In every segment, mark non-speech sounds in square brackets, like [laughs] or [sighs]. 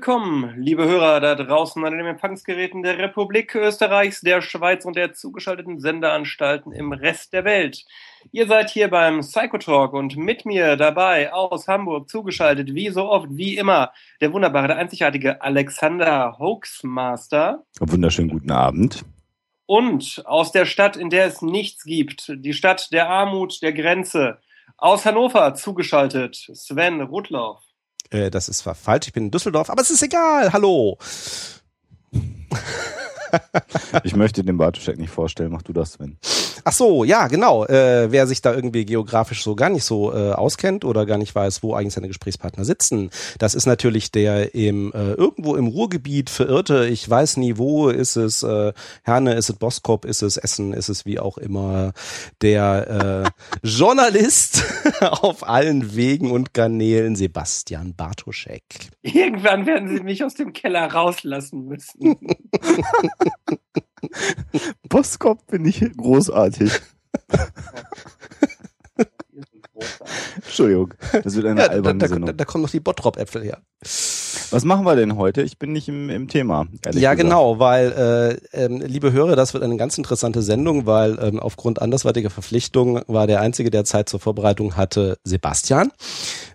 Willkommen, liebe Hörer da draußen an den Empfangsgeräten der Republik Österreichs, der Schweiz und der zugeschalteten Sendeanstalten im Rest der Welt. Ihr seid hier beim Psychotalk und mit mir dabei aus Hamburg zugeschaltet, wie so oft, wie immer, der wunderbare, der einzigartige Alexander Hoaxmaster. Wunderschönen guten Abend. Und aus der Stadt, in der es nichts gibt, die Stadt der Armut, der Grenze, aus Hannover zugeschaltet, Sven Rudloff. Äh, das ist zwar falsch, ich bin in Düsseldorf, aber es ist egal. Hallo. [laughs] ich möchte den Bartoschek nicht vorstellen, mach du das, Sven. Ach so, ja, genau. Äh, wer sich da irgendwie geografisch so gar nicht so äh, auskennt oder gar nicht weiß, wo eigentlich seine Gesprächspartner sitzen, das ist natürlich der im äh, irgendwo im Ruhrgebiet verirrte, ich weiß nie wo, ist es äh, Herne, ist es Boskop, ist es Essen, ist es wie auch immer, der äh, [laughs] Journalist [laughs] auf allen Wegen und Kanälen, Sebastian Bartoschek. Irgendwann werden sie mich aus dem Keller rauslassen müssen. Boskop bin ich großartig. Entschuldigung, das wird eine ja, alberne da, da, da, da kommen noch die Bottrop-Äpfel her. Was machen wir denn heute? Ich bin nicht im, im Thema. Ja, gesagt. genau, weil, äh, ähm, liebe Hörer, das wird eine ganz interessante Sendung, weil ähm, aufgrund andersweitiger Verpflichtungen war der Einzige, der Zeit zur Vorbereitung hatte, Sebastian.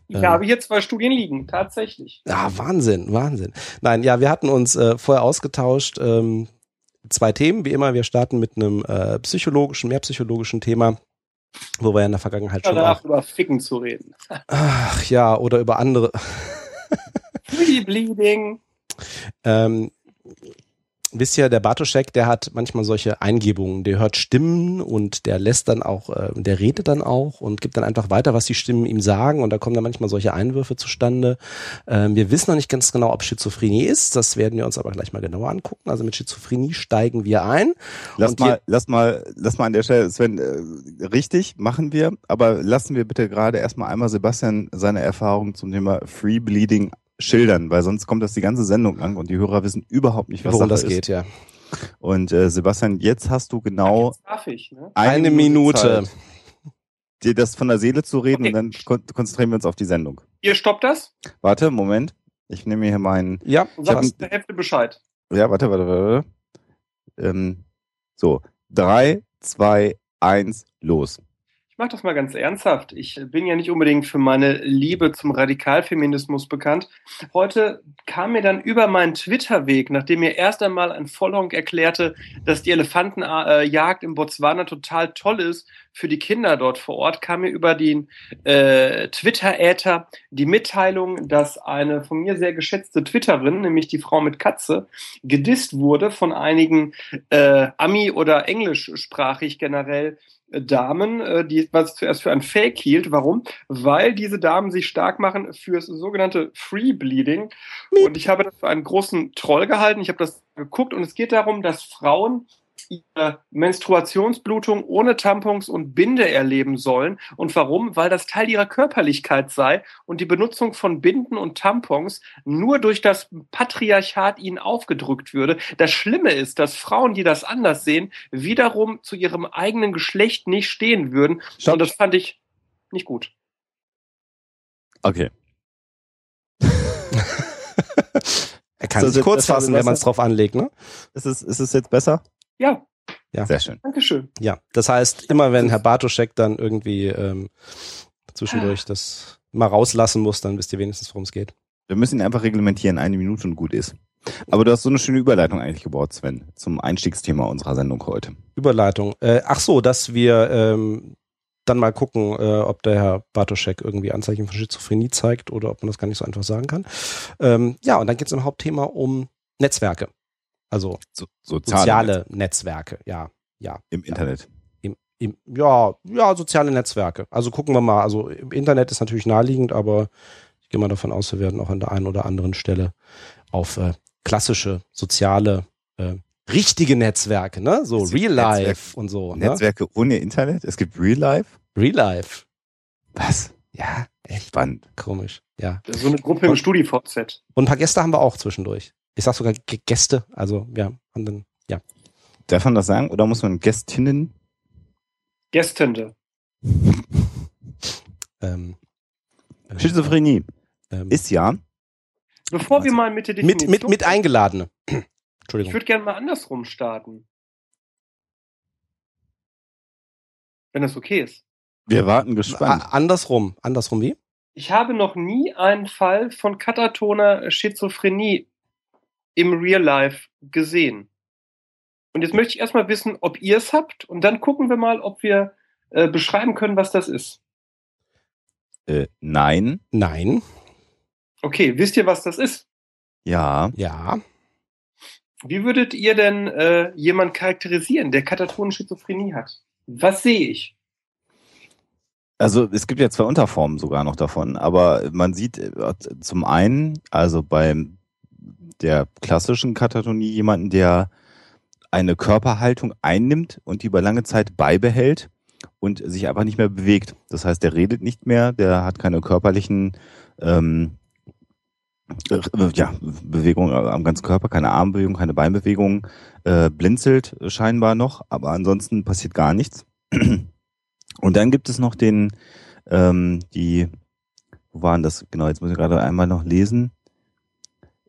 Ich ähm, habe hier zwei Studien liegen, tatsächlich. Ja, Wahnsinn, Wahnsinn. Nein, ja, wir hatten uns äh, vorher ausgetauscht. Ähm, zwei Themen, wie immer. Wir starten mit einem äh, psychologischen, mehr psychologischen Thema, wo wir ja in der Vergangenheit schon auch über Ficken zu reden. Ach ja, oder über andere. Free Bleeding. Ähm, wisst ihr, der Bartoschek, der hat manchmal solche Eingebungen. Der hört Stimmen und der lässt dann auch, äh, der redet dann auch und gibt dann einfach weiter, was die Stimmen ihm sagen. Und da kommen dann manchmal solche Einwürfe zustande. Ähm, wir wissen noch nicht ganz genau, ob Schizophrenie ist. Das werden wir uns aber gleich mal genauer angucken. Also mit Schizophrenie steigen wir ein. Lass mal, lass mal, lass mal an der Stelle, Sven, äh, richtig, machen wir. Aber lassen wir bitte gerade erstmal einmal Sebastian seine Erfahrung zum Thema Free Bleeding schildern, weil sonst kommt das die ganze Sendung lang und die Hörer wissen überhaupt nicht, was worum das ist. geht, ja. Und äh, Sebastian, jetzt hast du genau ich, ne? eine, eine, Minute, Minute dir das von der Seele zu reden okay. und dann kon konzentrieren wir uns auf die Sendung. Ihr stoppt das? Warte, Moment. Ich nehme hier meinen. Ja, sag der Hälfte Bescheid. Ja, warte, warte, warte. Ähm, so, drei, zwei, eins, los. Ich mache das mal ganz ernsthaft. Ich bin ja nicht unbedingt für meine Liebe zum Radikalfeminismus bekannt. Heute kam mir dann über meinen Twitter-Weg, nachdem mir erst einmal ein Vollhonk erklärte, dass die Elefantenjagd im Botswana total toll ist für die Kinder dort vor Ort, kam mir über den äh, Twitter-Äther die Mitteilung, dass eine von mir sehr geschätzte Twitterin, nämlich die Frau mit Katze, gedisst wurde von einigen äh, Ami- oder englischsprachig generell Damen, äh, die was zuerst für ein Fake hielt. Warum? Weil diese Damen sich stark machen fürs sogenannte Free Bleeding. Und ich habe das für einen großen Troll gehalten. Ich habe das geguckt und es geht darum, dass Frauen ihre Menstruationsblutung ohne Tampons und Binde erleben sollen. Und warum? Weil das Teil ihrer Körperlichkeit sei und die Benutzung von Binden und Tampons nur durch das Patriarchat ihnen aufgedrückt würde. Das Schlimme ist, dass Frauen, die das anders sehen, wiederum zu ihrem eigenen Geschlecht nicht stehen würden. Stopp. Und das fand ich nicht gut. Okay. [laughs] er kann so, sich kurz fassen, wenn man es drauf anlegt, ne? Ist es, ist es jetzt besser? Ja. Ja. Sehr schön. Dankeschön. Ja, das heißt, immer wenn Herr Bartoschek dann irgendwie ähm, zwischendurch das mal rauslassen muss, dann wisst ihr wenigstens, worum es geht. Wir müssen ihn einfach reglementieren, eine Minute und gut ist. Aber du hast so eine schöne Überleitung eigentlich gebaut, Sven, zum Einstiegsthema unserer Sendung heute. Überleitung. Äh, ach so, dass wir ähm, dann mal gucken, äh, ob der Herr Bartoschek irgendwie Anzeichen von Schizophrenie zeigt oder ob man das gar nicht so einfach sagen kann. Ähm, ja, und dann geht es im Hauptthema um Netzwerke. Also So, soziale, soziale Netzwerke, ja, ja. im Internet. Im, im, ja, ja, soziale Netzwerke. Also gucken wir mal. Also im Internet ist natürlich naheliegend, aber ich gehe mal davon aus, wir werden auch an der einen oder anderen Stelle auf äh, klassische, soziale, äh, richtige Netzwerke, ne? So Real Life Netzwerke- und so. Ne? Netzwerke ohne Internet. Es gibt Real Life. Real Life. Was? Ja, echt Spannend. komisch. Ja. Das ist so eine Gruppe im StudiVZ. Und ein paar Gäste haben wir auch zwischendurch. Ich sag sogar G Gäste. Also ja, und dann, ja. Darf man das sagen? Oder muss man Gästinnen? Gästende. [laughs] Ähm, äh, Schizophrenie ähm, ist ja, Bevor wir Also, mal mit der mit, Definition... mit, mit Eingeladene. [clears throat] Ich Entschuldigung. würde gerne mal andersrum starten. Wenn das okay ist. wir warten gespannt. A- andersrum. Andersrum wie? Ich habe noch nie einen Fall von katatoner Schizophrenie im Real Life gesehen. Und jetzt möchte ich erstmal wissen, ob ihr es habt und dann gucken wir mal, ob wir äh, beschreiben können, was das ist. Äh, nein. Nein. Okay, wisst ihr, was das ist? Ja. Ja. Wie würdet ihr denn äh, jemand charakterisieren, der katatone Schizophrenie hat? Was sehe ich? Also es gibt ja zwei Unterformen sogar noch davon, aber man sieht äh, zum einen, also beim der klassischen Katatonie jemanden, der eine Körperhaltung einnimmt und die über lange Zeit beibehält und sich einfach nicht mehr bewegt. Das heißt, der redet nicht mehr, der hat keine körperlichen ähm, äh, ja, Bewegungen am ganzen Körper, keine Armbewegung, keine Beinbewegung, äh, blinzelt scheinbar noch, aber ansonsten passiert gar nichts. Und dann gibt es noch den, ähm, die, wo waren das? Genau, jetzt muss ich gerade einmal noch lesen.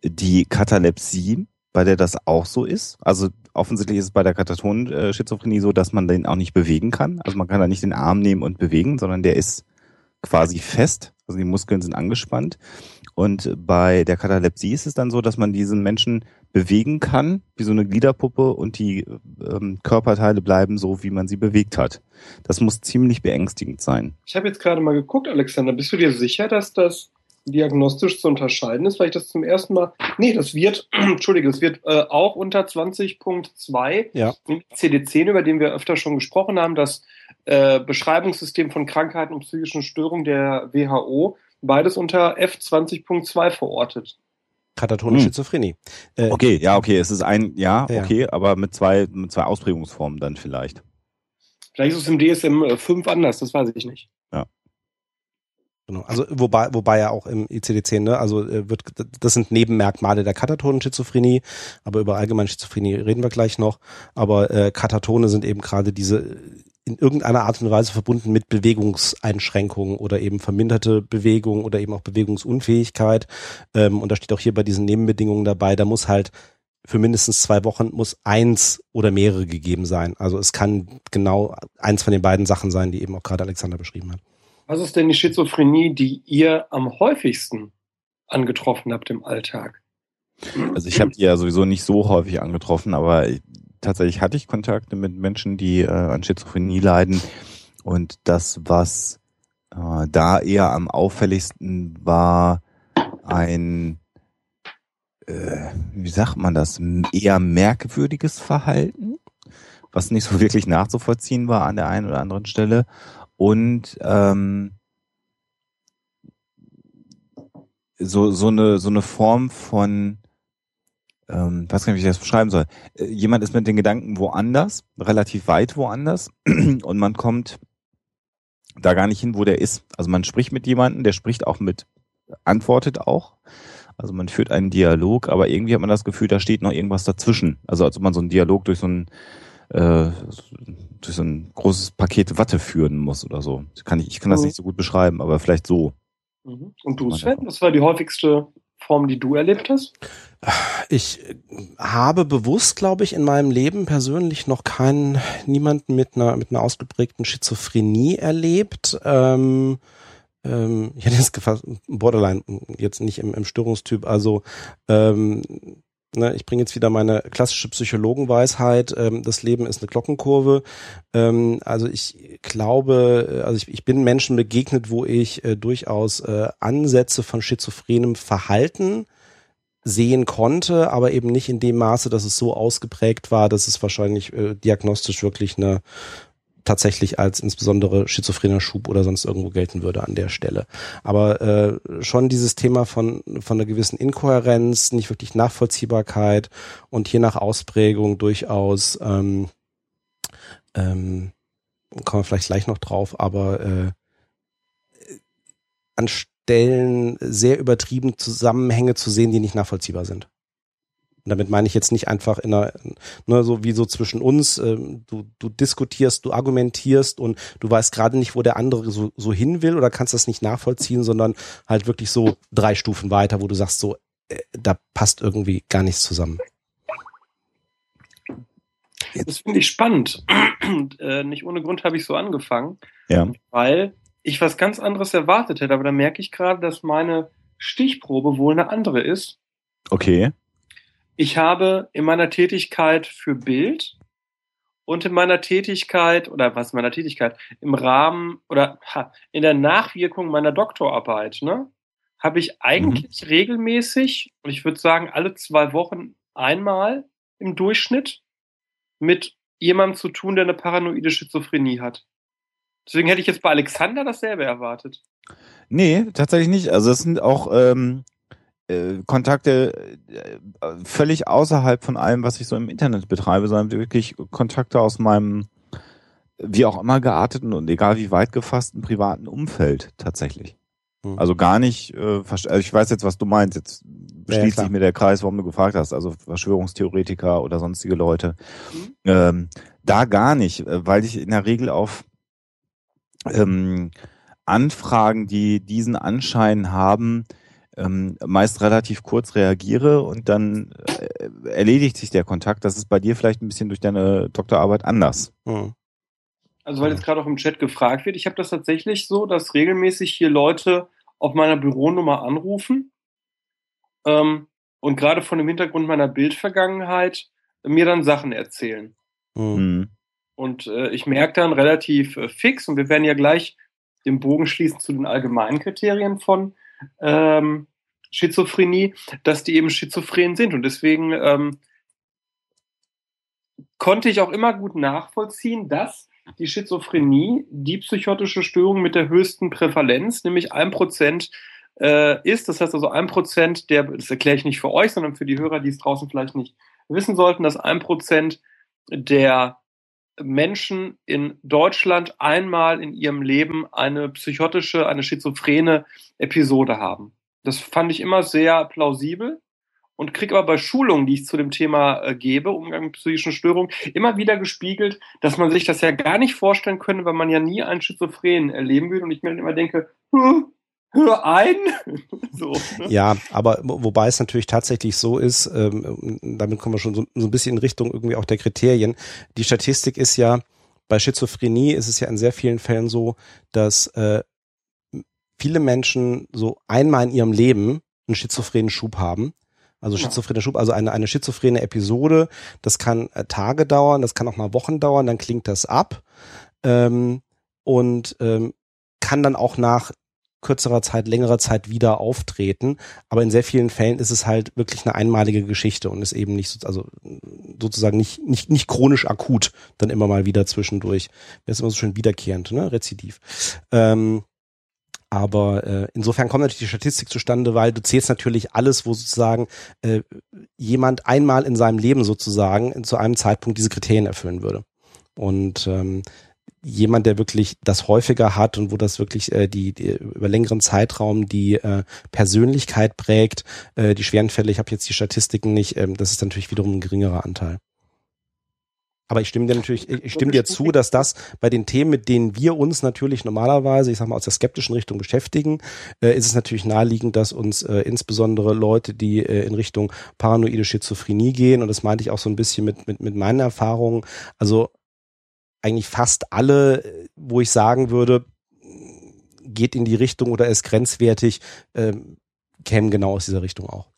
Die Katalepsie, bei der das auch so ist. Also offensichtlich ist es bei der Katatonen-Schizophrenie so, dass man den auch nicht bewegen kann. Also man kann da nicht den Arm nehmen und bewegen, sondern der ist quasi fest. Also die Muskeln sind angespannt. Und bei der Katalepsie ist es dann so, dass man diesen Menschen bewegen kann, wie so eine Gliederpuppe und die ähm, Körperteile bleiben so, wie man sie bewegt hat. Das muss ziemlich beängstigend sein. Ich habe jetzt gerade mal geguckt, Alexander. Bist du dir sicher, dass das diagnostisch zu unterscheiden ist? Weil ich das zum ersten Mal. Nee, das wird, [clears throat] Entschuldige, das wird äh, auch unter 20.2 Ja. im CD10, über den wir öfter schon gesprochen haben, das äh, Beschreibungssystem von Krankheiten und psychischen Störungen der WHO, beides unter F20.2 verortet. Katatone Hm. Schizophrenie. Äh, Okay, ja, okay, es ist ein, ja, Ja. okay, aber mit zwei, mit zwei Ausprägungsformen dann vielleicht. Vielleicht ist es im DSM 5 anders, das weiß ich nicht. Genau. Also wobei, wobei ja auch im ICD-10, ne, also äh, wird, das sind Nebenmerkmale der katatonen Schizophrenie, aber über allgemeine Schizophrenie reden wir gleich noch. Aber äh, Katatone sind eben gerade diese in irgendeiner Art und Weise verbunden mit Bewegungseinschränkungen oder eben verminderte Bewegung oder eben auch Bewegungsunfähigkeit. Ähm, und da steht auch hier bei diesen Nebenbedingungen dabei, da muss halt für mindestens zwei Wochen muss eins oder mehrere gegeben sein. Also es kann genau eins von den beiden Sachen sein, die eben auch gerade Alexander beschrieben hat. Was ist denn die Schizophrenie, die ihr am häufigsten angetroffen habt im Alltag? Also ich habe die ja sowieso nicht so häufig angetroffen, aber ich, tatsächlich hatte ich Kontakte mit Menschen, die äh, an Schizophrenie leiden. Und das, was äh, da eher am auffälligsten war, ein, äh, wie sagt man das, eher merkwürdiges Verhalten, was nicht so wirklich nachzuvollziehen war an der einen oder anderen Stelle. Und ähm, so, so, eine, so eine Form von, ähm, weiß gar nicht, wie ich das beschreiben soll. Äh, Jemand ist mit den Gedanken woanders, relativ weit woanders, [clears throat] und man kommt da gar nicht hin, wo der ist. Also man spricht mit jemandem, der spricht auch mit, antwortet auch. Also man führt einen Dialog, aber irgendwie hat man das Gefühl, da steht noch irgendwas dazwischen. Also als ob man so einen Dialog durch so ein äh, durch so ein großes Paket Watte führen muss oder so. Ich kann, ich, ich kann das Mhm. nicht so gut beschreiben, aber vielleicht so. Mhm. Und du, Sven, was war die häufigste Form, die du erlebt hast? Ich äh, habe bewusst, glaube ich, in meinem Leben persönlich noch keinen, niemanden mit einer, mit einer ausgeprägten Schizophrenie erlebt. Ähm, ähm, ich hätte jetzt gefasst, Borderline, jetzt nicht im, im Störungstyp, also ähm, Ne, ich bringe jetzt wieder meine klassische Psychologenweisheit. Ähm, das Leben ist eine Glockenkurve. Ähm, also ich glaube, also ich, ich bin Menschen begegnet, wo ich äh, durchaus äh, Ansätze von schizophrenem Verhalten sehen konnte, aber eben nicht in dem Maße, dass es so ausgeprägt war, dass es wahrscheinlich äh, diagnostisch wirklich eine tatsächlich als insbesondere schizophrener Schub oder sonst irgendwo gelten würde an der Stelle. Aber äh, schon dieses Thema von, von einer gewissen Inkohärenz, nicht wirklich Nachvollziehbarkeit und je nach Ausprägung durchaus, ähm, ähm, kommen wir vielleicht gleich noch drauf, aber äh, an Stellen sehr übertrieben Zusammenhänge zu sehen, die nicht nachvollziehbar sind. Und damit meine ich jetzt nicht einfach in einer, ne, so wie so zwischen uns, äh, du, du diskutierst, du argumentierst und du weißt gerade nicht, wo der andere so, so hin will oder kannst das nicht nachvollziehen, sondern halt wirklich so drei Stufen weiter, wo du sagst, so, äh, da passt irgendwie gar nichts zusammen. Das finde ich spannend. Und, äh, nicht ohne Grund habe ich so angefangen. Ja. Weil ich was ganz anderes erwartet hätte, aber da merke ich gerade, dass meine Stichprobe wohl eine andere ist. Okay. Ich habe in meiner Tätigkeit für Bild und in meiner Tätigkeit, oder was meiner Tätigkeit, im Rahmen oder in der Nachwirkung meiner Doktorarbeit, ne, habe ich eigentlich mhm. regelmäßig, und ich würde sagen alle zwei Wochen einmal im Durchschnitt, mit jemandem zu tun, der eine paranoide Schizophrenie hat. Deswegen hätte ich jetzt bei Alexander dasselbe erwartet. Nee, tatsächlich nicht. Also es sind auch ähm, äh, Kontakte äh, völlig außerhalb von allem, was ich so im Internet betreibe, sondern wirklich Kontakte aus meinem wie auch immer gearteten und egal wie weit gefassten privaten Umfeld tatsächlich. Hm. Also gar nicht, äh, also ich weiß jetzt, was du meinst. Jetzt schließt ja, sich mir der Kreis, warum du gefragt hast. Also Verschwörungstheoretiker oder sonstige Leute. Mhm. Ähm, da gar nicht, weil ich in der Regel auf ähm, Anfragen, die diesen Anschein haben, ähm, meist relativ kurz reagiere und dann äh, erledigt sich der Kontakt. Das ist bei dir vielleicht ein bisschen durch deine Doktorarbeit anders. Mhm. Also weil jetzt gerade auch im Chat gefragt wird, ich habe das tatsächlich so, dass regelmäßig hier Leute auf meiner Büronummer anrufen ähm, und gerade von dem Hintergrund meiner Bildvergangenheit mir dann Sachen erzählen. Mhm. Und äh, ich merke dann relativ äh, fix, und wir werden ja gleich den Bogen schließen zu den allgemeinen Kriterien von ähm, Schizophrenie, dass die eben schizophren sind. Und deswegen ähm, konnte ich auch immer gut nachvollziehen, dass die Schizophrenie die psychotische Störung mit der höchsten Prävalenz, nämlich ein Prozent äh, ist. Das heißt also ein Prozent der, das erkläre ich nicht für euch, sondern für die Hörer, die es draußen vielleicht nicht wissen sollten, dass ein Prozent der Menschen in Deutschland einmal in ihrem Leben eine psychotische, eine schizophrene Episode haben. Das fand ich immer sehr plausibel und kriege aber bei Schulungen, die ich zu dem Thema äh, gebe, Umgang mit psychischen Störungen, immer wieder gespiegelt, dass man sich das ja gar nicht vorstellen könnte, weil man ja nie einen Schizophrenen erleben würde. Und ich mir immer denke, hör ein. [laughs] so, ne? Ja, aber wobei es natürlich tatsächlich so ist, ähm, damit kommen wir schon so, so, ein bisschen in Richtung irgendwie auch der Kriterien. Die Statistik ist ja, bei Schizophrenie ist es ja in sehr vielen Fällen so, dass äh, viele Menschen so einmal in ihrem Leben einen schizophrenen Schub haben. Also schizophrener Schub, also eine, eine schizophrene Episode, das kann äh, Tage dauern, das kann auch mal Wochen dauern, dann klingt das ab ähm, und ähm, kann dann auch nach kürzerer Zeit, längerer Zeit wieder auftreten. Aber in sehr vielen Fällen ist es halt wirklich eine einmalige Geschichte und ist eben nicht, so, also sozusagen nicht, nicht, nicht chronisch akut, dann immer mal wieder zwischendurch. Das ist immer so schön wiederkehrend, ne? Rezidiv. Ähm, aber äh, insofern kommt natürlich die Statistik zustande, weil du zählst natürlich alles, wo sozusagen äh, jemand einmal in seinem Leben sozusagen zu einem Zeitpunkt diese Kriterien erfüllen würde. Und ähm, jemand, der wirklich das häufiger hat und wo das wirklich äh, die, die über längeren Zeitraum die äh, Persönlichkeit prägt, äh, die schweren Fälle, ich habe jetzt die Statistiken nicht, ähm, das ist natürlich wiederum ein geringerer Anteil. Aber ich stimme dir natürlich, ich stimme dir zu, dass das bei den Themen, mit denen wir uns natürlich normalerweise, ich sag mal, aus der skeptischen Richtung beschäftigen, äh, ist es natürlich naheliegend, dass uns äh, insbesondere Leute, die äh, in Richtung paranoide Schizophrenie gehen, und das meinte ich auch so ein bisschen mit, mit, mit meinen Erfahrungen, also eigentlich fast alle, wo ich sagen würde, geht in die Richtung oder ist grenzwertig, äh, kämen genau aus dieser Richtung auch.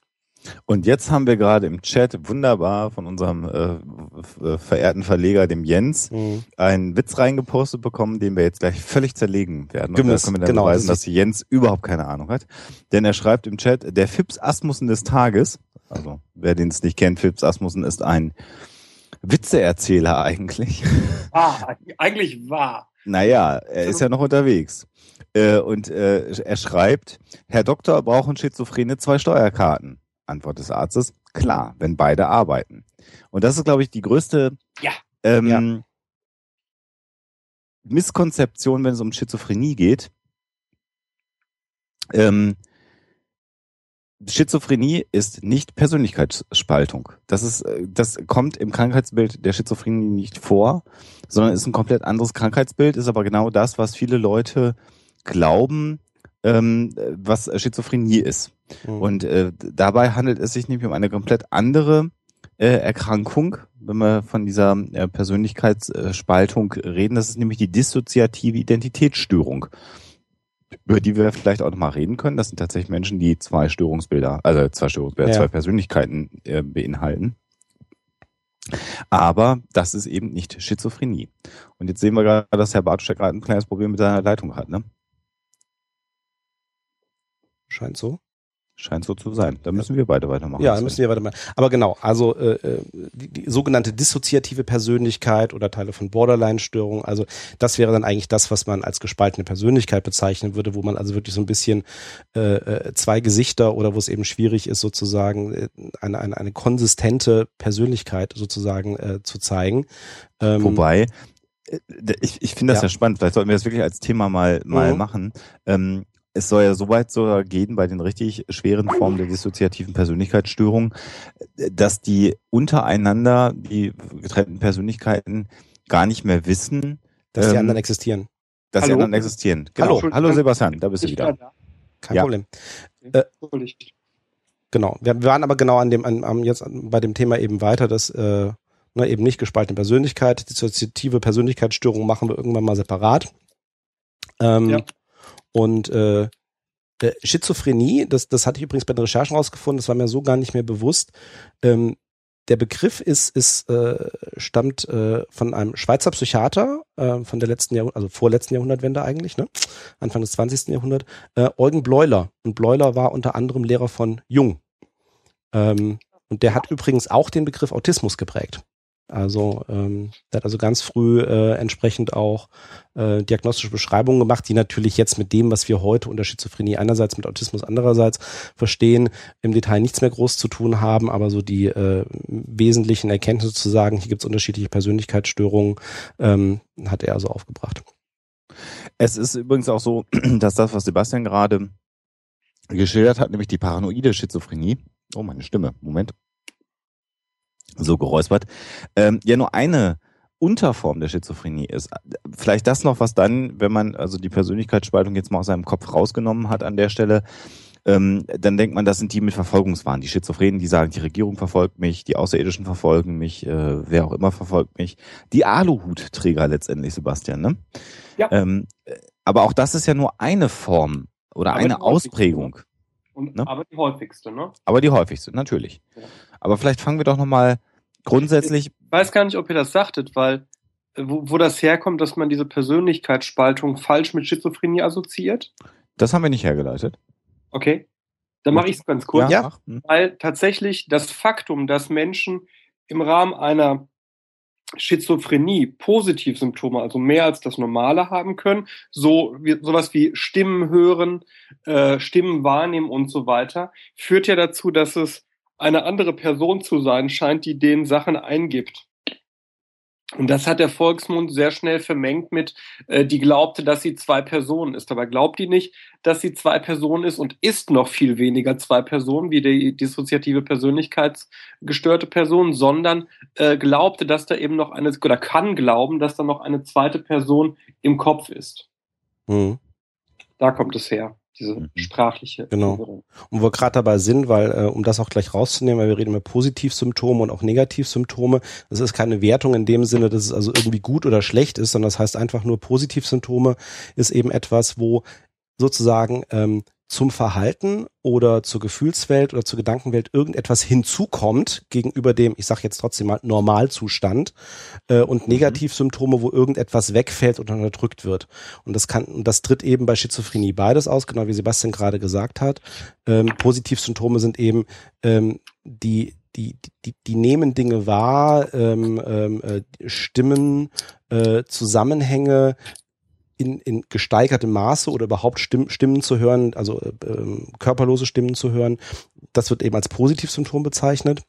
Und jetzt haben wir gerade im Chat wunderbar von unserem äh, verehrten Verleger, dem Jens, mhm. einen Witz reingepostet bekommen, den wir jetzt gleich völlig zerlegen werden. Und Gewiss, da können wir dann genau, beweisen, das dass Jens überhaupt keine Ahnung hat. Denn er schreibt im Chat, der Fips Asmussen des Tages, also wer den es nicht kennt, Fips Asmussen ist ein Witzeerzähler eigentlich. [laughs] Ah, eigentlich wahr. Naja, er ist ja noch unterwegs. Äh, und äh, er schreibt, Herr Doktor, brauchen Schizophrene zwei Steuerkarten? Antwort des Arztes, klar, wenn beide arbeiten. Und das ist, glaube ich, die größte ja. Ähm, ja. Misskonzeption, wenn es um Schizophrenie geht. Ähm, Schizophrenie ist nicht Persönlichkeitsspaltung. Das ist, äh, das kommt im Krankheitsbild der Schizophrenie nicht vor, sondern ist ein komplett anderes Krankheitsbild, ist aber genau das, was viele Leute glauben, ähm, was Schizophrenie ist. Mhm. Und äh, dabei handelt es sich nämlich um eine komplett andere äh, Erkrankung, wenn wir von dieser äh, Persönlichkeitsspaltung reden. Das ist nämlich die dissoziative Identitätsstörung, über die wir vielleicht auch nochmal reden können. Das sind tatsächlich Menschen, die zwei Störungsbilder, also zwei Störungsbilder, ja. zwei Persönlichkeiten äh, beinhalten. Aber das ist eben nicht Schizophrenie. Und jetzt sehen wir gerade, dass Herr Bartuschek gerade ein kleines Problem mit seiner Leitung hat, ne? Scheint so. Scheint so zu sein. Da müssen wir beide weitermachen. Ja, da müssen wir weitermachen. Aber genau, also äh, äh, die, die sogenannte dissoziative Persönlichkeit oder Teile von Borderline-Störung, also das wäre dann eigentlich das, was man als gespaltene Persönlichkeit bezeichnen würde, wo man also wirklich so ein bisschen äh, äh zwei Gesichter oder wo es eben schwierig ist, sozusagen äh, eine, eine, eine konsistente Persönlichkeit sozusagen äh, zu zeigen. Ähm, Wobei, ich, ich finde das ja. ja. spannend. Vielleicht sollten wir das wirklich als Thema mal, mal mhm. machen. Ähm, es soll ja so weit sogar gehen bei den richtig schweren Formen der dissoziativen Persönlichkeitsstörung, dass die untereinander, die getrennten Persönlichkeiten, gar nicht mehr wissen, dass ähm, die anderen existieren. Dass Hallo? die anderen existieren. Genau. Hallo, Hallo Sebastian, da bist du wieder. Kein ja. Problem. Äh, genau. Wir, wir, waren aber genau an dem, an, an, jetzt bei dem Thema eben weiter, dass äh, ne, eben nicht gespaltene Persönlichkeit, dissoziative Persönlichkeitsstörung machen wir irgendwann mal separat. Ähm, ja. Und äh, äh, Schizophrenie, das, das hatte ich übrigens bei den Recherchen rausgefunden, das war mir so gar nicht mehr bewusst. Ähm, der Begriff ist, ist äh, stammt äh, von einem Schweizer Psychiater äh, von der letzten Jahrhundert, also vorletzten Jahrhundertwende eigentlich, ne? Anfang des 20. Jahrhunderts, äh, Eugen Bleuler. Und Bleuler war unter anderem Lehrer von Jung. Ähm, und der hat übrigens auch den Begriff Autismus geprägt. Also ähm, der hat also ganz früh äh, entsprechend auch äh, diagnostische Beschreibungen gemacht, die natürlich jetzt mit dem, was wir heute unter Schizophrenie einerseits mit Autismus andererseits verstehen, im Detail nichts mehr groß zu tun haben, aber so die äh, wesentlichen Erkenntnisse zu sagen, hier gibt es unterschiedliche Persönlichkeitsstörungen, ähm, hat er also aufgebracht. Es ist übrigens auch so, [clears throat] dass das, was Sebastian gerade geschildert hat, nämlich die paranoide Schizophrenie, oh meine Stimme, Moment, so geräuspert, ähm, ja nur eine Unterform der Schizophrenie ist. Vielleicht das noch, was dann, wenn man also die Persönlichkeitsspaltung jetzt mal aus seinem Kopf rausgenommen hat an der Stelle, ähm, dann denkt man, das sind die mit Verfolgungswahn. Die Schizophrenen, die sagen, die Regierung verfolgt mich, die Außerirdischen verfolgen mich, äh, wer auch immer verfolgt mich. Die Aluhutträger letztendlich, Sebastian, ne? Ja. Ähm, aber auch das ist ja nur eine Form oder aber eine Ausprägung. Und, ne? Aber die häufigste, ne? Aber die häufigste, natürlich. Ja. Aber vielleicht fangen wir doch nochmal grundsätzlich. Ich weiß gar nicht, ob ihr das sagtet, weil äh, wo, wo das herkommt, dass man diese Persönlichkeitsspaltung falsch mit Schizophrenie assoziiert. Das haben wir nicht hergeleitet. Okay. Dann mache ich es ganz kurz. Ja. Weil tatsächlich das Faktum, dass Menschen im Rahmen einer Schizophrenie Positivsymptome, also mehr als das Normale haben können, so wie, sowas wie Stimmen hören, äh, Stimmen wahrnehmen und so weiter, führt ja dazu, dass es eine andere Person zu sein scheint, die den Sachen eingibt. Und das hat der Volksmund sehr schnell vermengt mit, äh, die glaubte, dass sie zwei Personen ist. Aber glaubt die nicht, dass sie zwei Personen ist und ist noch viel weniger zwei Personen wie die dissoziative Persönlichkeitsgestörte Person, sondern äh, glaubte, dass da eben noch eine, oder kann glauben, dass da noch eine zweite Person im Kopf ist. Mhm. Da kommt es her diese mhm. sprachliche. Genau. Verwirrung. Und wo wir gerade dabei sind, weil, äh, um das auch gleich rauszunehmen, weil wir reden über Positivsymptome und auch Negativsymptome. Das ist keine Wertung in dem Sinne, dass es also irgendwie gut oder schlecht ist, sondern das heißt einfach nur Positivsymptome ist eben etwas, wo sozusagen ähm, zum Verhalten oder zur Gefühlswelt oder zur Gedankenwelt irgendetwas hinzukommt gegenüber dem, ich sage jetzt trotzdem mal, Normalzustand äh, und mhm. Negativsymptome, wo irgendetwas wegfällt oder unterdrückt wird. Und das kann, und das tritt eben bei Schizophrenie beides aus, genau wie Sebastian gerade gesagt hat. Ähm, Positivsymptome sind eben ähm, die die, die, die nehmen Dinge wahr, ähm, ähm, äh, Stimmen, äh, Zusammenhänge, in, in gesteigertem Maße oder überhaupt Stimmen, Stimmen zu hören, also äh, ähm, körperlose Stimmen zu hören, das wird eben als Positivsymptom bezeichnet.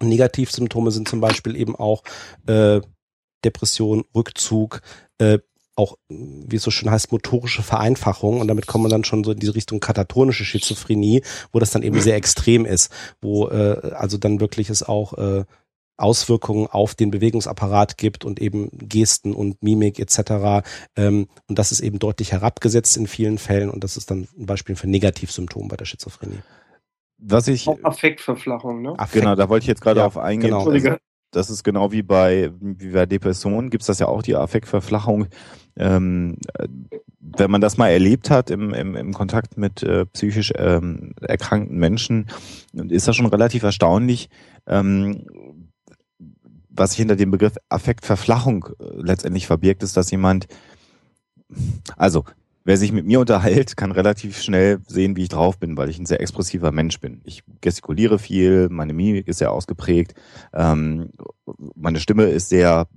Negativsymptome sind zum Beispiel eben auch äh, Depression, Rückzug, äh, auch, wie es so schön heißt, motorische Vereinfachung. Und damit kommt man dann schon so in diese Richtung katatonische Schizophrenie, wo das dann eben sehr extrem ist, wo äh, also dann wirklich es auch äh, Auswirkungen auf den Bewegungsapparat gibt und eben Gesten und Mimik etc. Ähm, und das ist eben deutlich herabgesetzt in vielen Fällen und das ist dann ein Beispiel für Negativsymptome bei der Schizophrenie. Was ich auch Affektverflachung, ne? Affekt. Genau, da wollte ich jetzt gerade ja, auf eingehen. Genau. Das, das ist genau wie bei wie bei Depressionen gibt's das ja auch die Affektverflachung. Ähm, wenn man das mal erlebt hat im, im, im Kontakt mit äh, psychisch ähm, erkrankten Menschen, ist das schon relativ erstaunlich, ähm, was sich hinter dem Begriff Affektverflachung äh, letztendlich verbirgt, ist, dass jemand, also wer sich mit mir unterhält, kann relativ schnell sehen, wie ich drauf bin, weil ich ein sehr expressiver Mensch bin. Ich gestikuliere viel, meine Mimik ist sehr ausgeprägt, ähm, meine Stimme ist sehr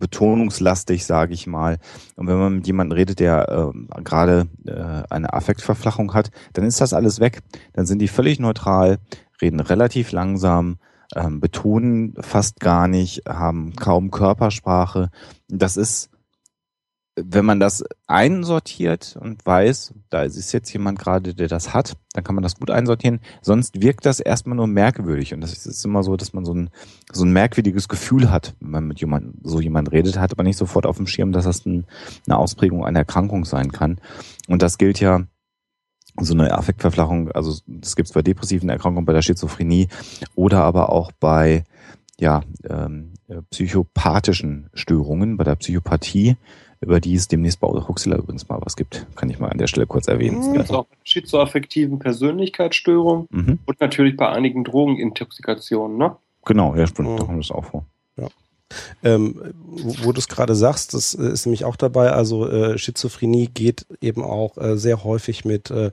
betonungslastig, sage ich mal. Und wenn man mit jemandem redet, der äh, gerade äh, eine Affektverflachung hat, dann ist das alles weg. Dann sind die völlig neutral, reden relativ langsam, ähm, betonen fast gar nicht, haben kaum Körpersprache. Das ist, wenn man das einsortiert und weiß, da ist jetzt jemand gerade, der das hat, dann kann man das gut einsortieren. Sonst wirkt das erstmal nur merkwürdig. Und das ist immer so, dass man so ein, so ein merkwürdiges Gefühl hat, wenn man mit jemand, so jemand redet, hat aber nicht sofort auf dem Schirm, dass das ein, eine Ausprägung einer Erkrankung sein kann. Und das gilt ja so eine Affektverflachung, also das gibt es bei depressiven Erkrankungen, bei der Schizophrenie oder aber auch bei ja, ähm, psychopathischen Störungen, bei der Psychopathie, über die es demnächst bei Huxler übrigens mal was gibt. Kann ich mal an der Stelle kurz erwähnen. Mhm. Auch schizoaffektiven Persönlichkeitsstörungen mhm. und natürlich bei einigen Drogenintoxikationen, ne? Genau, ja, stimmt, mhm. da kommt das auch vor. Ähm, wo, wo du es gerade sagst, das äh, ist nämlich auch dabei, also äh, Schizophrenie geht eben auch äh, sehr häufig mit äh,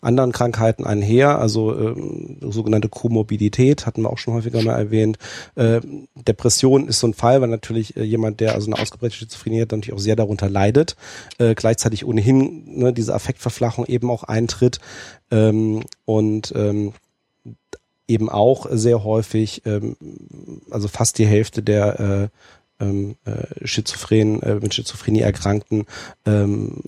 anderen Krankheiten einher, also ähm, sogenannte Komorbidität, hatten wir auch schon häufiger mal erwähnt. Äh, Depression ist so ein Fall, weil natürlich äh, jemand, der also eine ausgeprägte Schizophrenie hat, natürlich auch sehr darunter leidet, gleichzeitig ohnehin ne, diese Affektverflachung eben auch eintritt. Ähm, und ähm, eben auch sehr häufig, ähm, also fast die Hälfte der äh, ähm, äh, Schizophren, äh, mit Schizophrenie erkrankten ähm,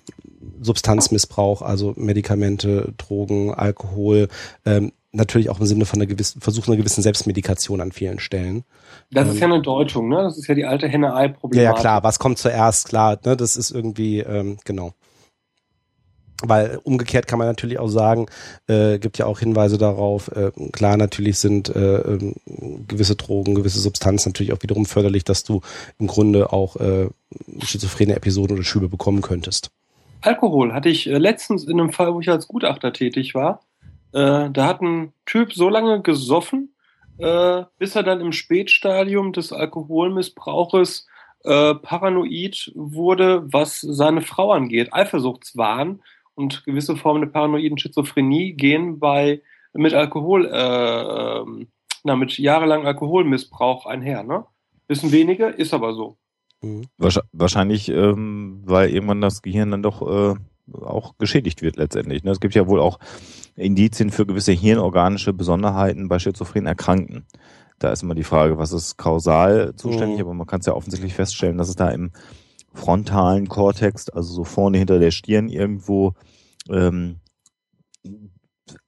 Substanzmissbrauch, also Medikamente, Drogen, Alkohol, ähm, natürlich auch im Sinne von einer gewissen, Versuch einer gewissen Selbstmedikation an vielen Stellen. Das ist ähm, ja eine Deutung, ne? Das ist ja die alte Henne-Ei-Problematik. Ja, ja, klar, was kommt zuerst, klar, ne? Das ist irgendwie, ähm, genau. Weil umgekehrt kann man natürlich auch sagen, äh, gibt ja auch Hinweise darauf, äh, klar, natürlich sind äh, äh, gewisse Drogen, gewisse Substanzen natürlich auch wiederum förderlich, dass du im Grunde auch äh, schizophrene Episoden oder Schübe bekommen könntest. Alkohol hatte ich äh, letztens in einem Fall, wo ich als Gutachter tätig war. Äh, da hat ein Typ so lange gesoffen, äh, bis er dann im Spätstadium des Alkoholmissbrauches äh, paranoid wurde, was seine Frau angeht, Eifersuchtswahn und gewisse Formen der paranoiden Schizophrenie gehen bei mit Alkohol, äh, ähm, na, mit jahrelang Alkoholmissbrauch einher, ne? Wissen wenige, ist aber so. Mhm. Wahrscheinlich, ähm, weil irgendwann das Gehirn dann doch äh, auch geschädigt wird letztendlich. Ne? Es gibt ja wohl auch Indizien für gewisse hirnorganische Besonderheiten bei schizophrenen Erkrankten. Da ist immer die Frage, was ist kausal zuständig, mhm. aber man kann es ja offensichtlich feststellen, dass es da im frontalen Kortex, also so vorne hinter der Stirn irgendwo ähm,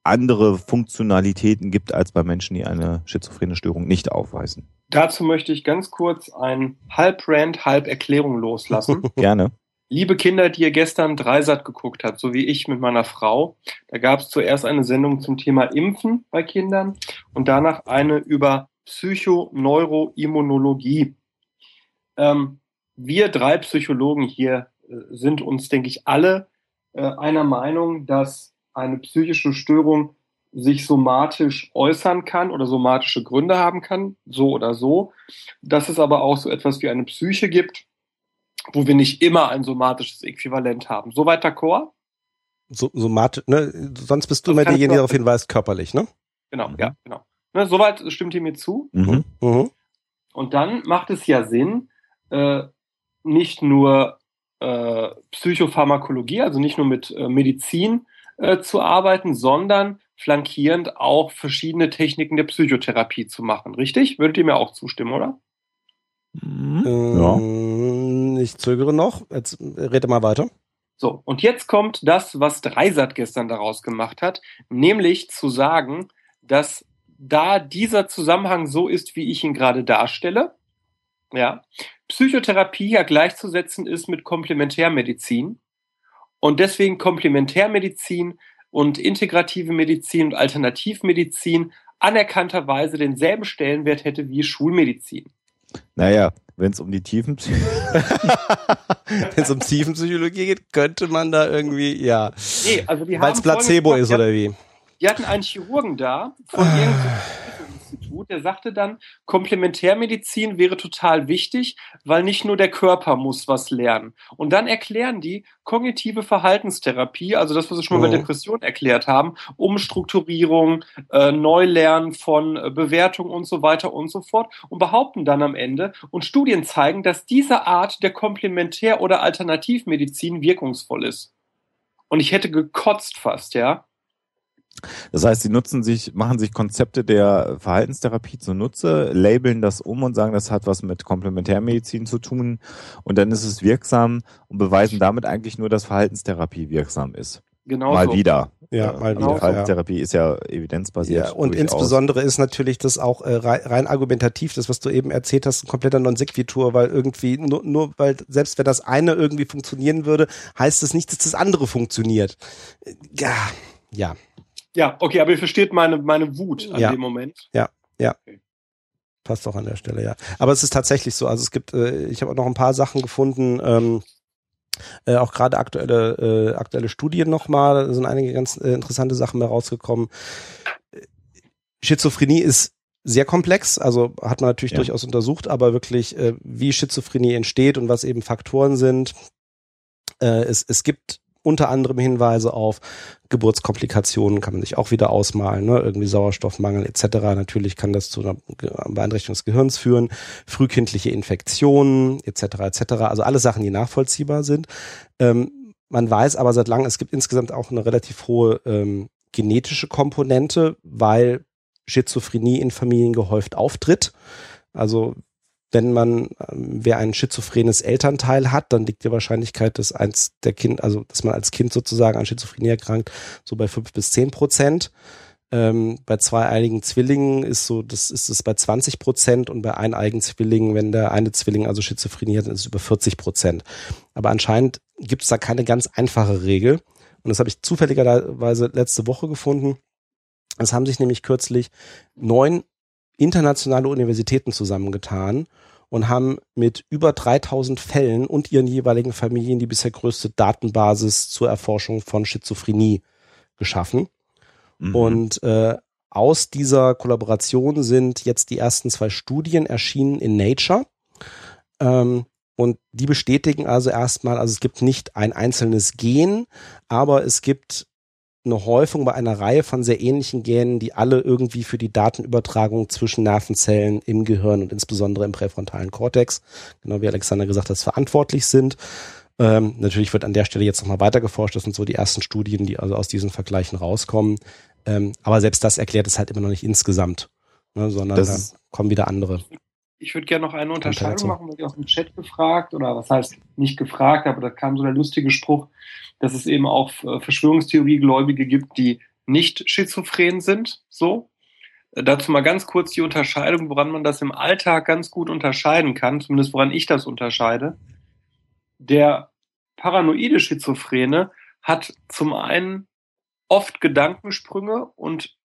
andere Funktionalitäten gibt als bei Menschen, die eine schizophrene Störung nicht aufweisen. Dazu möchte ich ganz kurz ein halb Rant, halb Erklärung loslassen. [laughs] Gerne. Liebe Kinder, die ihr gestern Dreisat geguckt habt, so wie ich mit meiner Frau, da gab es zuerst eine Sendung zum Thema Impfen bei Kindern und danach eine über Psychoneuroimmunologie. Ähm, wir drei Psychologen hier äh, sind uns, denke ich, alle äh, einer Meinung, dass eine psychische Störung sich somatisch äußern kann oder somatische Gründe haben kann, so oder so, dass es aber auch so etwas wie eine Psyche gibt, wo wir nicht immer ein somatisches Äquivalent haben. Soweit d'accord? So, somatisch, ne? Sonst bist du immer derjenige, der darauf hinweist, körperlich, ne? Genau, mhm. ja, genau. Ne, soweit stimmt ihr mir zu. Mhm. Mhm. Und dann macht es ja Sinn, äh, nicht nur äh, Psychopharmakologie, also nicht nur mit äh, Medizin äh, zu arbeiten, sondern flankierend auch verschiedene Techniken der Psychotherapie zu machen. Richtig? Würdet ihr mir auch zustimmen, oder? Mhm. Ähm, ja. Ich zögere noch. Jetzt rede mal weiter. So, und jetzt kommt das, was Dreisat gestern daraus gemacht hat, nämlich zu sagen, dass da dieser Zusammenhang so ist, wie ich ihn gerade darstelle, ja, Psychotherapie ja gleichzusetzen ist mit Komplementärmedizin und deswegen Komplementärmedizin und integrative Medizin und Alternativmedizin anerkannterweise denselben Stellenwert hätte wie Schulmedizin. Naja, wenn es um die tiefen [laughs] wenn es um Tiefenpsychologie geht, könnte man da irgendwie, ja. Nee, also Weil es Placebo ist, oder wie? Die hatten einen Chirurgen da von irgendeinem [sighs] Institut, der sagte dann, Komplementärmedizin wäre total wichtig, weil nicht nur der Körper muss was lernen. Und dann erklären die kognitive Verhaltenstherapie, also das, was wir schon mal oh. bei Depression erklärt haben, Umstrukturierung, äh, Neulernen von äh, Bewertung und so weiter und so fort und behaupten dann am Ende und Studien zeigen, dass diese Art der Komplementär- oder Alternativmedizin wirkungsvoll ist. Und ich hätte gekotzt fast, ja. Das heißt, sie nutzen sich, machen sich Konzepte der Verhaltenstherapie zunutze, labeln das um und sagen, das hat was mit Komplementärmedizin zu tun und dann ist es wirksam und beweisen damit eigentlich nur, dass Verhaltenstherapie wirksam ist. Genau. Mal so. wieder. Ja, äh, mal wieder. Also Verhaltenstherapie ist ja evidenzbasiert. Ja, und insbesondere ist natürlich das auch äh, rein, rein, argumentativ, das, was du eben erzählt hast, ein kompletter Non-Sequitur, weil irgendwie, nur, nur weil selbst wenn das eine irgendwie funktionieren würde, heißt es das nicht, dass das andere funktioniert. Ja, ja. Ja, okay, aber ihr versteht meine, meine Wut an ja. dem Moment. Ja, ja. Okay. Passt auch an der Stelle, ja. Aber es ist tatsächlich so. Also es gibt, äh, ich habe auch noch ein paar Sachen gefunden, ähm, äh, auch gerade aktuelle, äh, aktuelle Studien nochmal, da sind einige ganz äh, interessante Sachen mehr rausgekommen. Schizophrenie ist sehr komplex, also hat man natürlich ja. durchaus untersucht, aber wirklich, äh, wie Schizophrenie entsteht und was eben Faktoren sind. Äh, es, es gibt unter anderem Hinweise auf Geburtskomplikationen, kann man sich auch wieder ausmalen, ne? irgendwie Sauerstoffmangel etc. Natürlich kann das zu einer Beeinträchtigung des Gehirns führen, frühkindliche Infektionen etc. etc. Also alle Sachen, die nachvollziehbar sind. Ähm, man weiß aber seit langem, es gibt insgesamt auch eine relativ hohe ähm, genetische Komponente, weil Schizophrenie in Familien gehäuft auftritt. Also wenn man, ähm, wer ein schizophrenes Elternteil hat, dann liegt die Wahrscheinlichkeit, dass eins der Kind, also dass man als Kind sozusagen an Schizophrenie erkrankt, so bei fünf bis zehn Prozent. Ähm, bei zweieiligen Zwillingen ist so, das ist es bei 20 Prozent und bei eineigen Zwillingen, wenn der eine Zwilling also Schizophrenie hat, ist es über 40 Prozent. Aber anscheinend gibt es da keine ganz einfache Regel. Und das habe ich zufälligerweise letzte Woche gefunden. Es haben sich nämlich kürzlich neun internationale Universitäten zusammengetan und haben mit über 3000 Fällen und ihren jeweiligen Familien die bisher größte Datenbasis zur Erforschung von Schizophrenie geschaffen. Mhm. Und äh, aus dieser Kollaboration sind jetzt die ersten zwei Studien erschienen in Nature. Ähm, und die bestätigen also erstmal, also es gibt nicht ein einzelnes Gen, aber es gibt eine Häufung bei einer Reihe von sehr ähnlichen Genen, die alle irgendwie für die Datenübertragung zwischen Nervenzellen im Gehirn und insbesondere im präfrontalen Kortex, genau wie Alexander gesagt hat, verantwortlich sind. Ähm, natürlich wird an der Stelle jetzt nochmal weiter geforscht. Das sind so die ersten Studien, die also aus diesen Vergleichen rauskommen. Ähm, aber selbst das erklärt es halt immer noch nicht insgesamt, ne, sondern da kommen wieder andere. Ich würde gerne noch eine Unterscheidung machen, weil ich aus dem Chat gefragt, oder was heißt nicht gefragt, aber da kam so der lustige Spruch, dass es eben auch äh, Verschwörungstheoriegläubige gibt, die nicht schizophren sind, so. Äh, dazu mal ganz kurz die Unterscheidung, woran man das im Alltag ganz gut unterscheiden kann, zumindest woran ich das unterscheide. Der paranoide Schizophrene hat zum einen oft Gedankensprünge und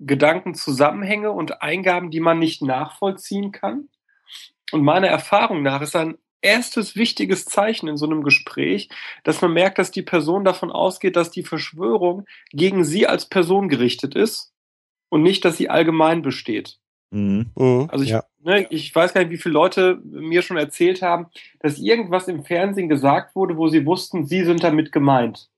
Gedankenzusammenhänge und Eingaben, die man nicht nachvollziehen kann. Und meiner Erfahrung nach ist ein erstes wichtiges Zeichen in so einem Gespräch, dass man merkt, dass die Person davon ausgeht, dass die Verschwörung gegen sie als Person gerichtet ist und nicht, dass sie allgemein besteht. Mhm. Mhm. Also ich, ja. ne, ich weiß gar nicht, wie viele Leute mir schon erzählt haben, dass irgendwas im Fernsehen gesagt wurde, wo sie wussten, sie sind damit gemeint.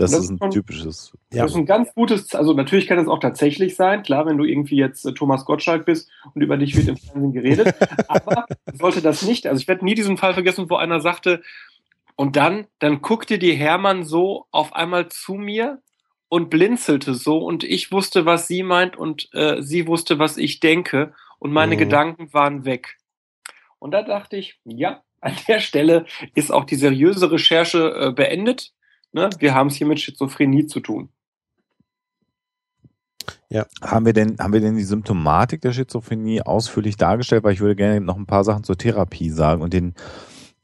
Das, Das ist ein schon- typisches. Ja. Das ist ein ganz gutes, also natürlich kann es auch tatsächlich sein, klar, wenn du irgendwie jetzt äh, Thomas Gottschalk bist und über dich wird im Fernsehen geredet, [laughs] aber sollte das nicht, also ich werde nie diesen Fall vergessen, wo einer sagte, und dann, dann guckte die Hermann so auf einmal zu mir und blinzelte so und ich wusste, was sie meint und äh, sie wusste, was ich denke und meine Mhm. Gedanken waren weg. Und da dachte ich, ja, an der Stelle ist auch die seriöse Recherche äh, beendet. Ne? Wir haben es hier mit Schizophrenie zu tun. Haben wir denn, haben wir denn die Symptomatik der Schizophrenie ausführlich dargestellt? Weil ich würde gerne noch ein paar Sachen zur Therapie sagen und den,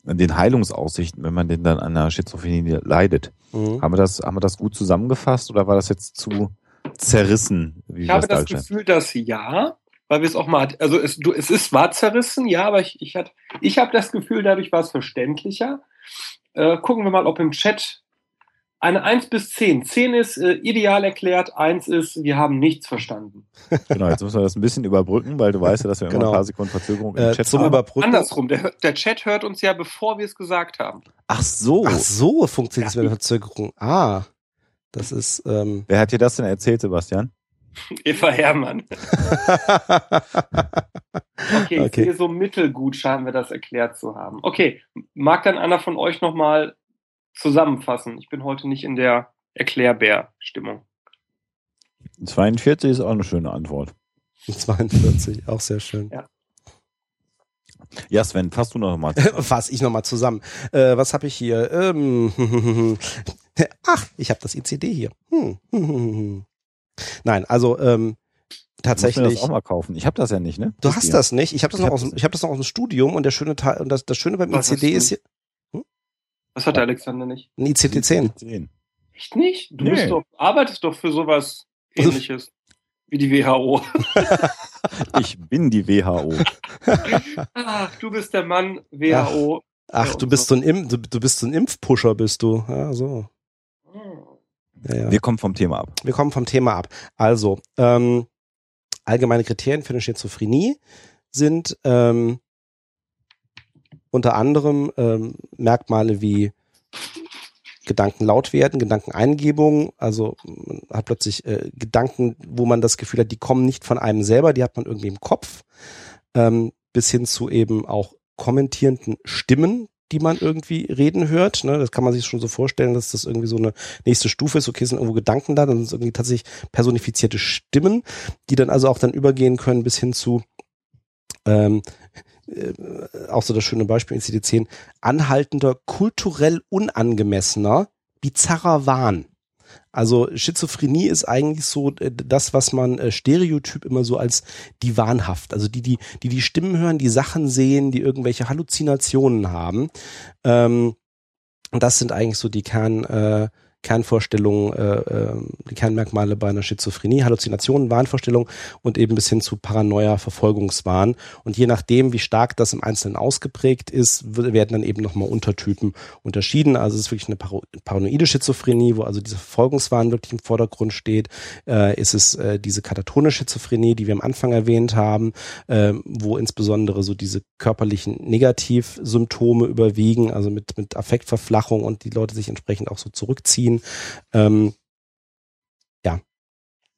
den Heilungsaussichten, wenn man denn dann an einer Schizophrenie leidet. Mhm. Haben wir das, haben wir das gut zusammengefasst oder war das jetzt zu zerrissen, wie Ich habe das das Gefühl, dass ja, weil wir es auch mal, also es, du, es ist war zerrissen, ja, aber ich, ich, hat, ich habe das Gefühl, dadurch war es verständlicher. Äh, gucken wir mal, ob im Chat eine 1 bis 10. 10 ist äh, ideal erklärt, 1 ist, wir haben nichts verstanden. Genau, jetzt müssen wir das ein bisschen überbrücken, weil du weißt ja, dass wir immer Genau. ein paar Sekunden Verzögerung im Äh, Chat zum haben. Überbrücken. Andersrum, der, der Chat hört uns ja, bevor wir es gesagt haben. Ach so. Ach so, funktioniert es mit der Verzögerung. Ah, das ist. Ähm, Wer hat dir das denn erzählt, Sebastian? [laughs] Eva Hermann. [laughs] Okay, ich Okay. sehe so mittelgut, scheinen wir das erklärt zu haben. Okay, mag dann einer von euch nochmal zusammenfassen? Ich bin heute nicht in der Erklärbär-Stimmung. 42 ist auch eine schöne Antwort. 42, auch sehr schön. Ja, Sven, fasst du noch mal. [laughs] Fass ich nochmal zusammen. Äh, was habe ich hier? Ähm, [laughs] ach, ich habe das ICD hier. Hm. [laughs] Nein, also ähm, Ich muss mir tatsächlich. das auch mal kaufen. Ich habe das ja nicht, ne? Du hast das nicht. Ich habe das Ich noch hab aus, dem- ich habe das noch aus dem Studium und der schöne Teil und das, das Schöne beim ICD ist hier, Was hat der Alexander nicht? ein ICD-10. 10. Echt nicht? Du Nee. bist doch, arbeitest doch für sowas ähnliches wie die WHO. [laughs] Ich bin die WHO. Ach, du bist der Mann WHO. Ach, du bist so ein Impf, du, du bist so ein Impfpusher, bist du. Ja, so. Hm. Ja, ja. Wir kommen vom Thema ab. Wir kommen vom Thema ab. Also, ähm, allgemeine Kriterien für eine Schizophrenie sind ähm, unter anderem ähm, Merkmale wie Gedanken laut werden, Gedankeneingebung, also man hat plötzlich äh, Gedanken, wo man das Gefühl hat, die kommen nicht von einem selber, die hat man irgendwie im Kopf, ähm, bis hin zu eben auch kommentierenden Stimmen, die man irgendwie reden hört. Ne? Das kann man sich schon so vorstellen, dass das irgendwie so eine nächste Stufe ist. Okay, sind irgendwo Gedanken da, dann sind es irgendwie tatsächlich personifizierte Stimmen, die dann also auch dann übergehen können bis hin zu ähm, äh, auch so das schöne Beispiel in CD10, anhaltender, kulturell unangemessener, bizarrer Wahn. Also Schizophrenie ist eigentlich so äh, das, was man äh, stereotyp immer so als die wahnhaft, also die, die, die die Stimmen hören, die Sachen sehen, die irgendwelche Halluzinationen haben. Ähm, das sind eigentlich so die Kern, äh, Kernvorstellungen, äh, äh, die Kernmerkmale bei einer Schizophrenie, Halluzinationen, Wahnvorstellungen und eben bis hin zu Paranoia, Verfolgungswahn. Und je nachdem, wie stark das im Einzelnen ausgeprägt ist, werden dann eben nochmal Untertypen unterschieden. Also es ist wirklich eine paranoide Schizophrenie, wo also dieser Verfolgungswahn wirklich im Vordergrund steht. Äh, ist es äh, diese katatone Schizophrenie, die wir am Anfang erwähnt haben, äh, wo insbesondere so diese körperlichen Negativsymptome überwiegen, also mit, mit Affektverflachung und die Leute sich entsprechend auch so zurückziehen. Ähm, ja.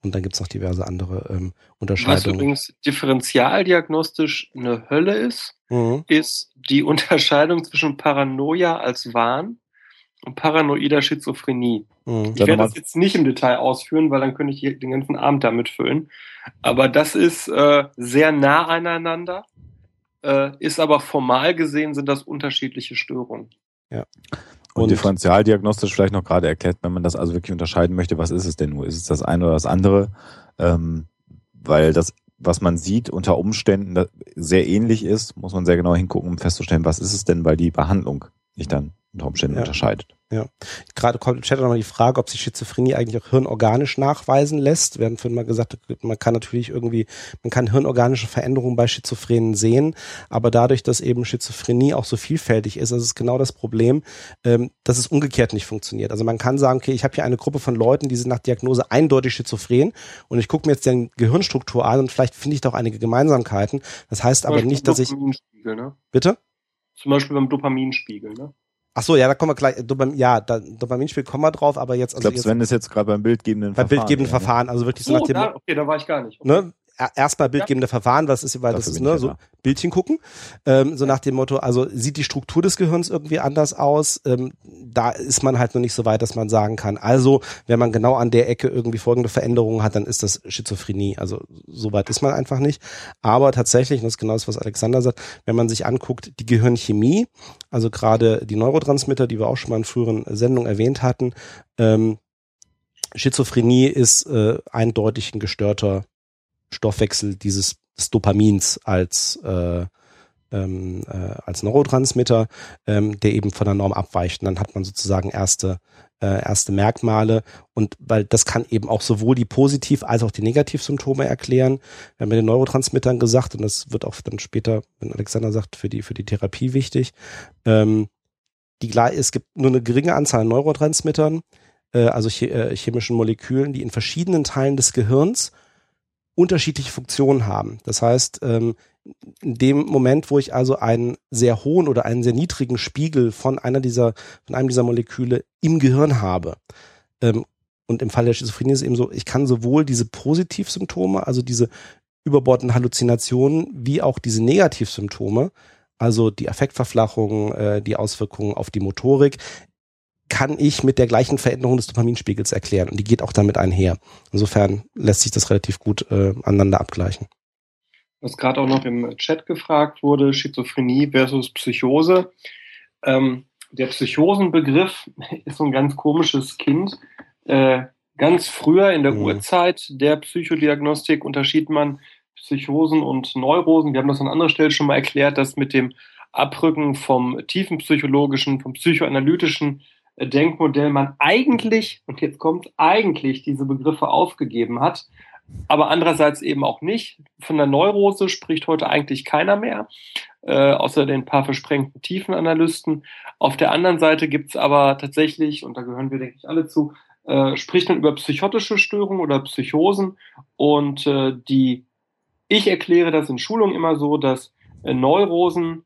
Und dann gibt's noch diverse andere ähm, Was Unterscheidungen. übrigens differentialdiagnostisch eine Hölle ist, Mhm. ist die [laughs] Unterscheidung zwischen Paranoia als Wahn und paranoider Schizophrenie. Mhm. Ich werde das jetzt nicht im Detail ausführen, weil dann könnte ich den ganzen Abend damit füllen. Aber das ist äh, sehr nah aneinander, äh, ist aber formal gesehen sind das unterschiedliche Störungen. Und, Und- differentialdiagnostisch vielleicht noch gerade erklärt, wenn man das also wirklich unterscheiden möchte, was ist es denn nur? Ist es das eine oder das andere? Ähm, weil das, was man sieht, unter Umständen sehr ähnlich ist, muss man sehr genau hingucken, um festzustellen, was ist es denn, weil die Behandlung nicht dann unter Umständen Ja. unterscheidet. Ja. Gerade kommt im Chat auch noch die Frage, ob sich Schizophrenie eigentlich auch hirnorganisch nachweisen lässt. Wir haben vorhin mal gesagt, man kann natürlich irgendwie, man kann hirnorganische Veränderungen bei Schizophrenen sehen, aber dadurch, dass eben Schizophrenie auch so vielfältig ist, das ist genau das Problem, ähm, dass es umgekehrt nicht funktioniert. Also man kann sagen, okay, ich habe hier eine Gruppe von Leuten, die sind nach Diagnose eindeutig schizophren und ich gucke mir jetzt deren Gehirnstruktur an und vielleicht finde ich da auch einige Gemeinsamkeiten. Das heißt aber nicht, dass ich, Dopaminspiegel, ne? bitte? Zum Beispiel beim Dopaminspiegel, ne? Ach so, ja, da kommen wir gleich, Dopam, ja, da, Dopaminspiel kommen wir drauf, aber jetzt, Ich also glaube, jetzt, Sven ist jetzt gerade beim bildgebenden bei bildgebenden eher, ne? Verfahren, also wirklich so nach Oh, dem, da, okay, da war ich gar nicht. Okay. ne, erstmal bildgebende Verfahren, was ist, weil das Dafür ist, bin ich ne, ja so da. Bildchen gucken, ähm, so nach dem Motto, also sieht die Struktur des Gehirns irgendwie anders aus, ähm, da ist man halt noch nicht so weit, dass man sagen kann, also, wenn man genau an der Ecke irgendwie folgende Veränderungen hat, dann ist das Schizophrenie, also so weit ist man einfach nicht, aber tatsächlich, und das ist genau das, was Alexander sagt, wenn man sich anguckt, die Gehirnchemie, also gerade die Neurotransmitter, die wir auch schon mal in früheren Sendungen erwähnt hatten, ähm, Schizophrenie ist äh, eindeutig ein gestörter Stoffwechsel dieses des Dopamins als äh, ähm, äh, als Neurotransmitter, ähm, der eben von der Norm abweicht. Und dann hat man sozusagen erste äh, erste Merkmale und weil das kann eben auch sowohl die Positiv- als auch die Negativsymptome erklären. Wir haben mit den Neurotransmittern gesagt und das wird auch dann später, wenn Alexander sagt, für die für die Therapie wichtig. Ähm, die es gibt nur eine geringe Anzahl an Neurotransmittern, äh, also äh, chemischen Molekülen, die in verschiedenen Teilen des Gehirns unterschiedliche Funktionen haben. Das heißt, ähm, in dem Moment, wo ich also einen sehr hohen oder einen sehr niedrigen Spiegel von einer dieser, von einem dieser Moleküle im Gehirn habe, ähm, und im Fall der Schizophrenie ist es eben so, ich kann sowohl diese Positivsymptome, also diese überbordenden Halluzinationen, wie auch diese Negativsymptome, also die Affektverflachung, äh, die Auswirkungen auf die Motorik, kann ich mit der gleichen Veränderung des Dopaminspiegels erklären. Und die geht auch damit einher. Insofern lässt sich das relativ gut äh, aneinander abgleichen. was gerade auch noch im Chat gefragt wurde, Schizophrenie versus Psychose. Ähm, der Psychosenbegriff [laughs] ist so ein ganz komisches Kind. Äh, ganz früher in der Mhm. Urzeit der Psychodiagnostik unterschied man Psychosen und Neurosen. Wir haben das an anderer Stelle schon mal erklärt, dass mit dem Abrücken vom tiefenpsychologischen, vom psychoanalytischen Denkmodell man eigentlich, und jetzt kommt eigentlich, diese Begriffe aufgegeben hat aber andererseits eben auch nicht. Von der Neurose spricht heute eigentlich keiner mehr, äh, außer den paar versprengten Tiefenanalysten. Auf der anderen Seite gibt's aber tatsächlich, und da gehören wir, denke ich, alle zu, äh, spricht man über psychotische Störungen oder Psychosen. Und äh, die, ich erkläre das in Schulungen immer so, dass äh, Neurosen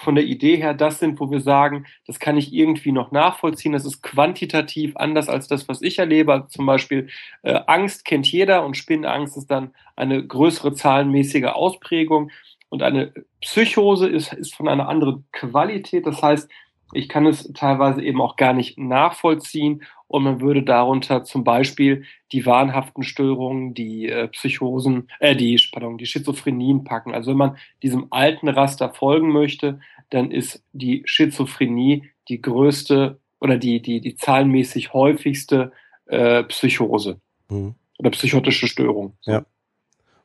von der Idee her das sind, wo wir sagen, das kann ich irgendwie noch nachvollziehen. Das ist quantitativ anders als das, was ich erlebe. Zum Beispiel äh, Angst kennt jeder und Spinnangst ist dann eine größere zahlenmäßige Ausprägung. Und eine Psychose ist, ist von einer anderen Qualität. Das heißt, ich kann es teilweise eben auch gar nicht nachvollziehen und man würde darunter zum Beispiel die wahnhaften Störungen, die äh, Psychosen, äh, die, pardon, die Schizophrenien packen. Also wenn man diesem alten Raster folgen möchte, dann ist die Schizophrenie die größte oder die, die, die zahlenmäßig häufigste äh, Psychose Mhm. oder psychotische Störung. Ja.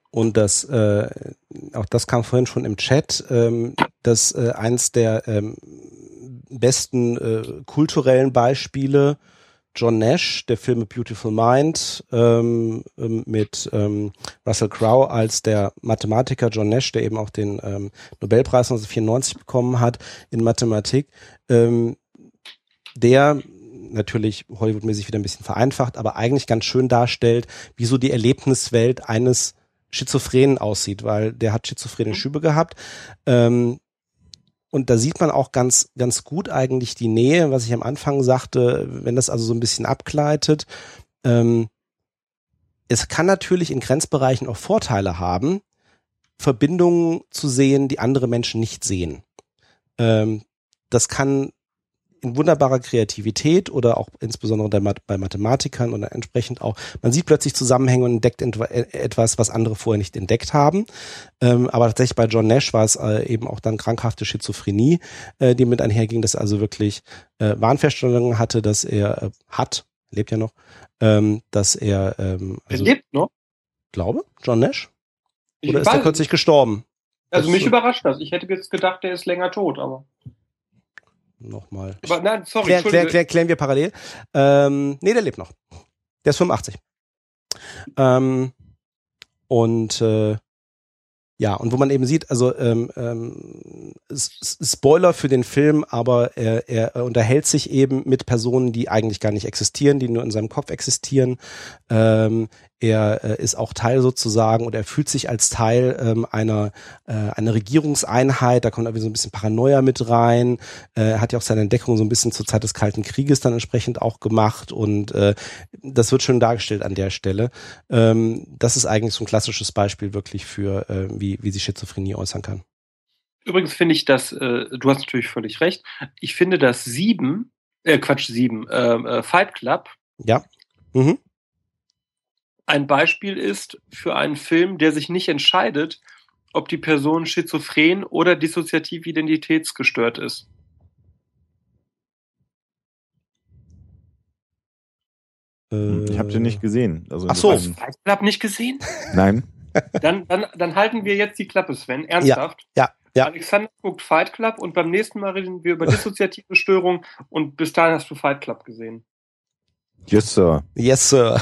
Und das, äh, auch das kam vorhin schon im Chat, ähm, dass äh, eins der ähm, besten äh, kulturellen Beispiele John Nash, der Film Beautiful Mind ähm, ähm, mit ähm, Russell Crowe als der Mathematiker John Nash, der eben auch den ähm, Nobelpreis 1994 bekommen hat in Mathematik, ähm, der natürlich Hollywood-mäßig wieder ein bisschen vereinfacht, aber eigentlich ganz schön darstellt, wie so die Erlebniswelt eines Schizophrenen aussieht, weil der hat schizophrene Schübe gehabt. Ähm, und da sieht man auch ganz, ganz gut eigentlich die Nähe, was ich am Anfang sagte, wenn das also so ein bisschen abgleitet. Ähm, es kann natürlich in Grenzbereichen auch Vorteile haben, Verbindungen zu sehen, die andere Menschen nicht sehen. Ähm, das kann wunderbarer Kreativität oder auch insbesondere der bei Mathematikern oder entsprechend auch, man sieht plötzlich Zusammenhänge und entdeckt äh, etwas, was andere vorher nicht entdeckt haben. Ähm, aber tatsächlich bei John Nash war es äh, eben auch dann krankhafte Schizophrenie, äh, die mit einherging, dass er also wirklich äh, Wahnvorstellungen hatte, dass er äh, hat, lebt ja noch, ähm, dass er ähm, Er also, lebt noch. glaube, John Nash? Ich Oder ist weiß er kürzlich gestorben? Also Das- mich überrascht das. Ich hätte jetzt gedacht, der ist länger tot, aber nochmal. Aber nein, sorry, Klär, klär, klär, klären wir parallel. Ähm, nee, der lebt noch. Der ist 85. Ähm, und äh, ja, und wo man eben sieht, also ähm, ähm, Spoiler für den Film, aber er, er unterhält sich eben mit Personen, die eigentlich gar nicht existieren, die nur in seinem Kopf existieren. Ähm, er äh, ist auch Teil sozusagen oder er fühlt sich als Teil ähm, einer, äh, einer Regierungseinheit. Da kommt irgendwie so ein bisschen Paranoia mit rein. Äh, er hat ja auch seine Entdeckung so ein bisschen zur Zeit des Kalten Krieges dann entsprechend auch gemacht und äh, das wird schön dargestellt an der Stelle. Ähm, das ist eigentlich so ein klassisches Beispiel wirklich für, äh, wie, wie sich Schizophrenie äußern kann. Übrigens finde ich das, äh, du hast natürlich völlig recht. Ich finde, dass sieben, äh, Quatsch, sieben, äh, äh, Fight Club Ja. Mhm. Ein Beispiel ist für einen Film, der sich nicht entscheidet, ob die Person schizophren oder dissoziativ identitätsgestört ist. Hm, Ich habe den nicht gesehen. Also Ach so. Fight Club nicht gesehen? Nein. [laughs] Dann, dann, dann halten wir jetzt die Klappe, Sven. Ernsthaft? Ja, ja. Alexander guckt Fight Club und beim nächsten Mal reden wir über dissoziative [laughs] Störung und bis dahin hast du Fight Club gesehen. Yes, Sir. Yes, Sir.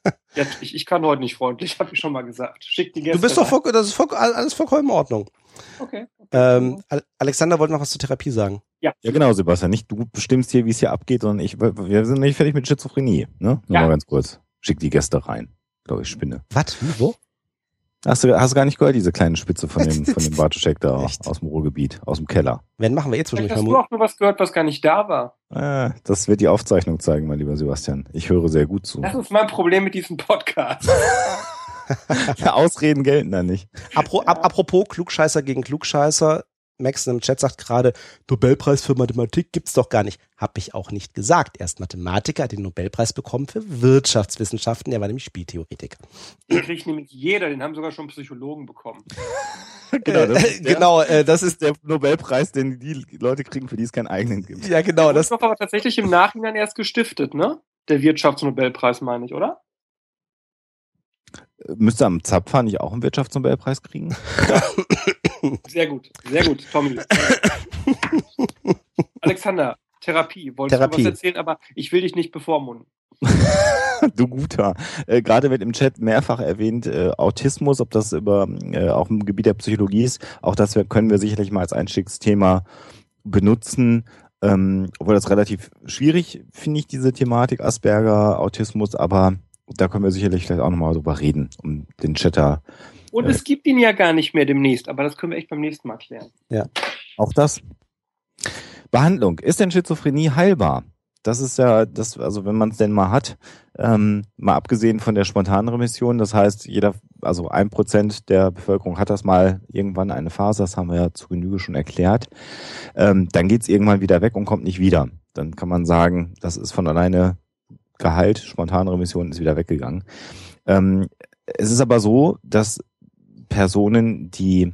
[laughs] Ja, ich, ich kann heute nicht freundlich, habe ich schon mal gesagt. Schick die Gäste. Du bist doch voll, das ist voll, alles vollkommen in Ordnung. Okay. Ähm, Ale- Alexander wollte noch was zur Therapie sagen. Ja, genau, Sebastian. Nicht du bestimmst hier, wie es hier abgeht, sondern ich, wir sind nicht fertig mit Schizophrenie. Ne? Nur Ja. mal ganz kurz. Schick die Gäste rein. Glaube ich, Spinne. Was? Wo? Hast du, hast du gar nicht gehört, diese kleine Spitze von [laughs] dem, von dem Bartoschek da Echt? aus dem Ruhrgebiet, aus dem Keller? Wenn machen wir eh Vielleicht zwischendurch hast mal du auch nur was gehört, was gar nicht da war. Äh, das wird die Aufzeichnung zeigen, mein lieber Sebastian. Ich höre sehr gut zu. Das ist mein Problem mit diesem Podcast. [laughs] [laughs] Ausreden gelten da nicht. Apro ap apropos Klugscheißer gegen Klugscheißer. Max im Chat sagt gerade, Nobelpreis für Mathematik gibt's doch gar nicht. Hab ich auch nicht gesagt. Er ist Mathematiker, hat den Nobelpreis bekommen für Wirtschaftswissenschaften. Er war nämlich Spieltheoretiker. Den kriegt nämlich jeder, den haben sogar schon Psychologen bekommen. [laughs] Genau, das äh, ist der- genau äh, das ist der Nobelpreis, den die Leute kriegen, für die es keinen eigenen gibt. ja genau Das das. ist doch aber tatsächlich im Nachhinein erst gestiftet, ne? Der Wirtschaftsnobelpreis, meine ich, oder? Müsste am Zapfer nicht auch einen Wirtschaftsnobelpreis kriegen? [laughs] Sehr gut, sehr gut, Tommy. Alexander, Therapie. Wolltest Therapie. du was erzählen, aber ich will dich nicht bevormunden. [laughs] du guter. Äh, Gerade wird im Chat mehrfach erwähnt, äh, Autismus, ob das über äh, auch im Gebiet der Psychologie ist. Auch das wir, können wir sicherlich mal als Einstiegsthema benutzen. Ähm, obwohl das relativ schwierig finde ich, diese Thematik Asperger, Autismus, aber da können wir sicherlich vielleicht auch nochmal drüber reden, um den Chatter. Und Ja. es gibt ihn ja gar nicht mehr demnächst, aber das können wir echt beim nächsten Mal klären. Auch das. Behandlung. Ist denn Schizophrenie heilbar? Das ist ja das, also wenn man es denn mal hat, ähm, mal abgesehen von der spontanen Remission, das heißt, jeder, also ein Prozent der Bevölkerung hat das mal irgendwann eine Phase, das haben wir ja zu Genüge schon erklärt. Ähm, dann geht's irgendwann wieder weg und kommt nicht wieder. Dann kann man sagen, das ist von alleine geheilt, spontane Remission ist wieder weggegangen. Ähm, es ist aber so, dass Personen, die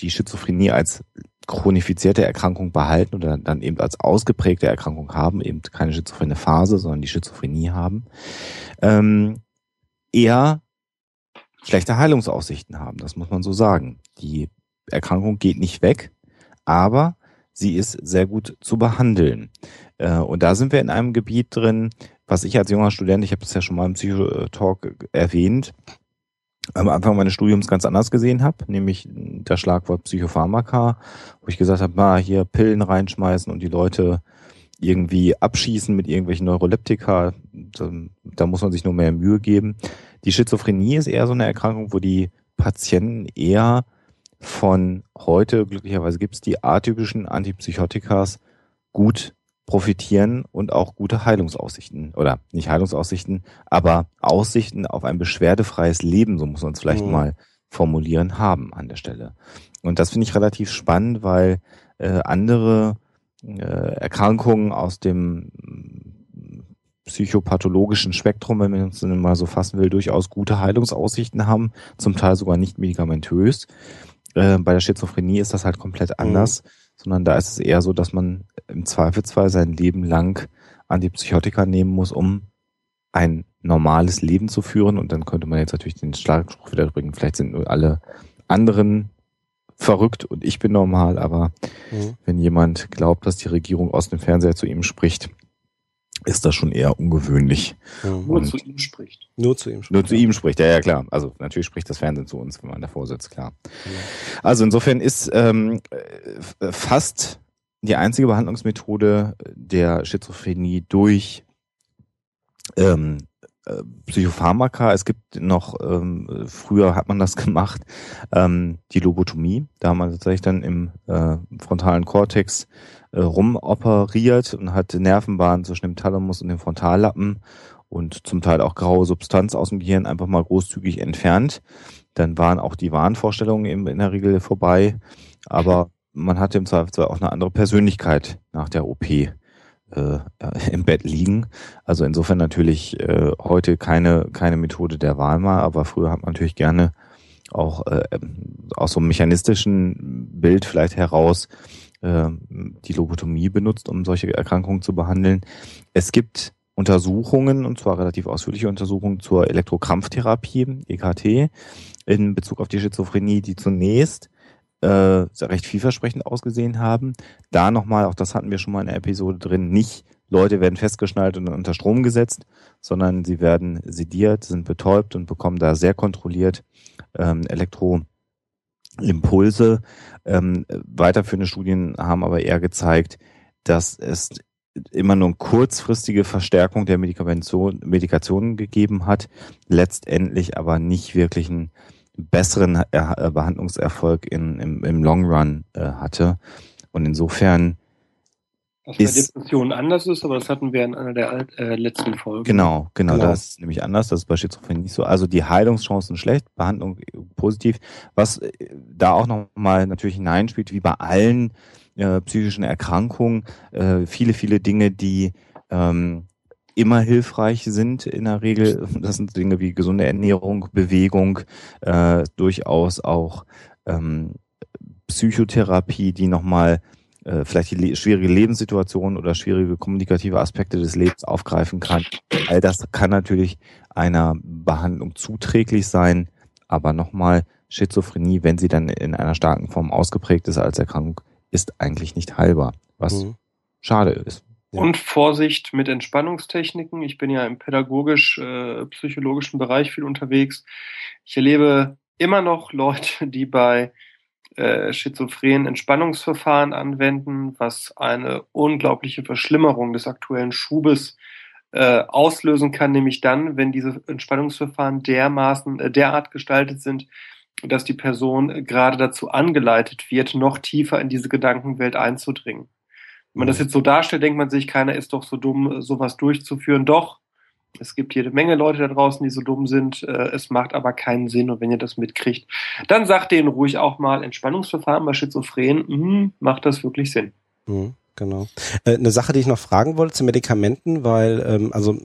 die Schizophrenie als chronifizierte Erkrankung behalten oder dann eben als ausgeprägte Erkrankung haben, eben keine schizophrene Phase, sondern die Schizophrenie haben, ähm, eher schlechte Heilungsaussichten haben. Das muss man so sagen. Die Erkrankung geht nicht weg, aber sie ist sehr gut zu behandeln. Äh, und da sind wir in einem Gebiet drin, was ich als junger Student, ich habe das ja schon mal im Psychotalk erwähnt, am Anfang meines Studiums ganz anders gesehen habe, nämlich das Schlagwort Psychopharmaka, wo ich gesagt habe, na, hier Pillen reinschmeißen und die Leute irgendwie abschießen mit irgendwelchen Neuroleptika, da, da muss man sich nur mehr Mühe geben. Die Schizophrenie ist eher so eine Erkrankung, wo die Patienten eher von heute, glücklicherweise gibt es die atypischen Antipsychotikas, gut profitieren und auch gute Heilungsaussichten oder nicht Heilungsaussichten, aber Aussichten auf ein beschwerdefreies Leben, so muss man es vielleicht Mhm. mal formulieren, haben an der Stelle. Und das finde ich relativ spannend, weil äh, andere äh, Erkrankungen aus dem mm, psychopathologischen Spektrum, wenn man denn mal so fassen will, durchaus gute Heilungsaussichten haben, zum Teil sogar nicht medikamentös. Äh, bei der Schizophrenie ist das halt komplett anders, sondern da ist es eher so, dass man im Zweifelsfall sein Leben lang Antipsychotika nehmen muss, um ein normales Leben zu führen. Und dann könnte man jetzt natürlich den Schlagspruch wieder bringen, vielleicht sind nur alle anderen verrückt und ich bin normal, aber mhm. wenn jemand glaubt, dass die Regierung aus dem Fernseher zu ihm spricht, ist das schon eher ungewöhnlich. Mhm. Nur zu ihm spricht. Nur zu ihm spricht. Nur zu ihm spricht, ja, ja, klar. Also natürlich spricht das Fernsehen zu uns, wenn man davor sitzt, klar. Mhm. Also insofern ist ähm, fast die einzige Behandlungsmethode der Schizophrenie durch ähm, äh, Psychopharmaka. Es gibt noch, ähm, früher hat man das [laughs] gemacht, ähm, die Lobotomie. Da haben wir tatsächlich dann im äh, frontalen Kortex äh, rumoperiert und hat Nervenbahnen zwischen dem Thalamus und dem Frontallappen und zum Teil auch graue Substanz aus dem Gehirn einfach mal großzügig entfernt. Dann waren auch die Wahnvorstellungen in der Regel vorbei, aber man hatte im Zweifelsfall auch eine andere Persönlichkeit nach der OP äh, im Bett liegen. Also insofern natürlich äh, heute keine, keine Methode der Wahl mehr, aber früher hat man natürlich gerne auch äh, aus so einem mechanistischen Bild vielleicht heraus äh, die Lobotomie benutzt, um solche Erkrankungen zu behandeln. Es gibt Untersuchungen, und zwar relativ ausführliche Untersuchungen zur Elektrokrampftherapie, EKT, in Bezug auf die Schizophrenie, die zunächst äh, recht vielversprechend ausgesehen haben. Da nochmal, auch das hatten wir schon mal in der Episode drin, nicht Leute werden festgeschnallt und unter Strom gesetzt, sondern sie werden sediert, sind betäubt und bekommen da sehr kontrolliert ähm, Elektroimpulse. Ähm, weiterführende Studien haben aber eher gezeigt, dass es immer nur eine kurzfristige Verstärkung der Medikation, Medikationen gegeben hat, letztendlich aber nicht wirklich einen besseren er Behandlungserfolg in, im, im Long Run äh, hatte. Und insofern was bei Depressionen anders ist, aber das hatten wir in einer der äh, letzten Folgen. Genau, genau, genau, das ist nämlich anders. Das ist bei Schizophrenie nicht so. Also die Heilungschancen schlecht, Behandlung positiv. Was äh, da auch nochmal natürlich hineinspielt, wie bei allen äh, psychischen Erkrankungen, äh, viele, viele Dinge, die ähm, immer hilfreich sind in der Regel. Das sind Dinge wie gesunde Ernährung, Bewegung, äh, durchaus auch ähm, Psychotherapie, die nochmal äh, vielleicht die le schwierige Lebenssituation oder schwierige kommunikative Aspekte des Lebens aufgreifen kann. All das kann natürlich einer Behandlung zuträglich sein, aber nochmal, Schizophrenie, wenn sie dann in einer starken Form ausgeprägt ist als Erkrankung, ist eigentlich nicht heilbar, was mhm. schade ist. Ja. Und Vorsicht mit Entspannungstechniken. Ich bin ja im pädagogisch-psychologischen äh, Bereich viel unterwegs. Ich erlebe immer noch Leute, die bei äh, schizophrenen Entspannungsverfahren anwenden, was eine unglaubliche Verschlimmerung des aktuellen Schubes äh, auslösen kann, nämlich dann, wenn diese Entspannungsverfahren dermaßen äh, derart gestaltet sind, dass die Person gerade dazu angeleitet wird, noch tiefer in diese Gedankenwelt einzudringen. Wenn man das jetzt so darstellt, denkt man sich, keiner ist doch so dumm, sowas durchzuführen. Doch, es gibt jede Menge Leute da draußen, die so dumm sind. Äh, es macht aber keinen Sinn. Und wenn ihr das mitkriegt, dann sagt denen ruhig auch mal Entspannungsverfahren bei Schizophren. Mh, macht das wirklich Sinn? Mhm, genau. Äh, eine Sache, die ich noch fragen wollte zu Medikamenten, weil ähm, also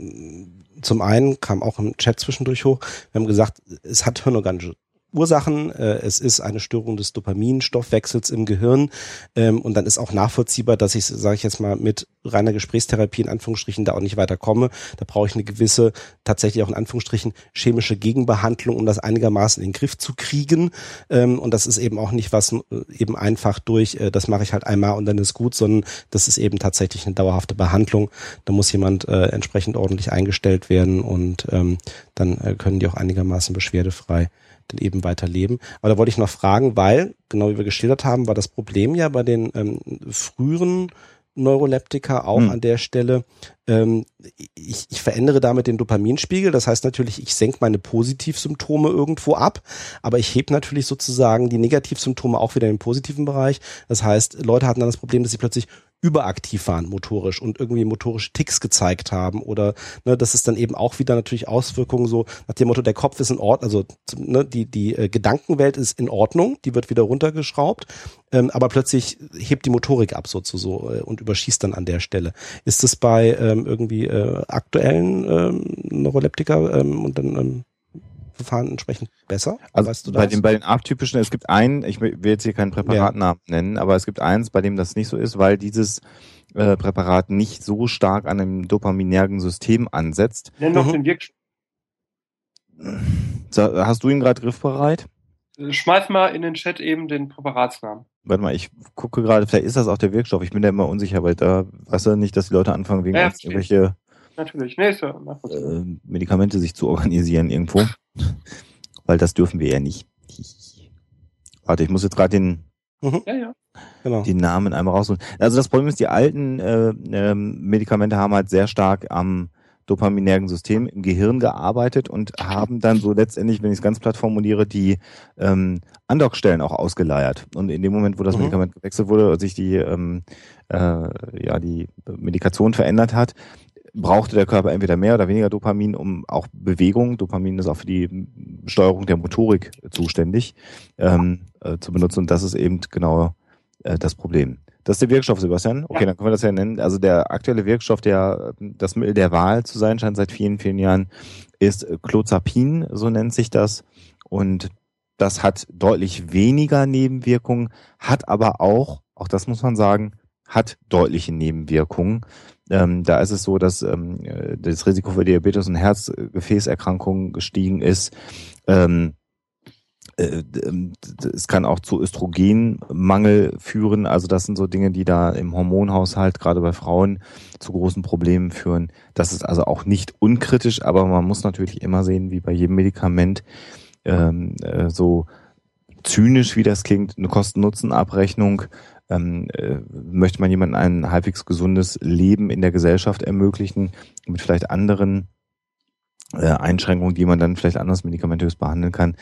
zum einen kam auch im Chat zwischendurch hoch, wir haben gesagt, es hat hirnorganische Ursachen. Äh, es ist eine Störung des Dopaminstoffwechsels im Gehirn. Ähm, und dann ist auch nachvollziehbar, dass ich, sage ich jetzt mal, mit reiner Gesprächstherapie in Anführungsstrichen da auch nicht weiterkomme. Da brauche ich eine gewisse, tatsächlich auch in Anführungsstrichen, chemische Gegenbehandlung, um das einigermaßen in den Griff zu kriegen. Ähm, und das ist eben auch nicht was äh, eben einfach durch, äh, das mache ich halt einmal und dann ist gut, sondern das ist eben tatsächlich eine dauerhafte Behandlung. Da muss jemand äh, entsprechend ordentlich eingestellt werden und ähm, dann äh, können die auch einigermaßen beschwerdefrei dann eben weiterleben. Aber da wollte ich noch fragen, weil, genau wie wir geschildert haben, war das Problem ja bei den ähm, früheren Neuroleptika auch hm. an der Stelle. Ähm, ich, ich verändere damit den Dopaminspiegel. Das heißt natürlich, ich senke meine Positivsymptome irgendwo ab, aber ich hebe natürlich sozusagen die Negativsymptome auch wieder in den positiven Bereich. Das heißt, Leute hatten dann das Problem, dass sie plötzlich überaktiv waren motorisch und irgendwie motorische Ticks gezeigt haben oder ne, das ist dann eben auch wieder natürlich Auswirkungen so nach dem Motto der Kopf ist in Ordnung, also ne, die die äh, Gedankenwelt ist in Ordnung, die wird wieder runtergeschraubt, ähm, aber plötzlich hebt die Motorik ab so, so äh, und überschießt dann an der Stelle. Ist das bei ähm, irgendwie äh, aktuellen ähm, Neuroleptika ähm, und dann ähm, Verfahren entsprechend besser? Also weißt du das? Bei den, bei den atypischen, es gibt einen, ich will jetzt hier keinen Präparatnamen ja. nennen, aber es gibt eins, bei dem das nicht so ist, weil dieses äh, Präparat nicht so stark an einem dopaminergen System ansetzt. Nenn doch mhm. den Wirkstoff. So, hast du ihn gerade griffbereit? Schmeiß mal in den Chat eben den Präparatsnamen. Warte mal, ich gucke gerade, vielleicht ist das auch der Wirkstoff. Ich bin da immer unsicher, weil da weißt du nicht, dass die Leute anfangen, wegen Ja, irgendwelche Natürlich. Nee, ist ja nachvollziehbar. äh, Medikamente sich zu organisieren irgendwo. [laughs] weil das dürfen wir ja nicht. Warte, ich muss jetzt gerade den, Ja, ja. Genau. den Namen einmal rausholen. Also das Problem ist, die alten äh, ähm, Medikamente haben halt sehr stark am dopaminergen System im Gehirn gearbeitet und haben dann so letztendlich, wenn ich es ganz platt formuliere, die ähm, Andockstellen auch ausgeleiert. Und in dem Moment, wo das Mhm. Medikament gewechselt wurde sich die, ähm, äh, ja, die Medikation verändert hat, brauchte der Körper entweder mehr oder weniger Dopamin, um auch Bewegung, Dopamin ist auch für die Steuerung der Motorik zuständig, ähm, äh, zu benutzen. Und das ist eben genau äh, das Problem. Das ist der Wirkstoff, Sebastian. Okay, Ja. dann können wir das ja nennen. Also der aktuelle Wirkstoff, der das Mittel der Wahl zu sein scheint seit vielen, vielen Jahren, ist Clozapin, so nennt sich das. Und das hat deutlich weniger Nebenwirkungen, hat aber auch, auch das muss man sagen, hat deutliche Nebenwirkungen. Ähm, da ist es so, dass ähm, äh, das Risiko für Diabetes und Herzgefäßerkrankungen gestiegen ist. Ähm, äh, ähm, es kann auch zu Östrogenmangel führen. Also das sind so Dinge, die da im Hormonhaushalt gerade bei Frauen zu großen Problemen führen. Das ist also auch nicht unkritisch, aber man muss natürlich immer sehen, wie bei jedem Medikament, ähm, äh, so zynisch wie das klingt, eine Kosten-Nutzen-Abrechnung, ähm, äh, möchte man jemandem ein halbwegs gesundes Leben in der Gesellschaft ermöglichen, mit vielleicht anderen äh, Einschränkungen, die man dann vielleicht anders medikamentös behandeln kann.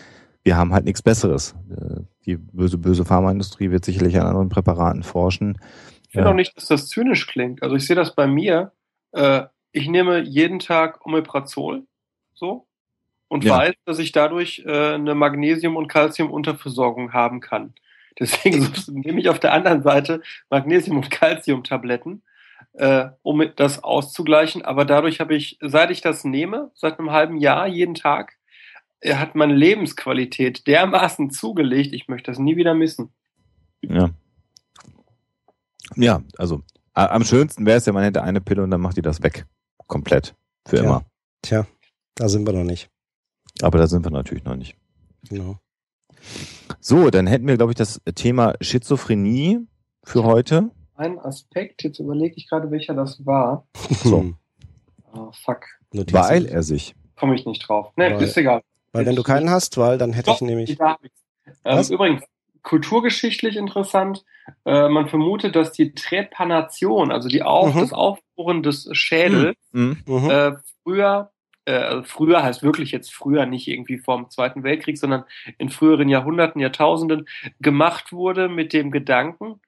Wir haben halt nichts Besseres. Äh, die böse, böse Pharmaindustrie wird sicherlich an anderen Präparaten forschen. Ich finde Ja. auch nicht, dass das zynisch klingt. Also ich sehe das bei mir. Äh, ich nehme jeden Tag Omeprazol, so, und Ja. weiß, dass ich dadurch äh, eine Magnesium- und Calcium-Unterversorgung haben kann. Deswegen nehme ich auf der anderen Seite Magnesium- und Calcium-Tabletten, äh, um das auszugleichen. Aber dadurch habe ich, seit ich das nehme, seit einem halben Jahr, jeden Tag, äh, hat meine Lebensqualität dermaßen zugelegt, ich möchte das nie wieder missen. Ja. Ja, also am schönsten wäre es ja, man hätte eine Pille und dann macht die das weg. Komplett. Für Ja. immer. Tja, da sind wir noch nicht. Aber da sind wir natürlich noch nicht. Genau. So, dann hätten wir, glaube ich, das Thema Schizophrenie für heute. Ein Aspekt, jetzt überlege ich gerade, welcher das war. [laughs] So. Oh, fuck. Notizen. Weil er sich. Komme ich nicht drauf. Nee, Weil- ist egal. Weil wenn du keinen hast, weil dann hätte ich Doch, nämlich. hab ich's. Ähm, übrigens, kulturgeschichtlich interessant. Äh, man vermutet, dass die Trepanation, also die Auf Mhm. das Aufbohren des Schädels, Hm? Mhm. äh, früher, äh, also früher heißt wirklich jetzt früher, nicht irgendwie vorm Zweiten Weltkrieg, sondern in früheren Jahrhunderten, Jahrtausenden gemacht wurde mit dem Gedanken,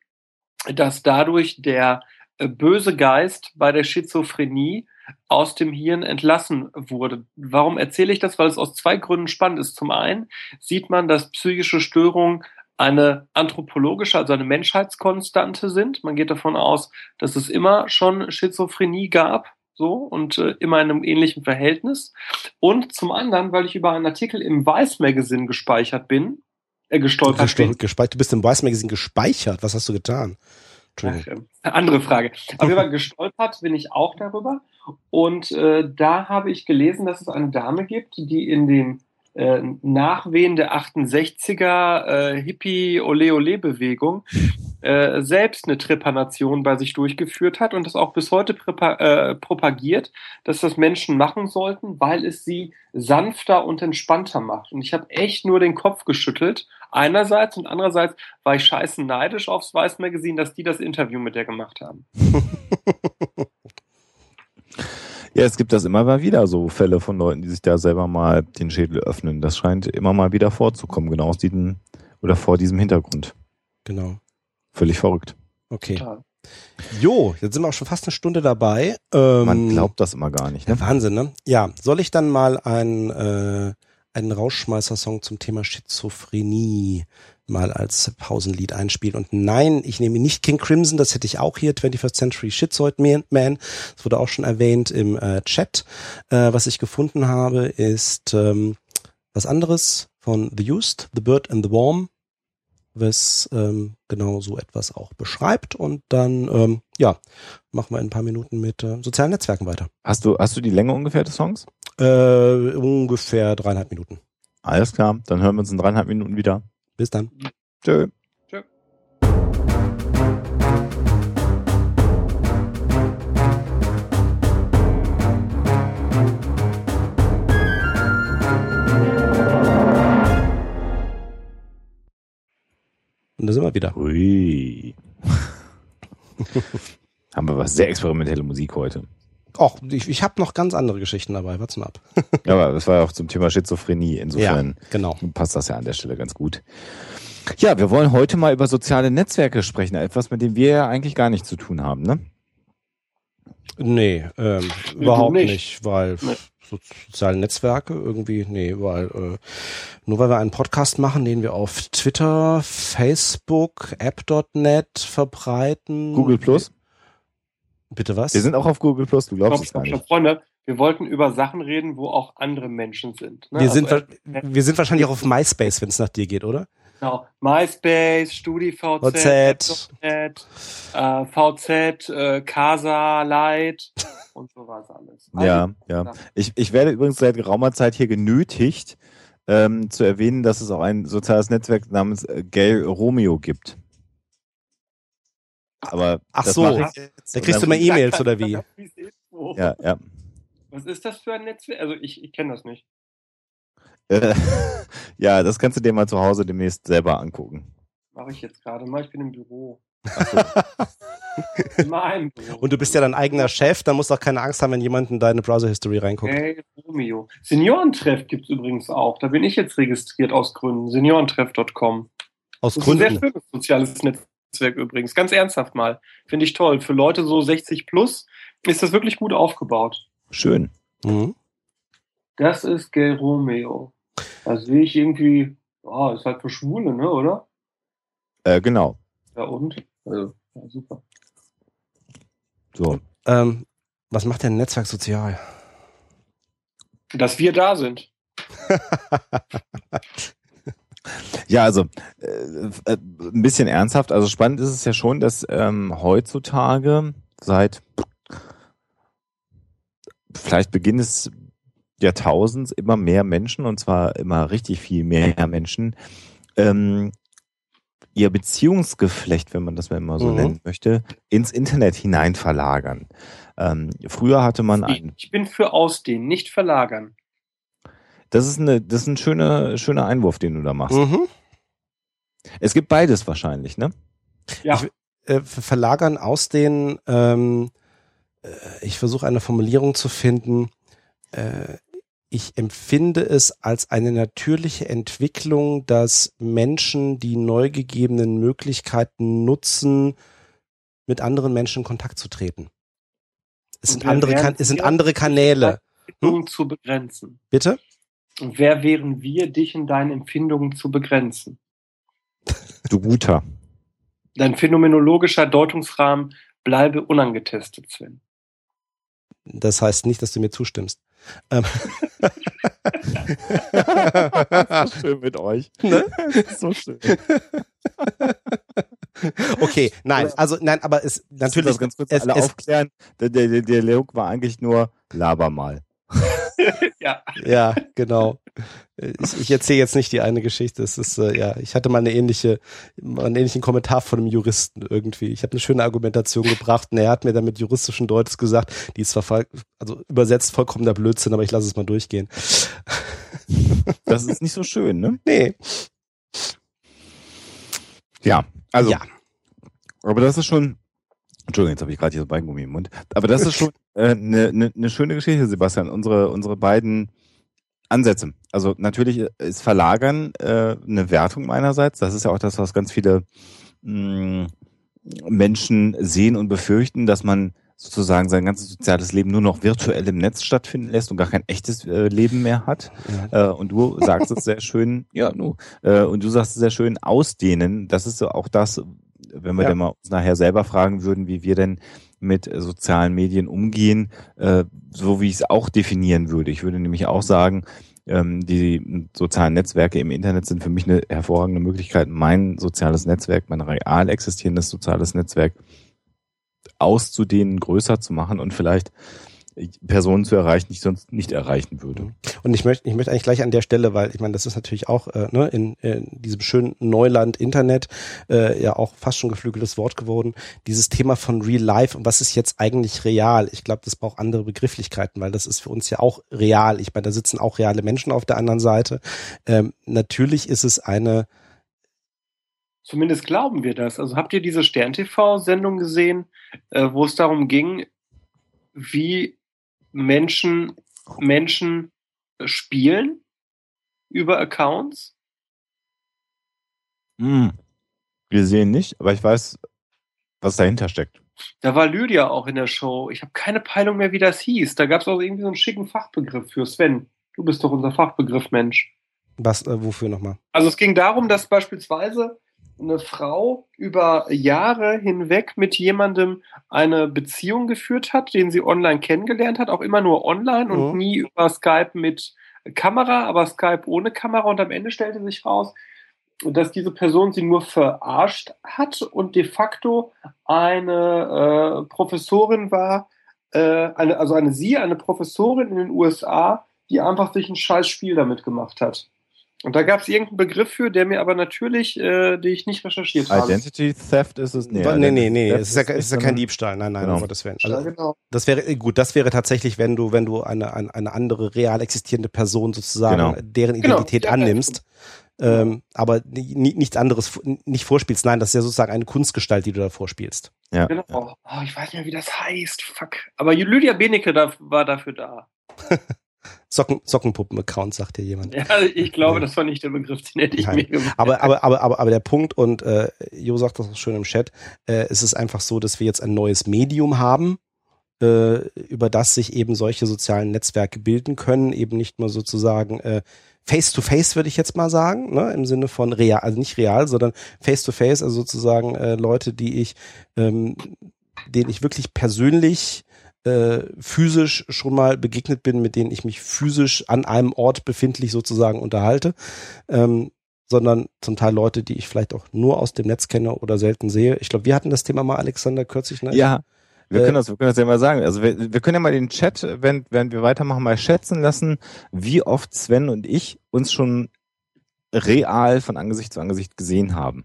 dass dadurch der äh, böse Geist bei der Schizophrenie aus dem Hirn entlassen wurde. Warum erzähle ich das? Weil es aus zwei Gründen spannend ist. Zum einen sieht man, dass psychische Störungen eine anthropologische, also eine Menschheitskonstante sind. Man geht davon aus, dass es immer schon Schizophrenie gab, so und äh, immer in einem ähnlichen Verhältnis. Und zum anderen, weil ich über einen Artikel im Vice Magazine gespeichert bin, äh, gestolpert bin. Gestol- gespeichert. Du bist im Weiß Magazine gespeichert. Was hast du getan? Ach, ähm, andere Frage. Jeden Fall gestolpert bin ich auch darüber. Und äh, da habe ich gelesen, dass es eine Dame gibt, die in den äh, Nachwehen der 68er äh, Hippie-Ole-Ole-Bewegung äh, selbst eine Trepanation bei sich durchgeführt hat und das auch bis heute äh, propagiert, dass das Menschen machen sollten, weil es sie sanfter und entspannter macht. Und ich habe echt nur den Kopf geschüttelt. Einerseits und andererseits war ich scheißen neidisch aufs Weiß Magazine, dass die das Interview mit der gemacht haben. [laughs] Ja, es gibt das immer mal wieder, so Fälle von Leuten, die sich da selber mal den Schädel öffnen. Das scheint immer mal wieder vorzukommen, genau aus diesem oder vor diesem Hintergrund. Genau. Völlig verrückt. Okay. Total. Jo, jetzt sind wir auch schon fast eine Stunde dabei. Ähm, Man glaubt das immer gar nicht. Ja, Ne? Wahnsinn, ne? Ja, soll ich dann mal ein, äh, einen Rausschmeißer-Song zum Thema Schizophrenie mal als Pausenlied einspielen? Und nein, ich nehme nicht King Crimson, das hätte ich auch hier, 21st Century Schizoid Man. Das wurde auch schon erwähnt im äh, Chat. Äh, was ich gefunden habe, ist ähm, was anderes von The Used, The Bird and the Worm, was ähm, genau so etwas auch beschreibt. Und dann, ähm, ja, machen wir in ein paar Minuten mit äh, sozialen Netzwerken weiter. Hast du, hast du die Länge ungefähr des Songs? Äh, ungefähr dreieinhalb Minuten. Alles klar, dann hören wir uns in dreieinhalb Minuten wieder. Bis dann. Tschö. Tschö. Und da sind wir wieder. Ui. [laughs] Haben wir was sehr experimentelle Musik heute. Och, ich, ich habe noch ganz andere Geschichten dabei. Warte mal ab. [laughs] Ja, aber das war ja auch zum Thema Schizophrenie. Insofern genau. passt das ja an der Stelle ganz gut. Ja, wir wollen heute mal über soziale Netzwerke sprechen. Etwas, mit dem wir ja eigentlich gar nichts zu tun haben, ne? Nee, ähm, du überhaupt nicht. nicht, weil Nee. so, soziale Netzwerke irgendwie, nee, weil äh, nur weil wir einen Podcast machen, den wir auf Twitter, Facebook, App.net verbreiten. Google Plus. Bitte was? Wir sind auch auf Google Plus, du glaubst es gar nicht. Freunde, wir wollten über Sachen reden, wo auch andere Menschen sind. Ne? wir, sind, Also, wa- wir sind wahrscheinlich auch auf MySpace, wenn es nach dir geht, oder? Genau. MySpace, StudiVZ, VZ. Äh, VZ, äh, Casa Light [laughs] und sowas alles. Ja, ja. Ich, ich werde übrigens seit geraumer Zeit hier genötigt, ähm, zu erwähnen, dass es auch ein soziales Netzwerk namens äh, Gay Romeo gibt. Aber Ach das so, mache ich jetzt da kriegst du mal [laughs] E-Mails oder wie? [laughs] Ja, ja. Was ist das für ein Netzwerk? Also ich, ich kenne das nicht. Äh, [laughs] ja, das kannst du dir mal zu Hause demnächst selber angucken. Mache ich jetzt gerade mal. Ich bin im Büro. In meinem Büro. Und du bist ja dein eigener Chef, da musst du auch keine Angst haben, wenn jemand in deine Browser-History reinguckt. Hey, Romeo. Seniorentreff gibt's übrigens auch. Da bin ich jetzt registriert aus Gründen. Seniorentreff.com. Aus Das ist ein sehr Gründen. schönes soziales Netzwerk übrigens. Ganz ernsthaft mal. Finde ich toll. Für Leute so 60 plus ist das wirklich gut aufgebaut. Schön. Mhm. Das ist Gay Romeo. Da sehe ich irgendwie, oh, ist halt für Schwule, ne, oder? Äh, genau. Ja, und? Also, ja, super. So. Ähm, was macht denn ein Netzwerk sozial? Dass wir da sind. [laughs] Ja, also äh, äh, ein bisschen ernsthaft. Also spannend ist es ja schon, dass ähm, heutzutage seit vielleicht Beginn des Jahrtausends immer mehr Menschen, und zwar immer richtig viel mehr Menschen, ähm, ihr Beziehungsgeflecht, wenn man das mal immer so Mhm. nennen möchte, ins Internet hinein verlagern. Ähm, früher hatte man Ich, ein, ich bin für Ausdehnen, nicht verlagern. das ist eine, das ist ein schöner, schöner Einwurf, den du da machst. Mhm. Es gibt beides wahrscheinlich, ne? Ja, Ich- Äh, verlagern aus den, ähm, äh, ich versuche eine Formulierung zu finden, äh, ich empfinde es als eine natürliche Entwicklung, dass Menschen die neu gegebenen Möglichkeiten nutzen, mit anderen Menschen in Kontakt zu treten. Es sind andere, kan es sind andere Kanäle. Empfindungen zu begrenzen. Bitte? Und wer wären wir, dich in deinen Empfindungen zu begrenzen? Du guter. Dein phänomenologischer Deutungsrahmen bleibe unangetestet, Sven. Das heißt nicht, dass du mir zustimmst. Ähm. so schön mit euch. Ne? so schön. okay, nein, also nein, aber es natürlich das ganz kurz es, alle es, aufklären. Der, der, der Dialog war eigentlich nur laber mal. [laughs] ja, Ja, genau. Ich, ich erzähle jetzt nicht die eine Geschichte. Es ist äh, ja, ich hatte mal eine ähnliche, mal einen ähnlichen Kommentar von einem Juristen irgendwie. Ich habe eine schöne Argumentation gebracht und er hat mir dann mit juristischen Deutsch gesagt, die ist zwar voll, also übersetzt vollkommener Blödsinn, aber ich lasse es mal durchgehen. Das ist nicht so schön, ne? Nee. Ja, also. Ja. Aber das ist schon. Entschuldigung, jetzt habe ich gerade hier so Beingummi im Mund. Aber das ist schon eine äh, ne, ne, ne schöne Geschichte, Sebastian. Unsere, unsere beiden Ansätze. Also natürlich ist Verlagern äh, eine Wertung meinerseits. Das ist ja auch das, was ganz viele mh, Menschen sehen und befürchten, dass man sozusagen sein ganzes soziales Leben nur noch virtuell im Netz stattfinden lässt und gar kein echtes äh, Leben mehr hat. Ja. Äh, und du sagst es sehr schön, [laughs] ja, nu, äh, und du sagst es sehr schön, ausdehnen. Das ist so auch das, wenn wir Ja. dann mal uns nachher selber fragen würden, wie wir denn mit äh, sozialen Medien umgehen, äh, so wie ich es auch definieren würde. Ich würde nämlich auch sagen, ähm, die sozialen Netzwerke im Internet sind für mich eine hervorragende Möglichkeit, mein soziales Netzwerk, mein real existierendes soziales Netzwerk auszudehnen, größer zu machen und vielleicht Personen zu erreichen, die ich sonst nicht erreichen würde. Und ich möchte, ich möchte eigentlich gleich an der Stelle, weil ich meine, das ist natürlich auch äh, ne, in, in diesem schönen Neuland Internet äh, ja auch fast schon geflügeltes Wort geworden. Dieses Thema von Real Life und was ist jetzt eigentlich real? Ich glaube, das braucht andere Begrifflichkeiten, weil das ist für uns ja auch real. Ich meine, da sitzen auch reale Menschen auf der anderen Seite. Ähm, natürlich ist es eine Zumindest glauben wir das. Also habt ihr diese Stern-TV-Sendung gesehen, äh, wo es darum ging, wie Menschen Menschen spielen über Accounts? Hm. Wir sehen nicht, aber ich weiß, was dahinter steckt. Da war Lydia auch in der Show. Ich habe keine Peilung mehr, wie das hieß. Da gab es auch irgendwie so einen schicken Fachbegriff für Sven. Du bist doch unser Fachbegriff, Mensch. Was, äh, wofür nochmal? Also es ging darum, dass beispielsweise eine Frau über Jahre hinweg mit jemandem eine Beziehung geführt hat, den sie online kennengelernt hat, auch immer nur online und Mhm. nie über Skype mit Kamera, aber Skype ohne Kamera. Und am Ende stellte sich raus, dass diese Person sie nur verarscht hat und de facto eine äh, Professorin war, äh, eine, also eine sie, eine Professorin in den USA, die einfach sich ein scheiß Spiel damit gemacht hat. Und da gab es irgendeinen Begriff für, der mir aber natürlich, äh, die ich nicht recherchiert habe. Identity Theft ist es? Nee, nee, nee, nee. Theft Es ist ja, ist ja nicht, kein Diebstahl. Nein, nein, Genau. um Gottes Willen. ja, Also, genau. das wäre, gut, das wäre tatsächlich, wenn du, wenn du eine, eine, eine andere real existierende Person sozusagen, Genau. deren Genau, Identität ja, annimmst, ähm, aber ni- ni- nichts anderes nicht vorspielst. Nein, das ist ja sozusagen eine Kunstgestalt, die du da vorspielst. Ja. Genau. Oh, ich weiß nicht mehr, wie das heißt. Fuck. Aber Lydia Benecke da, war dafür da. [laughs] Socken, Sockenpuppen-Account, sagt dir jemand. Ja, ich glaube, Ja. das war nicht der Begriff, den hätte ich Nein. mir gemacht. Aber, aber, aber, aber, aber der Punkt, und äh, Jo sagt das auch schön im Chat, äh, es ist einfach so, dass wir jetzt ein neues Medium haben, äh, über das sich eben solche sozialen Netzwerke bilden können, eben nicht nur sozusagen äh, Face-to-Face, würde ich jetzt mal sagen, ne, im Sinne von real, also nicht real, sondern Face-to-Face, also sozusagen äh, Leute, die ich, ähm, denen ich wirklich persönlich äh, physisch schon mal begegnet bin, mit denen ich mich physisch an einem Ort befindlich sozusagen unterhalte, ähm, sondern zum Teil Leute, die ich vielleicht auch nur aus dem Netz kenne oder selten sehe. Ich glaube, wir hatten das Thema mal, Alexander, kürzlich, ne? Ja, wir Äh, können das, wir können das ja mal sagen. Also wir, wir können ja mal den Chat, wenn, während wir weitermachen, mal schätzen lassen, wie oft Sven und ich uns schon real von Angesicht zu Angesicht gesehen haben.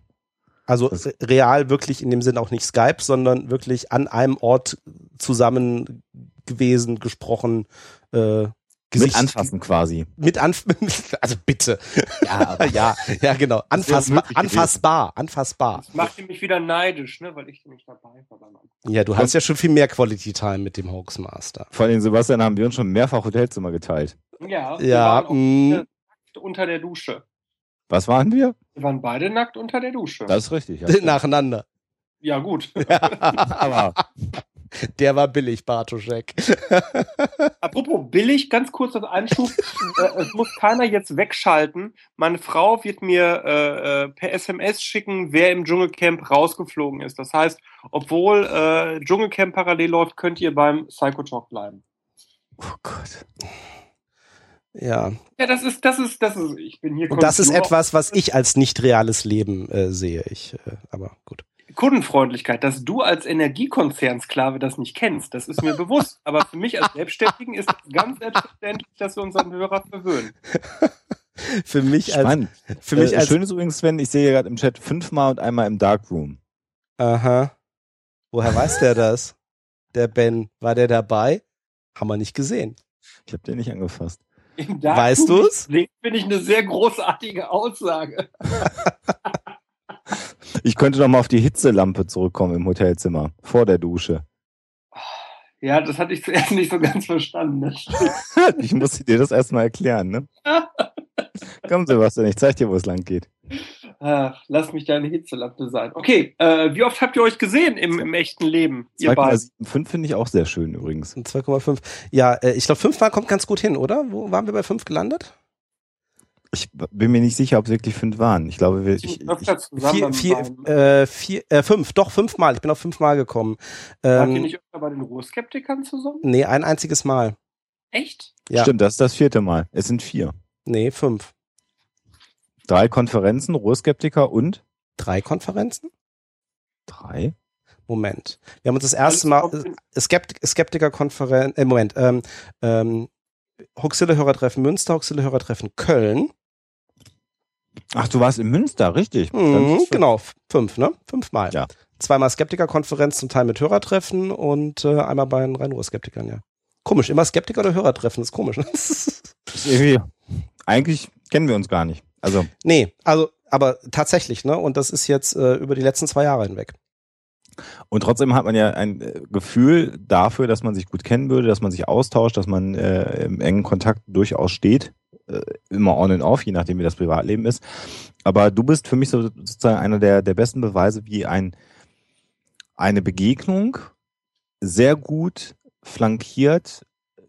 Also real wirklich in dem Sinn auch nicht Skype, sondern wirklich an einem Ort zusammen gewesen, gesprochen, äh, Mit anfassen quasi. Mit anf [laughs] also bitte. Ja, aber [laughs] ja, ja, genau. Anfassbar, anfassbar, anfassbar. Das macht mich wieder neidisch, ne, weil ich nicht dabei war beim Anfang. Ja, du hast ja schon viel mehr Quality Time mit dem Hoaxmaster. Vor allem Sebastian haben wir uns schon mehrfach Hotelzimmer geteilt. Ja, wir Ja, waren auch mm, nackt unter der Dusche. Was waren wir? Wir waren beide nackt unter der Dusche. Das ist richtig. Ja. [laughs] nacheinander. ja, gut. aber Der war billig, Bartoschek. [laughs] Apropos billig, ganz kurz als Einschub. [laughs] äh, es muss keiner jetzt wegschalten. Meine Frau wird mir äh, äh, per SMS schicken, wer im Dschungelcamp rausgeflogen ist. Das heißt, obwohl äh, Dschungelcamp parallel läuft, könnt ihr beim Psychotalk bleiben. oh Gott. Ja. Ja, das ist, das ist, das ist, ich bin hier Und das ist etwas, was ich als nicht reales Leben äh, sehe. Ich, äh, aber gut. Kundenfreundlichkeit, dass du als Energiekonzernsklave das nicht kennst, das ist mir bewusst. Aber für mich als Selbstständigen ist es ganz selbstverständlich, dass wir unseren Hörer verwöhnen. [laughs] Für mich als, Spannend. für mich äh, als, schön ist übrigens, Sven, ich sehe gerade im Chat fünfmal und einmal im Darkroom. aha. Woher weiß der das? Der Ben, war der dabei? Haben wir nicht gesehen. Ich habe den nicht angefasst. Im Darkroom Weißt du's? Finde ich eine sehr großartige Aussage. [laughs] Ich könnte noch mal auf die Hitzelampe zurückkommen im Hotelzimmer, vor der Dusche. Ja, das hatte ich zuerst nicht so ganz verstanden. [laughs] Ich muss dir das erstmal erklären, ne? [laughs] Komm, Sebastian, ich zeig dir, wo es lang geht. Ach, lass mich deine Hitzelampe sein. Okay, äh, wie oft habt ihr euch gesehen im, im echten Leben? Ihr beiden. 2,75 finde ich auch sehr schön übrigens. Und 2,5. Ja, äh, ich glaube, fünfmal kommt ganz gut hin, oder? Wo waren wir bei fünf gelandet? Ich bin mir nicht sicher, ob es wirklich fünf waren. Ich glaube, wir, ich, ich, Vier, vier, äh, vier, äh, fünf, doch fünfmal. Ich bin auf fünfmal gekommen. Wart ihr Ähm, nicht öfter bei den Ruhrskeptikern zusammen? nee, ein einziges Mal. Echt? Ja. Stimmt, das ist das vierte Mal. Es sind vier. Nee, fünf. Drei Konferenzen, Ruhrskeptiker und Drei Konferenzen? drei. Moment. Wir haben uns das erste Mal äh, Skept Skeptiker-Konferenz, äh, Moment, ähm, ähm, Huxille-Hörertreffen Münster, Huxille-Hörertreffen Köln. Ach, du warst in Münster, richtig. Mhm, genau, fünf, ne? Fünfmal. Ja. Zweimal Skeptiker-Konferenz, zum Teil mit Hörertreffen und äh, einmal bei den Rhein-Ruhr-Skeptikern, ja. Komisch, immer Skeptiker oder Hörertreffen, ist komisch. Ne? [laughs] Ist irgendwie, eigentlich kennen wir uns gar nicht. Also, nee, also, aber tatsächlich, ne? Und das ist jetzt äh, über die letzten zwei Jahre hinweg. Und trotzdem hat man ja ein äh, Gefühl dafür, dass man sich gut kennen würde, dass man sich austauscht, dass man äh, im engen Kontakt durchaus steht. Äh, immer on and off, je nachdem wie das Privatleben ist. Aber du bist für mich so, sozusagen einer der, der besten Beweise, wie ein, eine Begegnung sehr gut flankiert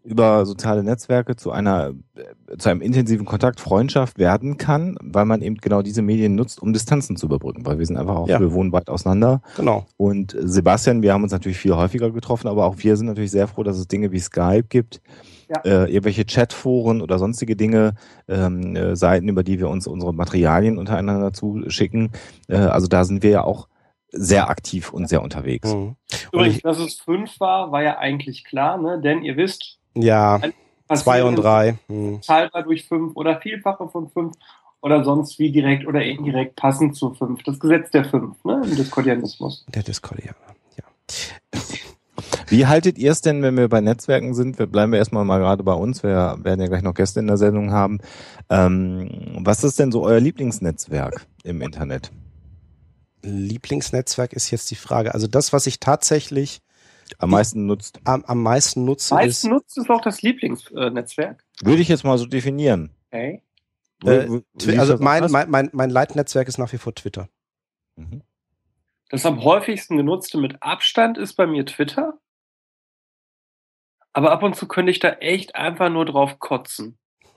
über soziale Netzwerke zu einer äh, zu einem intensiven Kontakt, Freundschaft werden kann, weil man eben genau diese Medien nutzt, um Distanzen zu überbrücken, weil wir sind einfach auch, Ja. wir wohnen weit auseinander. Genau. Und Sebastian, wir haben uns natürlich viel häufiger getroffen, aber auch wir sind natürlich sehr froh, dass es Dinge wie Skype gibt, Ja. äh, irgendwelche Chatforen oder sonstige Dinge, ähm, äh, Seiten, über die wir uns unsere Materialien untereinander zuschicken. Äh, also da sind wir ja auch sehr aktiv und sehr unterwegs. Mhm. Übrigens, dass es fünf war, war ja eigentlich klar, ne? Denn ihr wisst, Ja, zwei und drei. Teilbar durch fünf oder Vielfache von fünf oder sonst wie direkt oder indirekt passend zu fünf. Das Gesetz der fünf, ne? Im Diskordianismus. Der Discordianer. Ja. Wie haltet ihr es denn, wenn wir bei Netzwerken sind? Wir bleiben wir erstmal mal gerade bei uns. Wir werden ja gleich noch Gäste in der Sendung haben. Ähm, was ist denn so euer Lieblingsnetzwerk im Internet? Lieblingsnetzwerk ist jetzt die Frage. Also das, was ich tatsächlich Am meisten nutzt? am, am meisten nutze, Meist ist nutzt es auch das Lieblingsnetzwerk. Würde ich jetzt mal so definieren. Okay. Äh, ist also mein, mein, mein, mein Leitnetzwerk ist nach wie vor Twitter. Mhm. Das am häufigsten genutzte mit Abstand ist bei mir Twitter. Aber ab und zu könnte ich da echt einfach nur drauf kotzen. [laughs]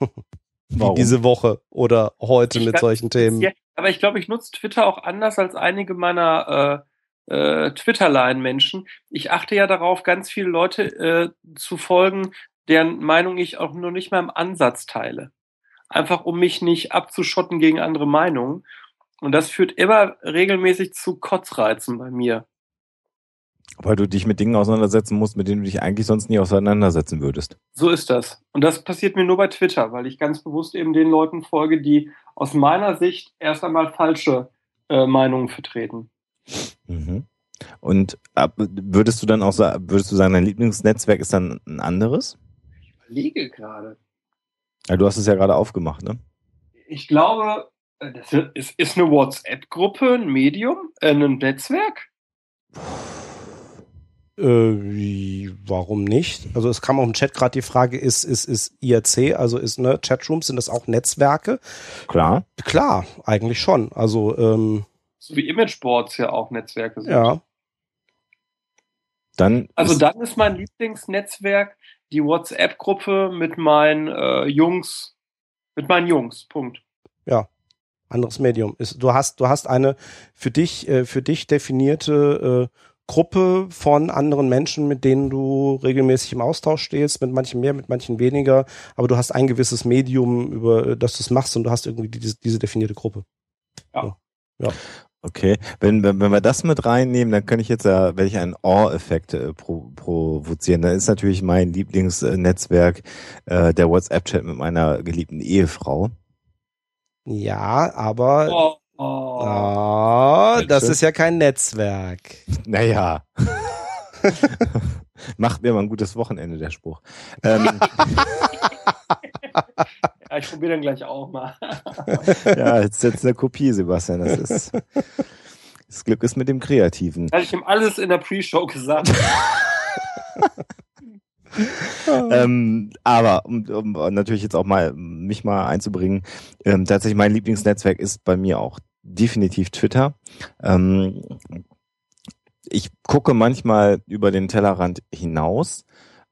Warum? Wie diese Woche oder heute Ich mit solchen Themen. Ja, aber ich glaube, ich nutze Twitter auch anders als einige meiner äh, äh, Twitter-Line-Menschen. Ich achte ja darauf, ganz viele Leute äh, zu folgen, deren Meinung ich auch nur nicht mal im Ansatz teile. Einfach um mich nicht abzuschotten gegen andere Meinungen. Und das führt immer regelmäßig zu Kotzreizen bei mir. Weil du dich mit Dingen auseinandersetzen musst, mit denen du dich eigentlich sonst nie auseinandersetzen würdest. So ist das. Und das passiert mir nur bei Twitter, weil ich ganz bewusst eben den Leuten folge, die aus meiner Sicht erst einmal falsche äh, Meinungen vertreten. Mhm. Und ab, würdest du dann auch sagen, würdest du sagen, dein Lieblingsnetzwerk ist dann ein anderes? Ich überlege gerade. Ja, du hast es ja gerade aufgemacht, ne? Ich glaube, äh, das ist, ist eine WhatsApp-Gruppe, ein Medium, äh, ein Netzwerk. Äh, warum nicht? Also es kam auch im Chat gerade die Frage, ist, ist, ist IRC, also ist, ne, Chatrooms, sind das auch Netzwerke? Klar. Klar, eigentlich schon. Also, ähm, So wie Imageboards ja auch Netzwerke sind. ja. Dann Also ist, dann ist mein Lieblingsnetzwerk die WhatsApp-Gruppe mit meinen äh, Jungs, mit meinen Jungs. Punkt. anderes Medium ist. Du hast, du hast eine für dich, äh, für dich definierte äh, Gruppe von anderen Menschen, mit denen du regelmäßig im Austausch stehst, mit manchen mehr, mit manchen weniger, aber du hast ein gewisses Medium, über äh, das du es machst und du hast irgendwie diese, diese definierte Gruppe. Okay. Wenn, wenn, wenn wir das mit reinnehmen, dann kann ich jetzt ja, werde ich einen Awe-Effekt äh, pro, provozieren. Dann ist natürlich mein Lieblingsnetzwerk äh, der WhatsApp-Chat mit meiner geliebten Ehefrau. Ja, aber Oh, oh. ah, das ist ja kein Netzwerk. [laughs] Naja. [laughs] Macht mir mal ein gutes Wochenende, der Spruch. Ähm, [laughs] Ja, ich probiere dann gleich auch mal. [laughs] ja, jetzt ist jetzt eine Kopie, Sebastian. Das ist. Das Glück ist mit dem Kreativen. Hatte ich ihm alles in der Pre-Show gesagt. [laughs] Ähm, aber um, um natürlich jetzt auch mal mich mal einzubringen, ähm, tatsächlich mein Lieblingsnetzwerk ist bei mir auch definitiv Twitter. Ähm, ich gucke manchmal über den Tellerrand hinaus,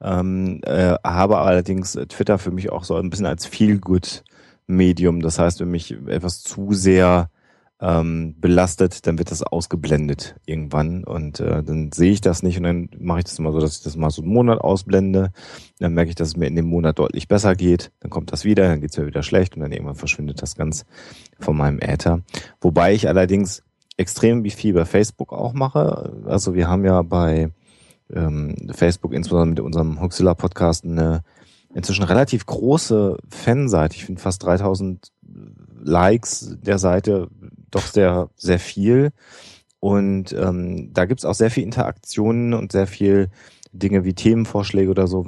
ähm, äh, habe allerdings Twitter für mich auch so ein bisschen als Feel-Good-Medium. Das heißt, wenn mich etwas zu sehr ähm, belastet, dann wird das ausgeblendet irgendwann und äh, dann sehe ich das nicht und dann mache ich das immer so, dass ich das mal so einen Monat ausblende. Dann merke ich, dass es mir in dem Monat deutlich besser geht. Dann kommt das wieder, dann geht es mir wieder schlecht und dann irgendwann verschwindet das ganz von meinem Äther. Wobei ich allerdings extrem wie viel bei Facebook auch mache. Also wir haben ja bei ähm, Facebook insbesondere mit unserem Huxilla Podcast eine inzwischen relativ große Fanseite. Ich finde fast 3000 Likes der Seite doch sehr, sehr viel. Und ähm, da gibt's auch sehr viel Interaktionen und sehr viel Dinge wie Themenvorschläge oder so.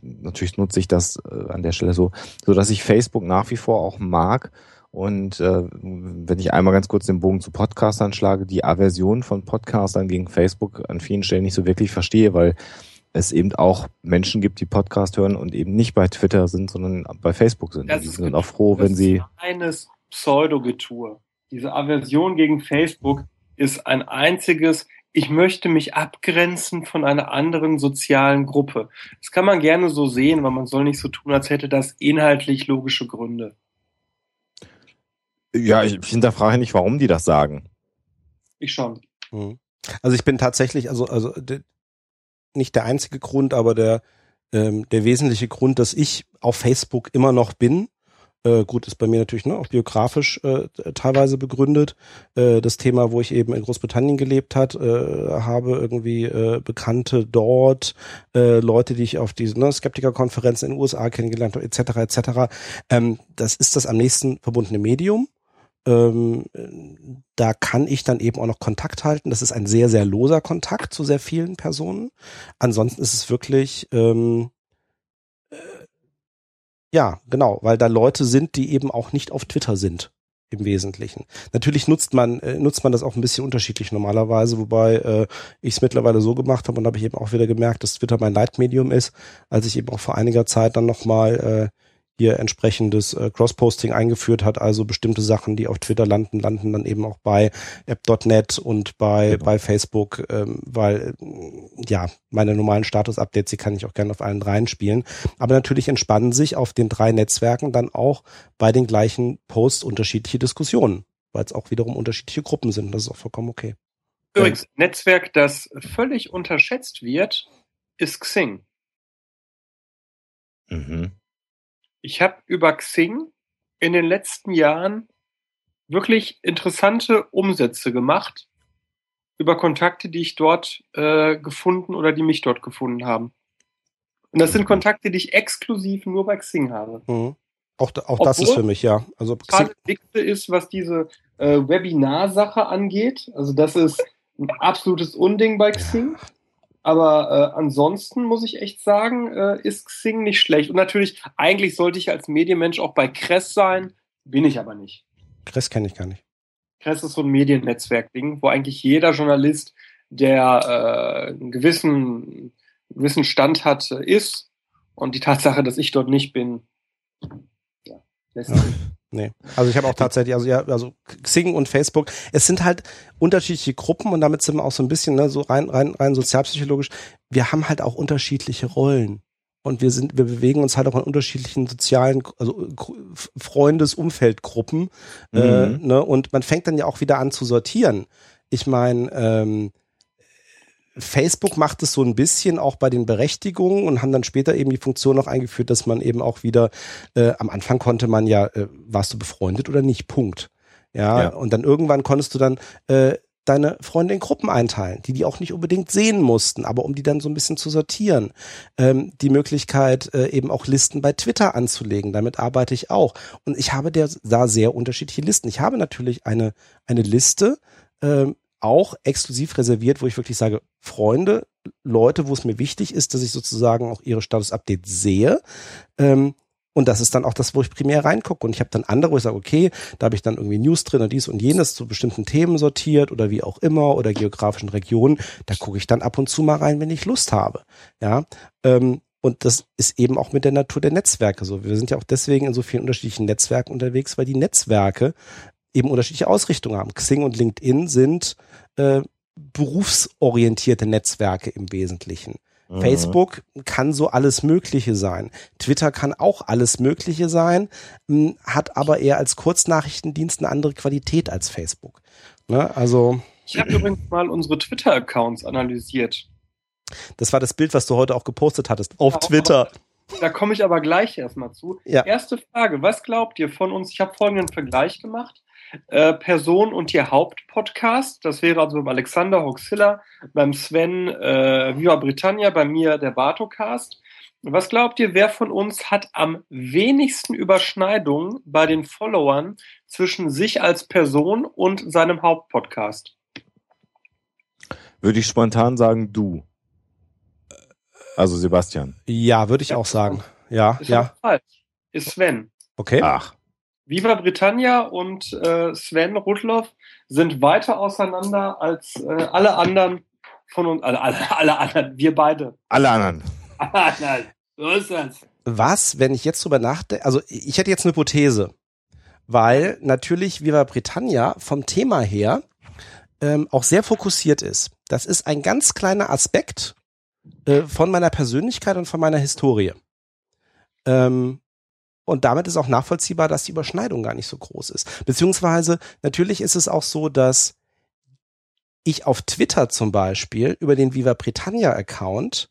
Natürlich nutze ich das äh, an der Stelle so, so dass ich Facebook nach wie vor auch mag. Und äh, wenn ich einmal ganz kurz den Bogen zu Podcastern schlage, die Aversion von Podcastern gegen Facebook an vielen Stellen nicht so wirklich verstehe, weil es eben auch Menschen gibt, die Podcast hören und eben nicht bei Twitter sind, sondern bei Facebook sind. Das die sind auch froh, wenn sie. Eines Pseudogetue. Diese Aversion gegen Facebook ist ein einziges, ich möchte mich abgrenzen von einer anderen sozialen Gruppe. Das kann man gerne so sehen, weil man soll nicht so tun, als hätte das inhaltlich logische Gründe. Ja, ich hinterfrage nicht, warum die das sagen. Ich schon. Mhm. Also ich bin tatsächlich, also, also de, nicht der einzige Grund, aber der, ähm, der wesentliche Grund, dass ich auf Facebook immer noch bin, äh, gut, ist bei mir natürlich ne, auch biografisch äh, teilweise begründet. Äh, das Thema, wo ich eben in Großbritannien gelebt hat, äh, habe irgendwie äh, Bekannte dort, äh, Leute, die ich auf diese ne, Skeptikerkonferenzen in den USA kennengelernt habe, etc. etc. Ähm, das ist das am nächsten verbundene Medium. Ähm, da kann ich dann eben auch noch Kontakt halten. Das ist ein sehr, sehr loser Kontakt zu sehr vielen Personen. Ansonsten ist es wirklich ähm, ja, genau, weil da Leute sind, die eben auch nicht auf Twitter sind im Wesentlichen. Natürlich nutzt man äh, nutzt man das auch ein bisschen unterschiedlich normalerweise, wobei äh, ich es mittlerweile so gemacht habe und habe ich eben auch wieder gemerkt, dass Twitter mein Leitmedium ist, als ich eben auch vor einiger Zeit dann nochmal äh, hier entsprechendes äh, Cross-Posting eingeführt hat, also bestimmte Sachen, die auf Twitter landen, landen dann eben auch bei app.net und bei, genau. bei Facebook, ähm, weil ja, meine normalen Status-Updates, die kann ich auch gerne auf allen dreien spielen. Aber natürlich entspannen sich auf den drei Netzwerken dann auch bei den gleichen Posts unterschiedliche Diskussionen, weil es auch wiederum unterschiedliche Gruppen sind. Das ist auch vollkommen okay. Übrigens, Netzwerk, das völlig unterschätzt wird, ist Xing. Mhm. Ich habe über Xing in den letzten Jahren wirklich interessante Umsätze gemacht über Kontakte, die ich dort äh, gefunden oder die mich dort gefunden haben. Und das sind Kontakte, die ich exklusiv nur bei Xing habe. Mhm. Auch, auch das ist für mich, ja. Also Xing ist, was diese äh, Webinar-Sache angeht. Also das ist ein absolutes Unding bei Xing. Ja. Aber äh, ansonsten muss ich echt sagen, äh, ist Xing nicht schlecht. Und natürlich, eigentlich sollte ich als Medienmensch auch bei Kress sein, bin ich aber nicht. Kress kenne ich gar nicht. Kress ist so ein Mediennetzwerk-Ding, wo eigentlich jeder Journalist, der äh, einen gewissen, einen gewissen Stand hat, ist. Und die Tatsache, dass ich dort nicht bin, ja, lässt ja. Nee. Also ich habe auch tatsächlich, also ja, also Xing und Facebook, es sind halt unterschiedliche Gruppen und damit sind wir auch so ein bisschen, ne, so rein, rein, rein sozialpsychologisch, wir haben halt auch unterschiedliche Rollen. Und wir sind, wir bewegen uns halt auch in unterschiedlichen sozialen, also Freundesumfeldgruppen. Äh, mhm. Äh, ne? Und man fängt dann ja auch wieder an zu sortieren. Ich meine, ähm, Facebook macht es so ein bisschen auch bei den Berechtigungen und haben dann später eben die Funktion noch eingeführt, dass man eben auch wieder, äh, am Anfang konnte man ja, äh, warst du befreundet oder nicht, Punkt. Ja, ja, und dann irgendwann konntest du dann äh, deine Freunde in Gruppen einteilen, die die auch nicht unbedingt sehen mussten, aber um die dann so ein bisschen zu sortieren. Ähm, die Möglichkeit, äh, eben auch Listen bei Twitter anzulegen, damit arbeite ich auch. Und ich habe der, da sehr unterschiedliche Listen. Ich habe natürlich eine, eine Liste, ähm, auch exklusiv reserviert, wo ich wirklich sage, Freunde, Leute, wo es mir wichtig ist, dass ich sozusagen auch ihre Status-Updates sehe. Ähm, und das ist dann auch das, wo ich primär reingucke. Und ich habe dann andere, wo ich sage, okay, da habe ich dann irgendwie News drin und dies und jenes zu bestimmten Themen sortiert oder wie auch immer oder geografischen Regionen. Da gucke ich dann ab und zu mal rein, wenn ich Lust habe. Ja. Ähm, und das ist eben auch mit der Natur der Netzwerke so. Wir sind ja auch deswegen in so vielen unterschiedlichen Netzwerken unterwegs, weil die Netzwerke eben unterschiedliche Ausrichtungen haben. Xing und LinkedIn sind äh, berufsorientierte Netzwerke im Wesentlichen. Mhm. Facebook kann so alles Mögliche sein. Twitter kann auch alles Mögliche sein, hm, hat aber eher als Kurznachrichtendienst eine andere Qualität als Facebook. Ne? Also ich habe übrigens mal unsere Twitter-Accounts analysiert. Das war das Bild, was du heute auch gepostet hattest auf ja, Twitter. Da komme ich aber gleich erstmal zu. Ja. Erste Frage, was glaubt ihr von uns? Ich habe folgenden Vergleich gemacht. Äh, Person und ihr Hauptpodcast. Das wäre also beim Alexander Hoxilla, beim Sven äh, Viva Britannia, bei mir der Bartocast. Was glaubt ihr, wer von uns hat am wenigsten Überschneidungen bei den Followern zwischen sich als Person und seinem Hauptpodcast? Würde ich spontan sagen, du. Also Sebastian. Ja, würde ich auch sagen. Ja, Ist ja. falsch. Ist Sven. Okay. Ach, Viva Britannia und äh, Sven Rudloff sind weiter auseinander als äh, alle anderen von uns, alle, alle, alle anderen, wir beide. alle anderen. [laughs] Nein, so ist das. Was, wenn ich jetzt drüber nachdenke, also ich hätte jetzt eine Hypothese, weil natürlich Viva Britannia vom Thema her ähm, auch sehr fokussiert ist. Das ist ein ganz kleiner Aspekt äh, von meiner Persönlichkeit und von meiner Historie. Ähm, und damit ist auch nachvollziehbar, dass die Überschneidung gar nicht so groß ist. Beziehungsweise natürlich ist es auch so, dass ich auf Twitter zum Beispiel über den Viva Britannia Account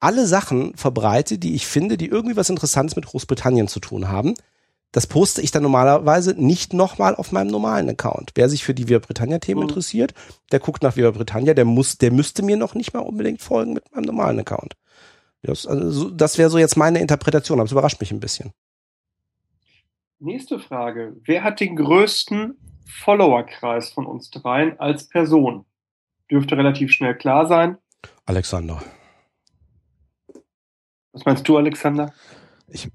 alle Sachen verbreite, die ich finde, die irgendwie was Interessantes mit Großbritannien zu tun haben. Das poste ich dann normalerweise nicht nochmal auf meinem normalen Account. Wer sich für die Viva Britannia-Themen Mhm. interessiert, der guckt nach Viva Britannia, der muss, der müsste mir noch nicht mal unbedingt folgen mit meinem normalen Account. Das, also, so- das wäre so jetzt meine Interpretation, aber es überrascht mich ein bisschen. Nächste Frage. Wer hat den größten Followerkreis von uns dreien als Person? Dürfte relativ schnell klar sein. Alexander. Was meinst du, Alexander? Ich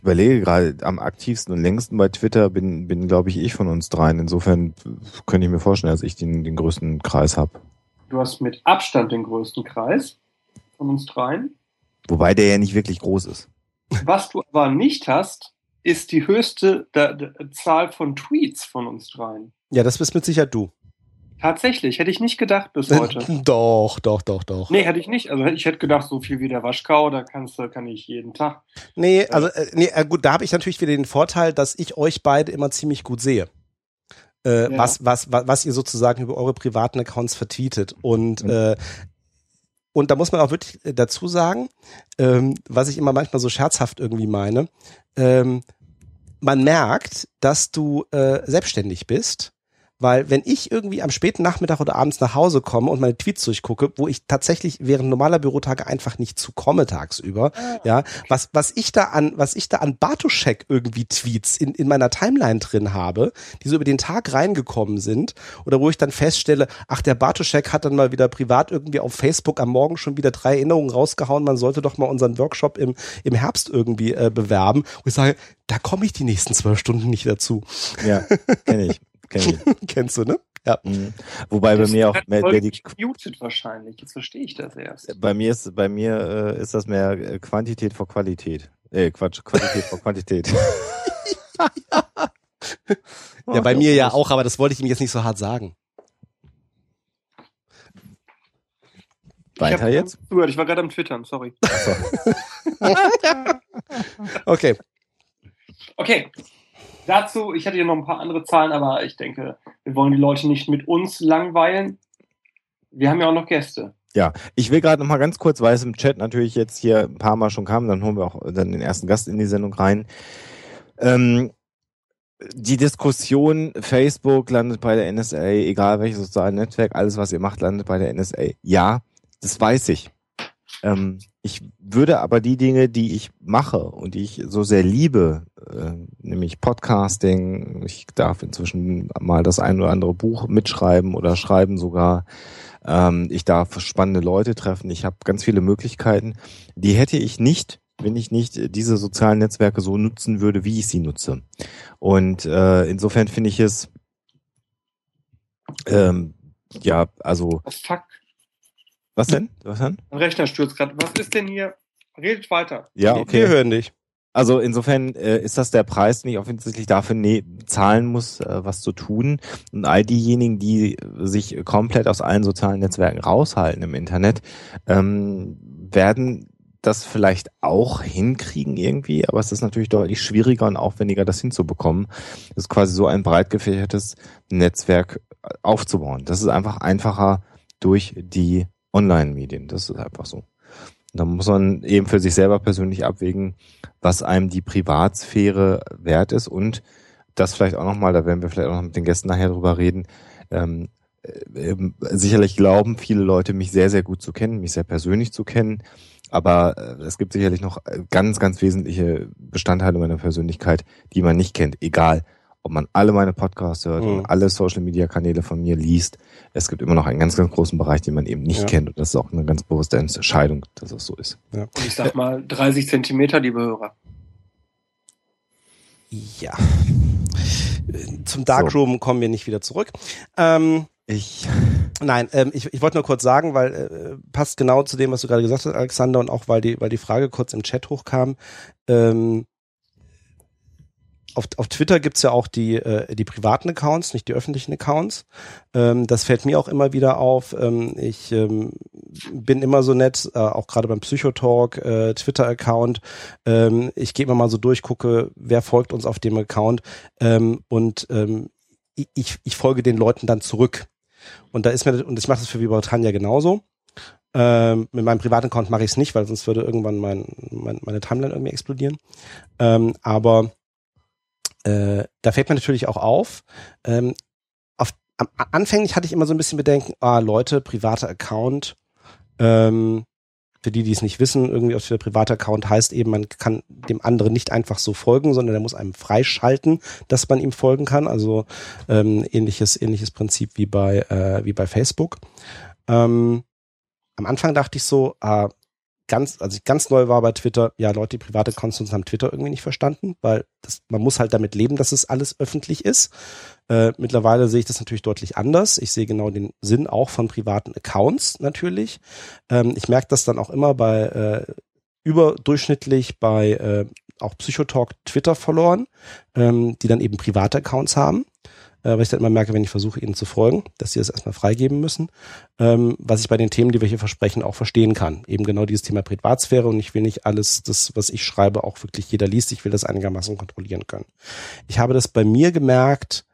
überlege gerade, am aktivsten und längsten bei Twitter bin, bin glaube ich, ich von uns dreien. Insofern könnte ich mir vorstellen, dass ich den, den größten Kreis habe. Du hast mit Abstand den größten Kreis von uns dreien. Wobei der ja nicht wirklich groß ist. Was du aber nicht hast, ist die höchste da, da, Zahl von Tweets von uns dreien. Ja, das bist mit Sicherheit du. Tatsächlich, hätte ich nicht gedacht bis heute. Doch, doch, doch, doch. Nee, hätte ich nicht. Also ich hätte gedacht, so viel wie der Waschkau, da kannst du, kann ich jeden Tag. Nee, also äh, nee, äh, gut, da habe ich natürlich wieder den Vorteil, dass ich euch beide immer ziemlich gut sehe. Äh, Ja. was, was, was, was ihr sozusagen über eure privaten Accounts vertweetet. Und, Mhm. äh, und da muss man auch wirklich äh, dazu sagen, ähm, was ich immer manchmal so scherzhaft irgendwie meine, ähm, man merkt, dass du äh, selbstständig bist. Weil wenn ich irgendwie am späten Nachmittag oder abends nach Hause komme und meine Tweets durchgucke, wo ich tatsächlich während normaler Bürotage einfach nicht zukomme tagsüber, ja, was, was ich da an, was ich da an Bartoschek irgendwie Tweets in, in meiner Timeline drin habe, die so über den Tag reingekommen sind, oder wo ich dann feststelle, ach, der Bartoschek hat dann mal wieder privat irgendwie auf Facebook am Morgen schon wieder drei Erinnerungen rausgehauen, man sollte doch mal unseren Workshop im, im Herbst irgendwie äh, bewerben. Und ich sage, da komme ich die nächsten zwölf Stunden nicht dazu. Ja, kenne ich. [laughs] Kenn. [laughs] Kennst du, ne? Ja. Mhm. Wobei bei Das mir auch hat mehr, mehr die, gemutet wahrscheinlich. Jetzt verstehe ich das erst. bei mir ist bei mir äh, ist das mehr äh, Quantität vor Qualität. Äh, Quatsch, Qualität vor Quantität. [laughs] [laughs] Ja, bei mir ja auch, aber das wollte ich ihm jetzt nicht so hart sagen. Weiter jetzt? Zugehört. Ich war gerade am Twittern, sorry. Okay. Okay. Dazu, ich hatte hier noch ein paar andere Zahlen, aber ich denke, wir wollen die Leute nicht mit uns langweilen. Wir haben ja auch noch Gäste. Ja, ich will gerade noch mal ganz kurz, weil es im Chat natürlich jetzt hier ein paar Mal schon kam, dann holen wir auch dann den ersten Gast in die Sendung rein. Ähm, die Diskussion, Facebook landet bei der NSA, egal welches soziale Netzwerk, alles was ihr macht, landet bei der NSA. Ja, das weiß ich. Ähm, ich würde aber die Dinge, die ich mache und die ich so sehr liebe, äh, nämlich Podcasting, ich darf inzwischen mal das ein oder andere Buch mitschreiben oder schreiben sogar, ähm, ich darf spannende Leute treffen, ich habe ganz viele Möglichkeiten, die hätte ich nicht, wenn ich nicht diese sozialen Netzwerke so nutzen würde, wie ich sie nutze. Und äh, insofern finde ich es ähm, ja, also fuck? Was denn? Was denn? Mein Rechner stürzt gerade. Was ist denn hier? Redet weiter. Ja, Wir okay. hören dich. Also insofern äh, ist das der Preis, den ich offensichtlich dafür ne zahlen muss, äh, was zu tun. Und all diejenigen, die sich komplett aus allen sozialen Netzwerken raushalten im Internet, ähm, werden das vielleicht auch hinkriegen irgendwie, aber es ist natürlich deutlich schwieriger und aufwendiger, das hinzubekommen. Das ist quasi so ein breit gefächertes Netzwerk äh, aufzubauen. Das ist einfach einfacher durch die Online-Medien. Das ist einfach so. Da muss man eben für sich selber persönlich abwägen, was einem die Privatsphäre wert ist und das vielleicht auch nochmal, da werden wir vielleicht auch noch mit den Gästen nachher drüber reden, ähm, äh, ähm, sicherlich glauben viele Leute, mich sehr, sehr gut zu kennen, mich sehr persönlich zu kennen. Aber äh, es gibt sicherlich noch äh, ganz, ganz wesentliche Bestandteile meiner Persönlichkeit, die man nicht kennt. Egal, ob man alle meine Podcasts hört mhm. und alle Social Media Kanäle von mir liest. Es gibt immer noch einen ganz, ganz großen Bereich, den man eben nicht ja. kennt. Und das ist auch eine ganz bewusste Entscheidung, dass es so ist. Ja. Und ich sag mal 30 Zentimeter, liebe Hörer. Ja. Zum Darkroom so. kommen wir nicht wieder zurück. Ähm, ich. Nein, ähm, ich, ich wollte nur kurz sagen, weil äh, passt genau zu dem, was du gerade gesagt hast, Alexander, und auch weil die, weil die Frage kurz im Chat hochkam. Ähm, auf, auf Twitter gibt's ja auch die, äh, die privaten Accounts, nicht die öffentlichen Accounts. Ähm, das fällt mir auch immer wieder auf. Ähm, ich ähm, bin immer so nett, äh, auch gerade beim Psychotalk, äh, Twitter-Account. Ähm, ich gehe immer mal so durch, gucke, wer folgt uns auf dem Account ähm, und ähm, ich, ich folge den Leuten dann zurück. Und da ist mir, und ich mache das für Vibrantania genauso. Ähm, mit meinem privaten Account mache ich es nicht, weil sonst würde irgendwann mein, mein, meine Timeline irgendwie explodieren. Ähm, aber äh, da fällt mir natürlich auch auf, ähm, auf am, anfänglich hatte ich immer so ein bisschen Bedenken, ah, Leute, privater Account, ähm, für die, die es nicht wissen, irgendwie aus der private Account heißt eben, man kann dem anderen nicht einfach so folgen, sondern er muss einem freischalten, dass man ihm folgen kann. Also ähm, ähnliches, ähnliches Prinzip wie bei, äh, wie bei Facebook. Ähm, am Anfang dachte ich so, ah, ganz, als ich ganz neu war bei Twitter, ja, Leute, die private Accounts haben Twitter irgendwie nicht verstanden, weil das, man muss halt damit leben, dass es alles öffentlich ist. Äh, mittlerweile sehe ich das natürlich deutlich anders. Ich sehe genau den Sinn auch von privaten Accounts natürlich. Ähm, ich merke das dann auch immer bei äh, überdurchschnittlich bei äh, auch Psychotalk Twitter verloren, ähm, die dann eben private Accounts haben äh, weil ich dann immer merke, wenn ich versuche, ihnen zu folgen, dass sie das erstmal freigeben müssen. Ähm, was ich bei den Themen, die wir hier versprechen, auch verstehen kann. Eben genau dieses Thema Privatsphäre und ich will nicht alles, das, was ich schreibe, auch wirklich jeder liest. Ich will das einigermaßen kontrollieren können. Ich habe das bei mir gemerkt,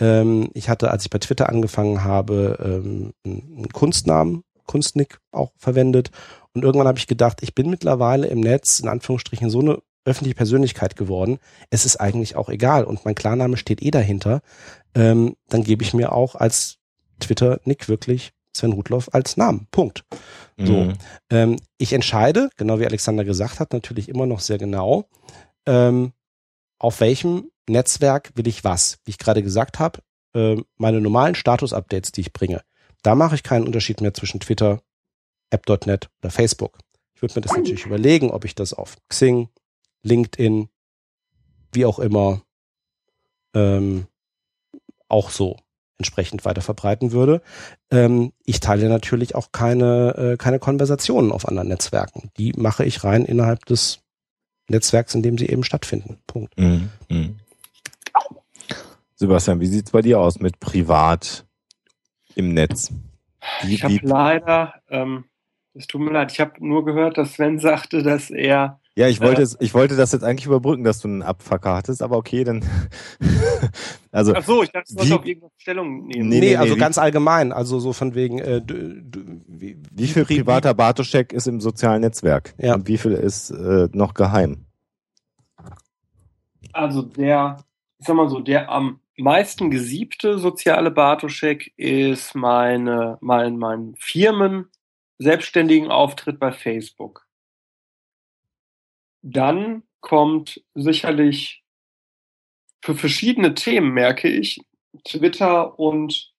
ähm, ich hatte, als ich bei Twitter angefangen habe, ähm, einen Kunstnamen, Kunstnick auch verwendet. Und irgendwann habe ich gedacht, ich bin mittlerweile im Netz in Anführungsstrichen so eine öffentliche Persönlichkeit geworden. Es ist eigentlich auch egal und mein Klarname steht eh dahinter ähm, dann gebe ich mir auch als Twitter-Nick wirklich Sven Rudloff als Namen. Punkt. So. Mhm. Ähm, ich entscheide, genau wie Alexander gesagt hat, natürlich immer noch sehr genau, ähm, auf welchem Netzwerk will ich was. Wie ich gerade gesagt habe, äh, meine normalen Status-Updates, die ich bringe, da mache ich keinen Unterschied mehr zwischen Twitter, App.net oder Facebook. Ich würde mir das natürlich überlegen, ob ich das auf Xing, LinkedIn, wie auch immer, ähm, auch so entsprechend weiter verbreiten würde. Ähm, ich teile natürlich auch keine, äh, keine Konversationen auf anderen Netzwerken. Die mache ich rein innerhalb des Netzwerks, in dem sie eben stattfinden. Punkt. Mhm. Mhm. Sebastian, wie sieht's bei dir aus mit privat im Netz? Wie, ich habe leider, ähm, es tut mir leid, ich habe nur gehört, dass Sven sagte, dass er ja, ich wollte, äh, ich wollte das jetzt eigentlich überbrücken, dass du einen Abfucker hattest, aber okay, dann. [laughs] also, Ach so, ich dachte, du wolltest auf irgendeine Stellung nehmen. Nee, nee, nee also wie, ganz allgemein, also so von wegen. Äh, du, du, wie, wie viel privater Bartoschek ist im sozialen Netzwerk? Ja. Und wie viel ist äh, noch geheim? Also der, ich sag mal so, der am meisten gesiebte soziale Bartoschek ist meine, mein, mein Firmen selbstständigen Auftritt bei Facebook. Dann kommt sicherlich für verschiedene Themen, merke ich, Twitter und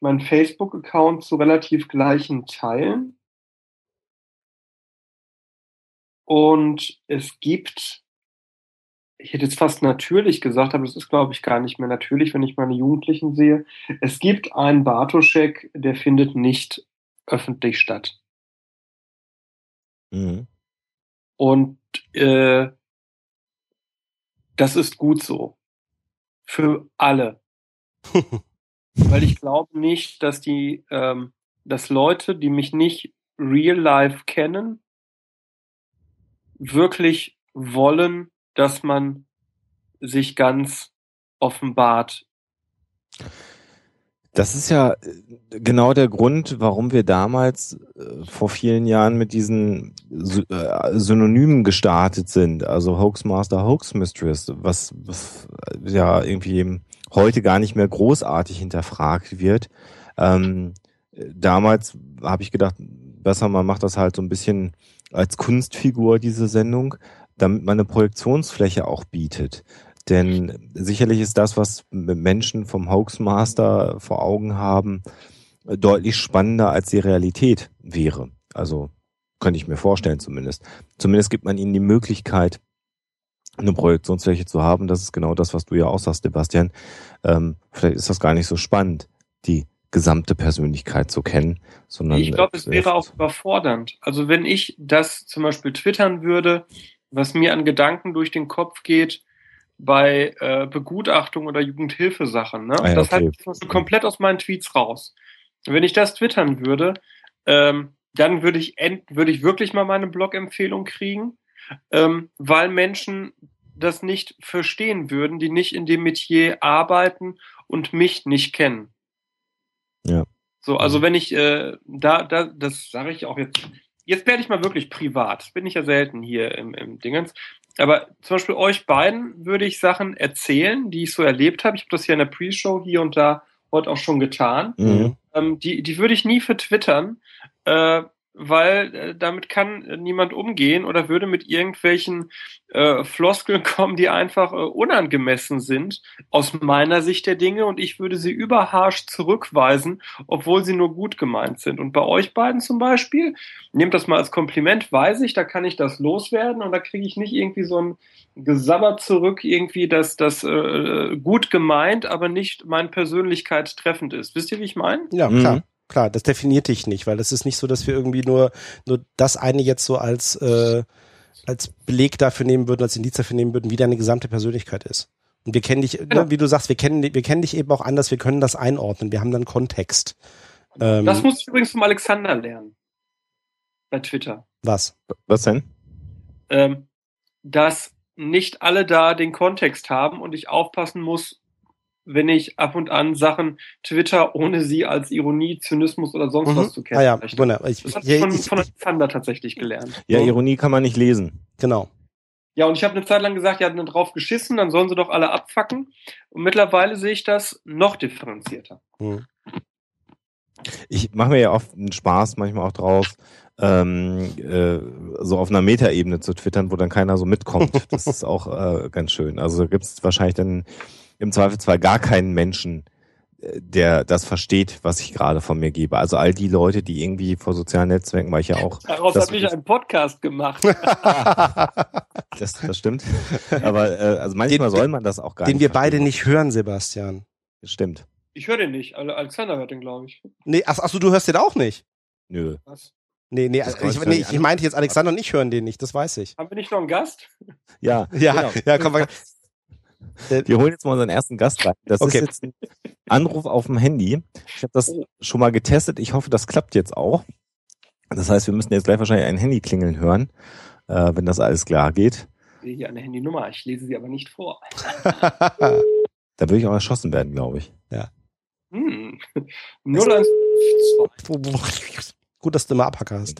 mein Facebook-Account zu relativ gleichen Teilen. Und es gibt, ich hätte jetzt fast natürlich gesagt, aber das ist, glaube ich, gar nicht mehr natürlich, wenn ich meine Jugendlichen sehe. Es gibt einen Bartoschek, der findet nicht öffentlich statt. Mhm. Und äh, das ist gut so. Für alle. [laughs] Weil ich glaube nicht, dass die, ähm, dass Leute, die mich nicht real life kennen, wirklich wollen, dass man sich ganz offenbart. Das ist ja äh, genau der Grund, warum wir damals äh, vor vielen Jahren mit diesen äh, Synonymen gestartet sind. Also Hoaxmaster, Hoax Mistress, was, was äh, ja irgendwie heute gar nicht mehr großartig hinterfragt wird. Ähm, äh, damals habe ich gedacht, besser man macht das halt so ein bisschen als Kunstfigur, diese Sendung, damit man eine Projektionsfläche auch bietet. Denn sicherlich ist das, was Menschen vom Hoaxmaster vor Augen haben, deutlich spannender als die Realität wäre. Also könnte ich mir vorstellen zumindest. Zumindest gibt man ihnen die Möglichkeit, eine Projektionsfläche zu haben. Das ist genau das, was du ja auch sagst, Sebastian. Ähm, vielleicht ist das gar nicht so spannend, die gesamte Persönlichkeit zu kennen, sondern Ich glaube, es wäre auch überfordernd. Also wenn ich das zum Beispiel twittern würde, was mir an Gedanken durch den Kopf geht bei äh, Begutachtung oder Jugendhilfesachen, ne? Ah ja, das okay. Beispiel komplett aus meinen Tweets raus. Wenn ich das twittern würde, ähm, dann würde ich würde ich wirklich mal meine Blog-Empfehlung kriegen, ähm, weil Menschen das nicht verstehen würden, die nicht in dem Metier arbeiten und mich nicht kennen. Ja. So, also wenn ich äh, da, da, das sage ich auch jetzt. Jetzt werde ich mal wirklich privat. Das bin ich ja selten hier im, im Dingens. Aber zum Beispiel euch beiden würde ich Sachen erzählen, die ich so erlebt habe. Ich habe das hier in der Pre-Show hier und da heute auch schon getan. Mhm. Ähm, die, die würde ich nie vertwittern, äh, weil äh, damit kann äh, niemand umgehen oder würde mit irgendwelchen äh, Floskeln [laughs] kommen, die einfach äh, unangemessen sind aus meiner Sicht der Dinge und ich würde sie überharsch zurückweisen, obwohl sie nur gut gemeint sind. Und bei euch beiden zum Beispiel, nehmt das mal als Kompliment, weiß ich, da kann ich das loswerden und da kriege ich nicht irgendwie so ein Gesabber zurück, irgendwie, dass das äh, gut gemeint, aber nicht meine Persönlichkeit treffend ist. Wisst ihr, wie ich meine? Ja, Mhm. Klar. Das definiert dich nicht, weil es ist nicht so, dass wir irgendwie nur, nur das eine jetzt so als, äh, als Beleg dafür nehmen würden, als Indiz dafür nehmen würden, wie deine gesamte Persönlichkeit ist. Und wir kennen dich, Genau. ne, wie du sagst, wir kennen, wir kennen dich eben auch anders, wir können das einordnen, wir haben dann Kontext. Ähm, Das muss ich übrigens vom Alexander lernen. Bei Twitter. was? Was denn? Ähm, dass nicht alle da den Kontext haben und ich aufpassen muss, wenn ich ab und an Sachen twitter, ohne sie als Ironie, Zynismus oder sonst was zu Ah kennen. ja, wunderbar. Ich, Das habe ich von, ich, von Alexander tatsächlich gelernt. Ja, Mhm. Ironie kann man nicht lesen. genau. Ja, und ich habe eine Zeit lang gesagt, ja, dann drauf geschissen, dann sollen sie doch alle abfacken. Und mittlerweile sehe ich das noch differenzierter. Hm. Ich mache mir ja oft einen Spaß manchmal auch draus, ähm, äh, so auf einer Metaebene zu twittern, wo dann keiner so mitkommt. [laughs] Das ist auch äh, ganz schön. Also gibt es wahrscheinlich dann im Zweifelsfall gar keinen Menschen, äh, der das versteht, was ich gerade von mir gebe. Also all die Leute, die irgendwie vor sozialen Netzwerken, weil ich ja auch, Daraus Das habe ich einen Podcast gemacht. [laughs] das, das stimmt. Aber äh, also manchmal Den- soll man das auch gar Den nicht. wir beide verstehen. nicht hören, Sebastian. Stimmt. Ich höre den nicht. Ale- Alexander hört den, glaube ich. Nee, ach, ach so, du hörst den auch nicht? Nö. Was? Nee, nee, Das kann ich, nee ich meinte jetzt Alexander und ich hören den nicht, das weiß ich. Haben wir nicht noch einen Gast? Ja, Ja, genau. ja, komm [laughs] mal. Wir holen jetzt mal unseren ersten Gast rein. Das Okay. ist jetzt ein Anruf auf dem Handy. Ich habe das Oh. schon mal getestet. Ich hoffe, das klappt jetzt auch. Das heißt, wir müssen jetzt gleich wahrscheinlich ein Handy klingeln hören, äh, wenn das alles klar geht. Ich sehe hier eine Handynummer. Ich lese sie aber nicht vor. [laughs] Da würde ich auch erschossen werden, glaube ich. Hm. [laughs] 0152. Gut, dass du immer Abhacker hast.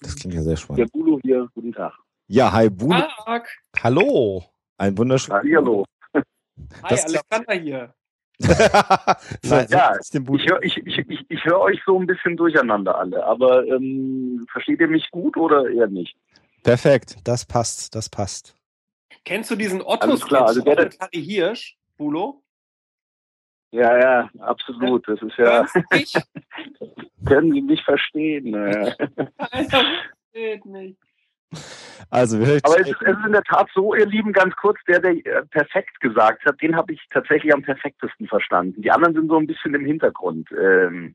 Das klingt ja sehr Der spannend. Bulo hier, guten Tag. Ja, hi Bude. Tag. Hallo. Ein wunderschönen. Hallihallo. Hi, Das- Alexander hier. [laughs] Nein, Ja, ich. Ich höre ich, ich, ich, ich hör euch so ein bisschen durcheinander alle, aber ähm, versteht ihr mich gut oder eher nicht? Perfekt. Das passt, das passt. Kennst du diesen Otto Alles klar, also der- Harry Hirsch, Bulo? Ja, ja, absolut. Das ist ja, [laughs] können Sie mich verstehen. Naja. Alter, geht nicht. Also, wir Aber es ist, es ist in der Tat so, ihr Lieben, ganz kurz, der, der äh, perfekt gesagt hat, den habe ich tatsächlich am perfektesten verstanden. Die anderen sind so ein bisschen im Hintergrund. Ähm,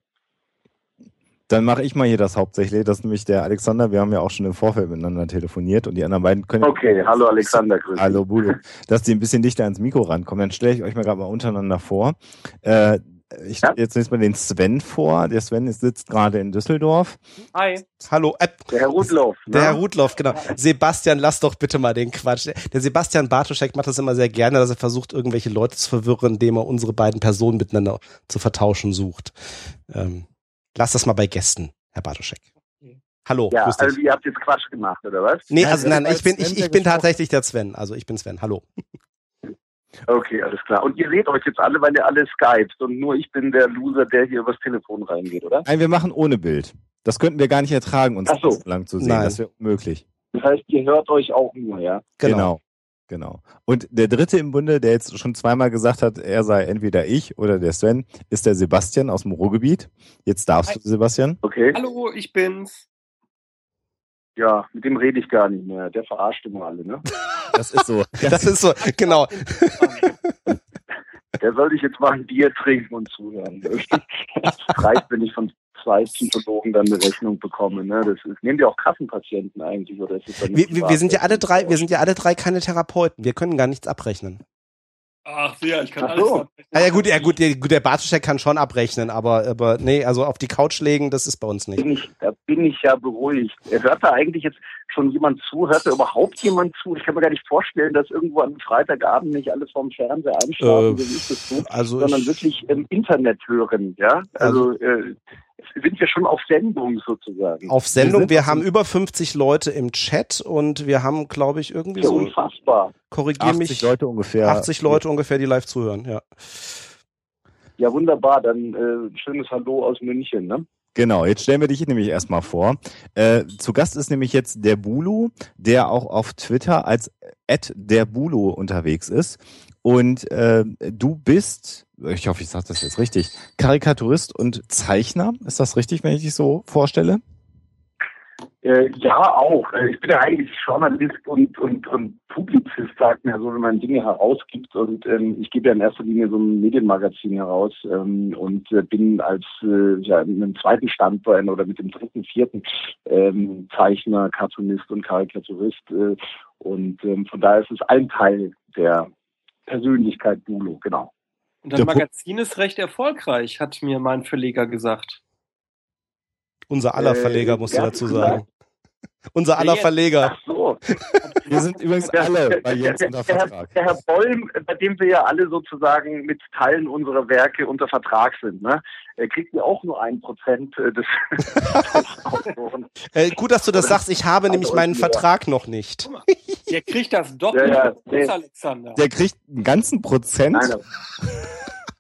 Dann mache ich mal hier das hauptsächlich. Das ist nämlich der Alexander. Wir haben ja auch schon im Vorfeld miteinander telefoniert und die anderen beiden können. okay, hallo Alexander, grüß dich. Hallo Budo. Dass die ein bisschen dichter ans Mikro rankommen. Dann stelle ich euch mal gerade mal untereinander vor. Äh, ich Ja? stelle jetzt nächstes mal den Sven vor. Der Sven ist, sitzt gerade in Düsseldorf. Hi. Hallo, äh, Der Herr Rudloff. der Herr ne? Rudloff, genau. Sebastian, lass doch bitte mal den Quatsch. Der Sebastian Bartoschek macht das immer sehr gerne, dass er versucht, irgendwelche Leute zu verwirren, indem er unsere beiden Personen miteinander zu vertauschen sucht. Ähm, lass das mal bei Gästen, Herr Bartoschek. Hallo, Ja, also ihr habt jetzt Quatsch gemacht, oder was? nee, Nein, also nein, ich bin, ich, ich bin tatsächlich der Sven. Also ich bin Sven. Hallo. Okay, alles klar. Und ihr seht euch jetzt alle, weil ihr alle skypt und nur ich bin der Loser, der hier übers Telefon reingeht, oder? Nein, wir machen ohne Bild. Das könnten wir gar nicht ertragen, uns so. lang zu sehen. Nein. Das wäre unmöglich. Das heißt, ihr hört euch auch nur, ja? Genau. Genau. Und der dritte im Bunde, der jetzt schon zweimal gesagt hat, er sei entweder ich oder der Sven, ist der Sebastian aus dem Ruhrgebiet. Jetzt darfst Hi. du, Sebastian. Okay. Hallo, ich bin's. Ja, mit dem rede ich gar nicht mehr. Der verarscht immer alle, ne? [laughs] Das ist so. Das ist so, genau. [laughs] Der soll sich jetzt mal ein Bier trinken und zuhören. Es reicht, wenn ich von zwei Psychologen dann eine Rechnung bekomme. Ne? Das ist, nehmen die auch Kassenpatienten eigentlich oder ist es dann Wir, wir, wir sind ja alle drei, wir sind ja alle drei keine Therapeuten. Wir können gar nichts abrechnen. Ach ja, ich kann Ach alles. so. abrechnen. Ah, ja gut, ja gut, der, der Bartoschek kann schon abrechnen, aber, aber nee, also auf die Couch legen, das ist bei uns nicht. bin ich, da bin ich ja beruhigt. Hört da eigentlich jetzt schon jemand zu? Hört da überhaupt jemand zu? Ich kann mir gar nicht vorstellen, dass irgendwo am Freitagabend nicht alle vorm Fernseher einschlafen, Äh, so wie ich das tue, Also sondern ich, wirklich im Internet hören, ja? Also, äh, sind wir schon auf Sendung sozusagen. auf Sendung, wir haben über 50 Leute im Chat und wir haben, glaube ich, irgendwie ja so, unfassbar. korrigier 80 mich, Leute ungefähr. 80 Leute ungefähr, die live zuhören, ja. Ja, wunderbar. Dann äh, schönes Hallo aus München, ne? Genau, jetzt stellen wir dich nämlich erstmal vor. Äh, zu Gast ist nämlich jetzt der Bulu, der auch auf Twitter als der Bulu unterwegs ist. Und äh, du bist, ich hoffe, ich sage das jetzt richtig, Karikaturist und Zeichner. Ist das richtig, wenn ich dich so vorstelle? Äh, ja, auch. Äh, Ich bin ja eigentlich Journalist und, und, und Publizist, sagt mir so, wenn man Dinge herausgibt. Und ähm, ich gebe ja in erster Linie so ein Medienmagazin heraus ähm, und äh, bin als äh, ja, mit einem zweiten Standbein oder mit dem dritten, vierten ähm, Zeichner, Cartoonist und Karikaturist. Äh, und ähm, von daher ist es ein Teil der Persönlichkeit Bulo, genau. Und das Magazin ist recht erfolgreich, hat mir mein Verleger gesagt. Unser aller Äh, Verleger, musst du dazu sagen. Unser aller? Verleger. Ach so. [laughs] Wir sind übrigens alle bei Jens der, unter der, Vertrag. der Herr Bollm, bei dem wir ja alle sozusagen mit Teilen unserer Werke unter Vertrag sind, ne? Er kriegt ja auch nur ein Prozent äh, des. [laughs] Äh, gut, dass du das sagst, ich habe nämlich meinen ja. Vertrag noch nicht. Der kriegt das doppelt. Ja, ja, Alexander. Der kriegt einen ganzen Prozent. Nein,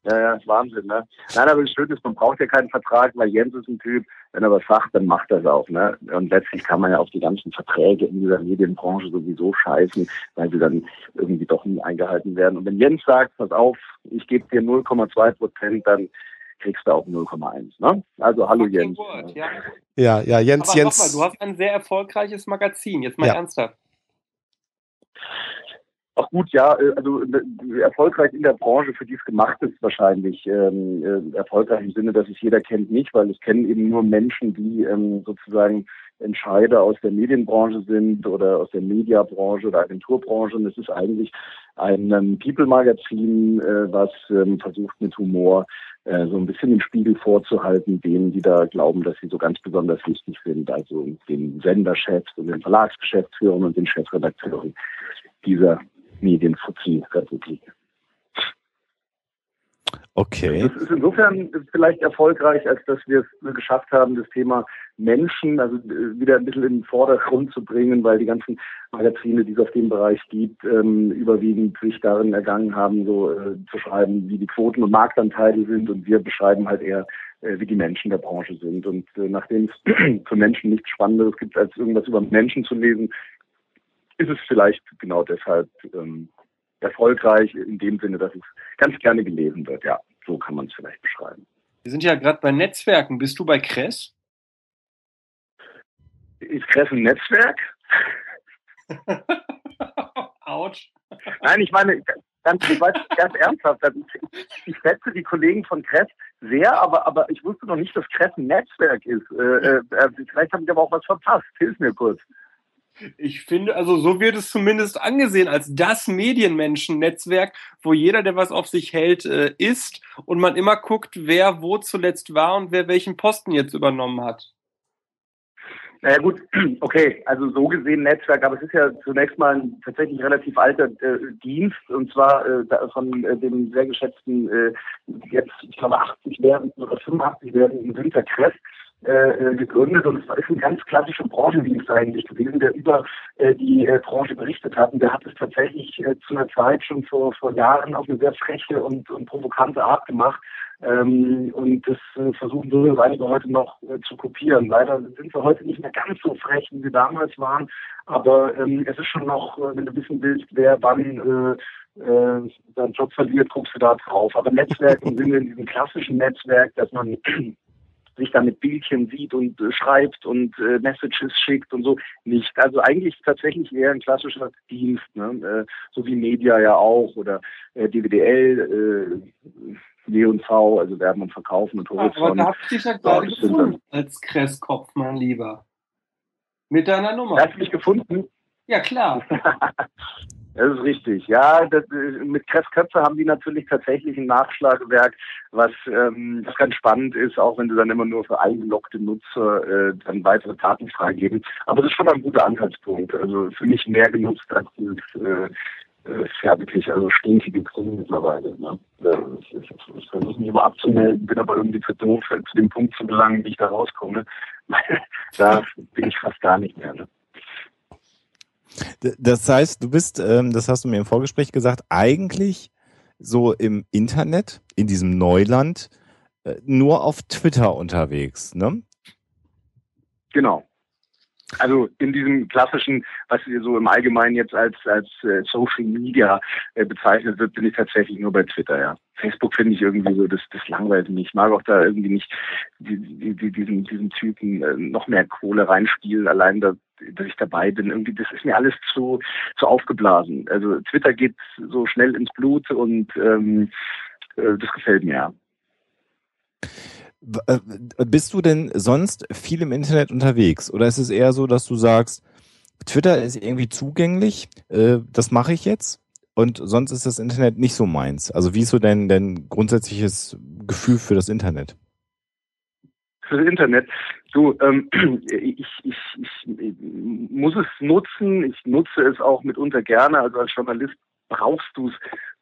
ja, ja, ist Wahnsinn, ne? Nein, aber das Schöne ist, man braucht ja keinen Vertrag, weil Jens ist ein Typ, wenn er was sagt, dann macht er es auch, ne? Und letztlich kann man ja auf die ganzen Verträge in dieser Medienbranche sowieso scheißen, weil sie dann irgendwie doch nie eingehalten werden. Und wenn Jens sagt, pass auf, ich gebe dir 0,2 Prozent, dann kriegst du auch 0,1, ne? Also, hallo Jens. word, ja. Ja, ja, Jens, Aber Jens. nochmal, du hast ein sehr erfolgreiches Magazin. Jetzt mal Ja. ernsthaft. Ach gut, ja, äh, also äh, erfolgreich in der Branche, für die es gemacht ist, wahrscheinlich. Ähm, äh, erfolgreich im Sinne, dass es jeder kennt nicht, weil es kennen eben nur Menschen, die ähm, sozusagen Entscheider aus der Medienbranche sind oder aus der Mediabranche oder Agenturbranche. Und es ist eigentlich ein ähm, People-Magazin, äh, was ähm, versucht mit Humor äh, so ein bisschen den Spiegel vorzuhalten, denen, die da glauben, dass sie so ganz besonders wichtig sind, also den Senderchefs und den Verlagsgeschäftsführern und den Chefredakteuren dieser Medienfuzzi-Republik. Okay. Das ist insofern vielleicht erfolgreich, als dass wir es geschafft haben, das Thema Menschen also äh, wieder ein bisschen in den Vordergrund zu bringen, weil die ganzen Magazine, die es auf dem Bereich gibt, ähm, überwiegend sich darin ergangen haben, so äh, zu schreiben, wie die Quoten und Marktanteile sind und wir beschreiben halt eher, äh, wie die Menschen der Branche sind. Und nachdem es [clears throat] für Menschen nichts Spannenderes gibt, als irgendwas über Menschen zu lesen, ist es vielleicht genau deshalb ähm, erfolgreich in dem Sinne, dass es ganz gerne gelesen wird. Ja, so kann man es vielleicht beschreiben. Wir sind ja gerade bei Netzwerken. Bist du bei Kress? Ist Kress ein Netzwerk? [laughs] Autsch. Nein, ich meine, ganz, ich weiß, ganz ernsthaft, also ich, ich schätze die Kollegen von Kress sehr, aber, aber ich wusste noch nicht, dass Kress ein Netzwerk ist. Äh, äh, vielleicht habe ich aber auch was verpasst. Hilf mir kurz. Ich finde, also so wird es zumindest angesehen als das Medienmenschen-Netzwerk, wo jeder, der was auf sich hält, äh, ist und man immer guckt, wer wo zuletzt war und wer welchen Posten jetzt übernommen hat. Naja gut, [clears throat] okay, also so gesehen Netzwerk, aber es ist ja zunächst mal ein tatsächlich relativ alter äh, Dienst und zwar äh, von äh, dem sehr geschätzten, äh, jetzt ich glaube 80 werden oder 85 werden Günther Kress, äh, äh, gegründet und es ist ein ganz klassischer Branchendienst eigentlich gewesen, der über äh, die äh, Branche berichtet hat. Und der hat es tatsächlich äh, zu einer Zeit schon vor, vor Jahren auf eine sehr freche und, und provokante Art gemacht. Ähm, und das versuchen so einige heute noch zu kopieren. Leider sind wir heute nicht mehr ganz so frech, wie wir damals waren. Aber ähm, es ist schon noch, wenn du wissen willst, wer wann äh, äh, seinen Job verliert, guckst du da drauf. Aber Netzwerk im [laughs] Sinne in diesem klassischen Netzwerk, dass man sich da mit Bildchen sieht und äh, schreibt und äh, Messages schickt und so nicht. Also eigentlich tatsächlich eher ein klassischer Dienst, ne? äh, so wie Media ja auch oder äh, DWDL, äh, W&V, also Werben und Verkaufen und Horizont. Aber da habt ihr dich ja gerade gefunden als Kresskopf, mein Lieber. Mit deiner Nummer. Hast du mich gefunden? Ja, klar. [laughs] Das ist richtig. Ja, das, mit Kressköpfe haben die natürlich tatsächlich ein Nachschlagewerk, was, ähm, was ganz spannend ist, auch wenn sie dann immer nur für eingeloggte Nutzer äh, dann weitere Daten freigeben. Aber das ist schon ein guter Anhaltspunkt. Also für mich mehr genutzt als dieses äh, äh, ja also stinkige Grün mittlerweile. Ne? Ich, ich, ich versuche mich immer abzumelden, bin aber irgendwie zu doof, zu dem Punkt zu gelangen, wie ich da rauskomme. [laughs] da bin ich fast gar nicht mehr. Ne? Das heißt, du bist, ähm, das hast du mir im Vorgespräch gesagt, eigentlich so im Internet, in diesem Neuland, äh, nur auf Twitter unterwegs, ne? Genau. Also in diesem klassischen, was so im Allgemeinen jetzt als als äh, Social Media äh, bezeichnet wird, bin ich tatsächlich nur bei Twitter, ja. Facebook finde ich irgendwie so, das, das langweilt mich. Ich mag auch da irgendwie nicht die, die, die, diesen, diesen Typen noch mehr Kohle reinspielen, allein da, dass ich dabei bin. Irgendwie, das ist mir alles zu, zu aufgeblasen. Also Twitter geht so schnell ins Blut und ähm, äh, das gefällt mir, ja. Äh, bist du denn sonst viel im Internet unterwegs? Oder ist es eher so, dass du sagst, Twitter ist irgendwie zugänglich, äh, das mache ich jetzt? Und sonst ist das Internet nicht so meins. Also wie ist so dein, dein grundsätzliches Gefühl für das Internet? Für das Internet? Du, ähm, [clears throat] ich, ich, ich muss es nutzen. Ich nutze es auch mitunter gerne. Also als Journalist brauchst du es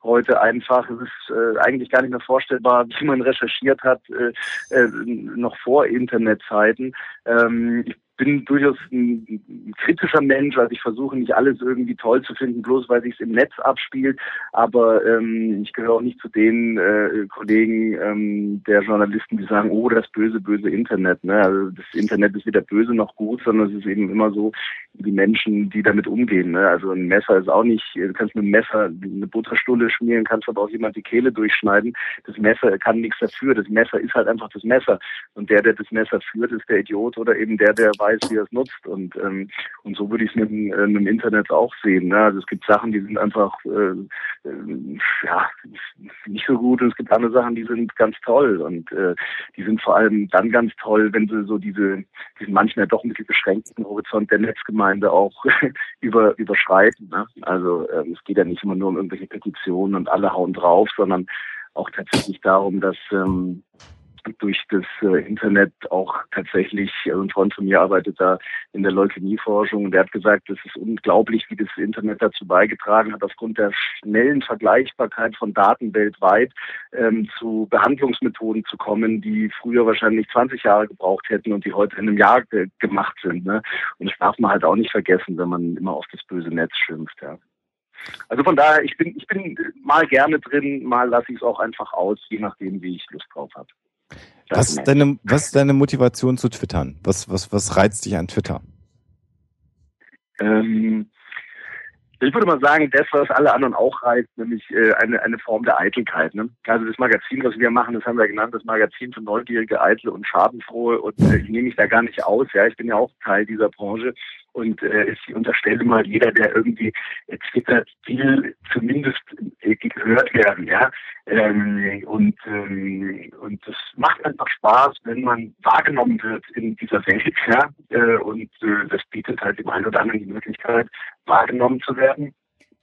heute einfach. Es ist äh, eigentlich gar nicht mehr vorstellbar, [laughs] wie man recherchiert hat, äh, äh, noch vor Internetzeiten. Ähm, ich bin durchaus ein, kritischer Mensch, also ich versuche nicht alles irgendwie toll zu finden, bloß weil sich es im Netz abspielt. Aber ähm, ich gehöre auch nicht zu den äh, Kollegen ähm, der Journalisten, die sagen, oh, das böse, böse Internet. Ne? Also das Internet ist weder böse noch gut, sondern es ist eben immer so, die Menschen, die damit umgehen. Ne? Also ein Messer ist auch nicht, du kannst mit einem Messer eine Butterstulle schmieren, kannst aber auch jemand die Kehle durchschneiden. Das Messer kann nichts dafür. Das Messer ist halt einfach das Messer. Und der, der das Messer führt, ist der Idiot oder eben der, der weiß, wie er es nutzt. Und, ähm, und so würde ich es mit, äh, mit dem Internet auch sehen. Ne? Also es gibt Sachen, die sind einfach äh, äh, ja, nicht so gut und es gibt andere Sachen, die sind ganz toll. Und äh, die sind vor allem dann ganz toll, wenn sie so diese, diesen manchmal doch ein bisschen beschränkten Horizont der Netzgemeinde auch [laughs] über, überschreiten. Ne? Also ähm, es geht ja nicht immer nur um irgendwelche Petitionen und alle hauen drauf, sondern auch tatsächlich darum, dass ähm, durch das äh, Internet auch tatsächlich, also ein Freund von mir arbeitet da in der Leukämieforschung und der hat gesagt, es ist unglaublich, wie das Internet dazu beigetragen hat, aufgrund der schnellen Vergleichbarkeit von Daten weltweit ähm, zu Behandlungsmethoden zu kommen, die früher wahrscheinlich 20 Jahre gebraucht hätten und die heute in einem Jahr ge gemacht sind. Ne? Und das darf man halt auch nicht vergessen, wenn man immer auf das böse Netz schimpft. Ja. Also von daher, ich bin, ich bin mal gerne drin, mal lasse ich es auch einfach aus, je nachdem, wie ich Lust drauf habe. Was ist, deine, was ist deine Motivation zu twittern? Was, was, was reizt dich an Twitter? Ähm, Ich würde mal sagen, das, was alle anderen auch reizt, nämlich äh, eine, eine Form der Eitelkeit. Ne? Also das Magazin, was wir machen, das haben wir genannt, das Magazin für Neugierige, Eitle und Schadenfrohe. Und äh, ich nehme mich da gar nicht aus. Ja, ich bin ja auch Teil dieser Branche. Und äh, ich unterstelle mal, jeder, der irgendwie äh, twittert, will zumindest äh, gehört werden, ja. Ähm, und, ähm, und das macht einfach Spaß, wenn man wahrgenommen wird in dieser Welt, ja. Äh, und äh, das bietet halt dem einen oder anderen die Möglichkeit, wahrgenommen zu werden.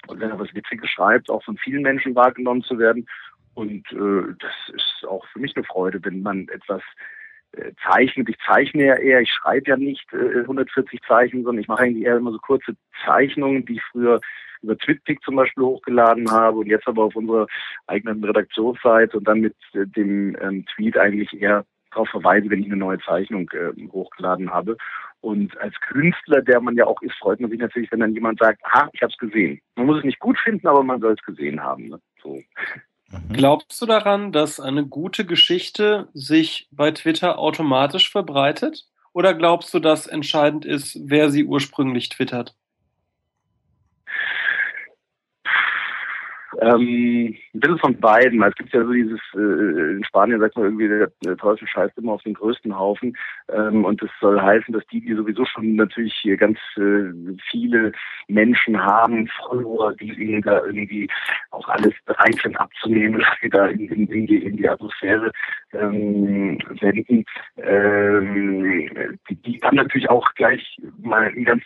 Und wenn er was Witziges schreibt, auch von vielen Menschen wahrgenommen zu werden. Und äh, das ist auch für mich eine Freude, wenn man etwas zeichnet. Ich zeichne ja eher, ich schreibe ja nicht äh, 140 Zeichen, sondern ich mache eigentlich eher immer so kurze Zeichnungen, die ich früher über TwitPic zum Beispiel hochgeladen habe und jetzt aber auf unserer eigenen Redaktionsseite und dann mit äh, dem ähm, Tweet eigentlich eher darauf verweise, wenn ich eine neue Zeichnung äh, hochgeladen habe. Und als Künstler, der man ja auch ist, freut man sich natürlich, wenn dann jemand sagt, ah, ich habe es gesehen. Man muss es nicht gut finden, aber man soll es gesehen haben. Ne? So. Mhm. Glaubst du daran, dass eine gute Geschichte sich bei Twitter automatisch verbreitet? Oder glaubst du, dass entscheidend ist, wer sie ursprünglich twittert? Ähm, ein bisschen von beiden. Es gibt ja so dieses, äh, in Spanien sagt man irgendwie, der, Teufel scheißt immer auf den größten Haufen. Ähm, und das soll heißen, dass die, die sowieso schon natürlich hier ganz äh, viele Menschen haben, Follower, die ihnen da irgendwie auch alles bereit sind abzunehmen, da in, in, in, die, in die Atmosphäre ähm, senden. Ähm, die, die haben natürlich auch gleich mal ein ganz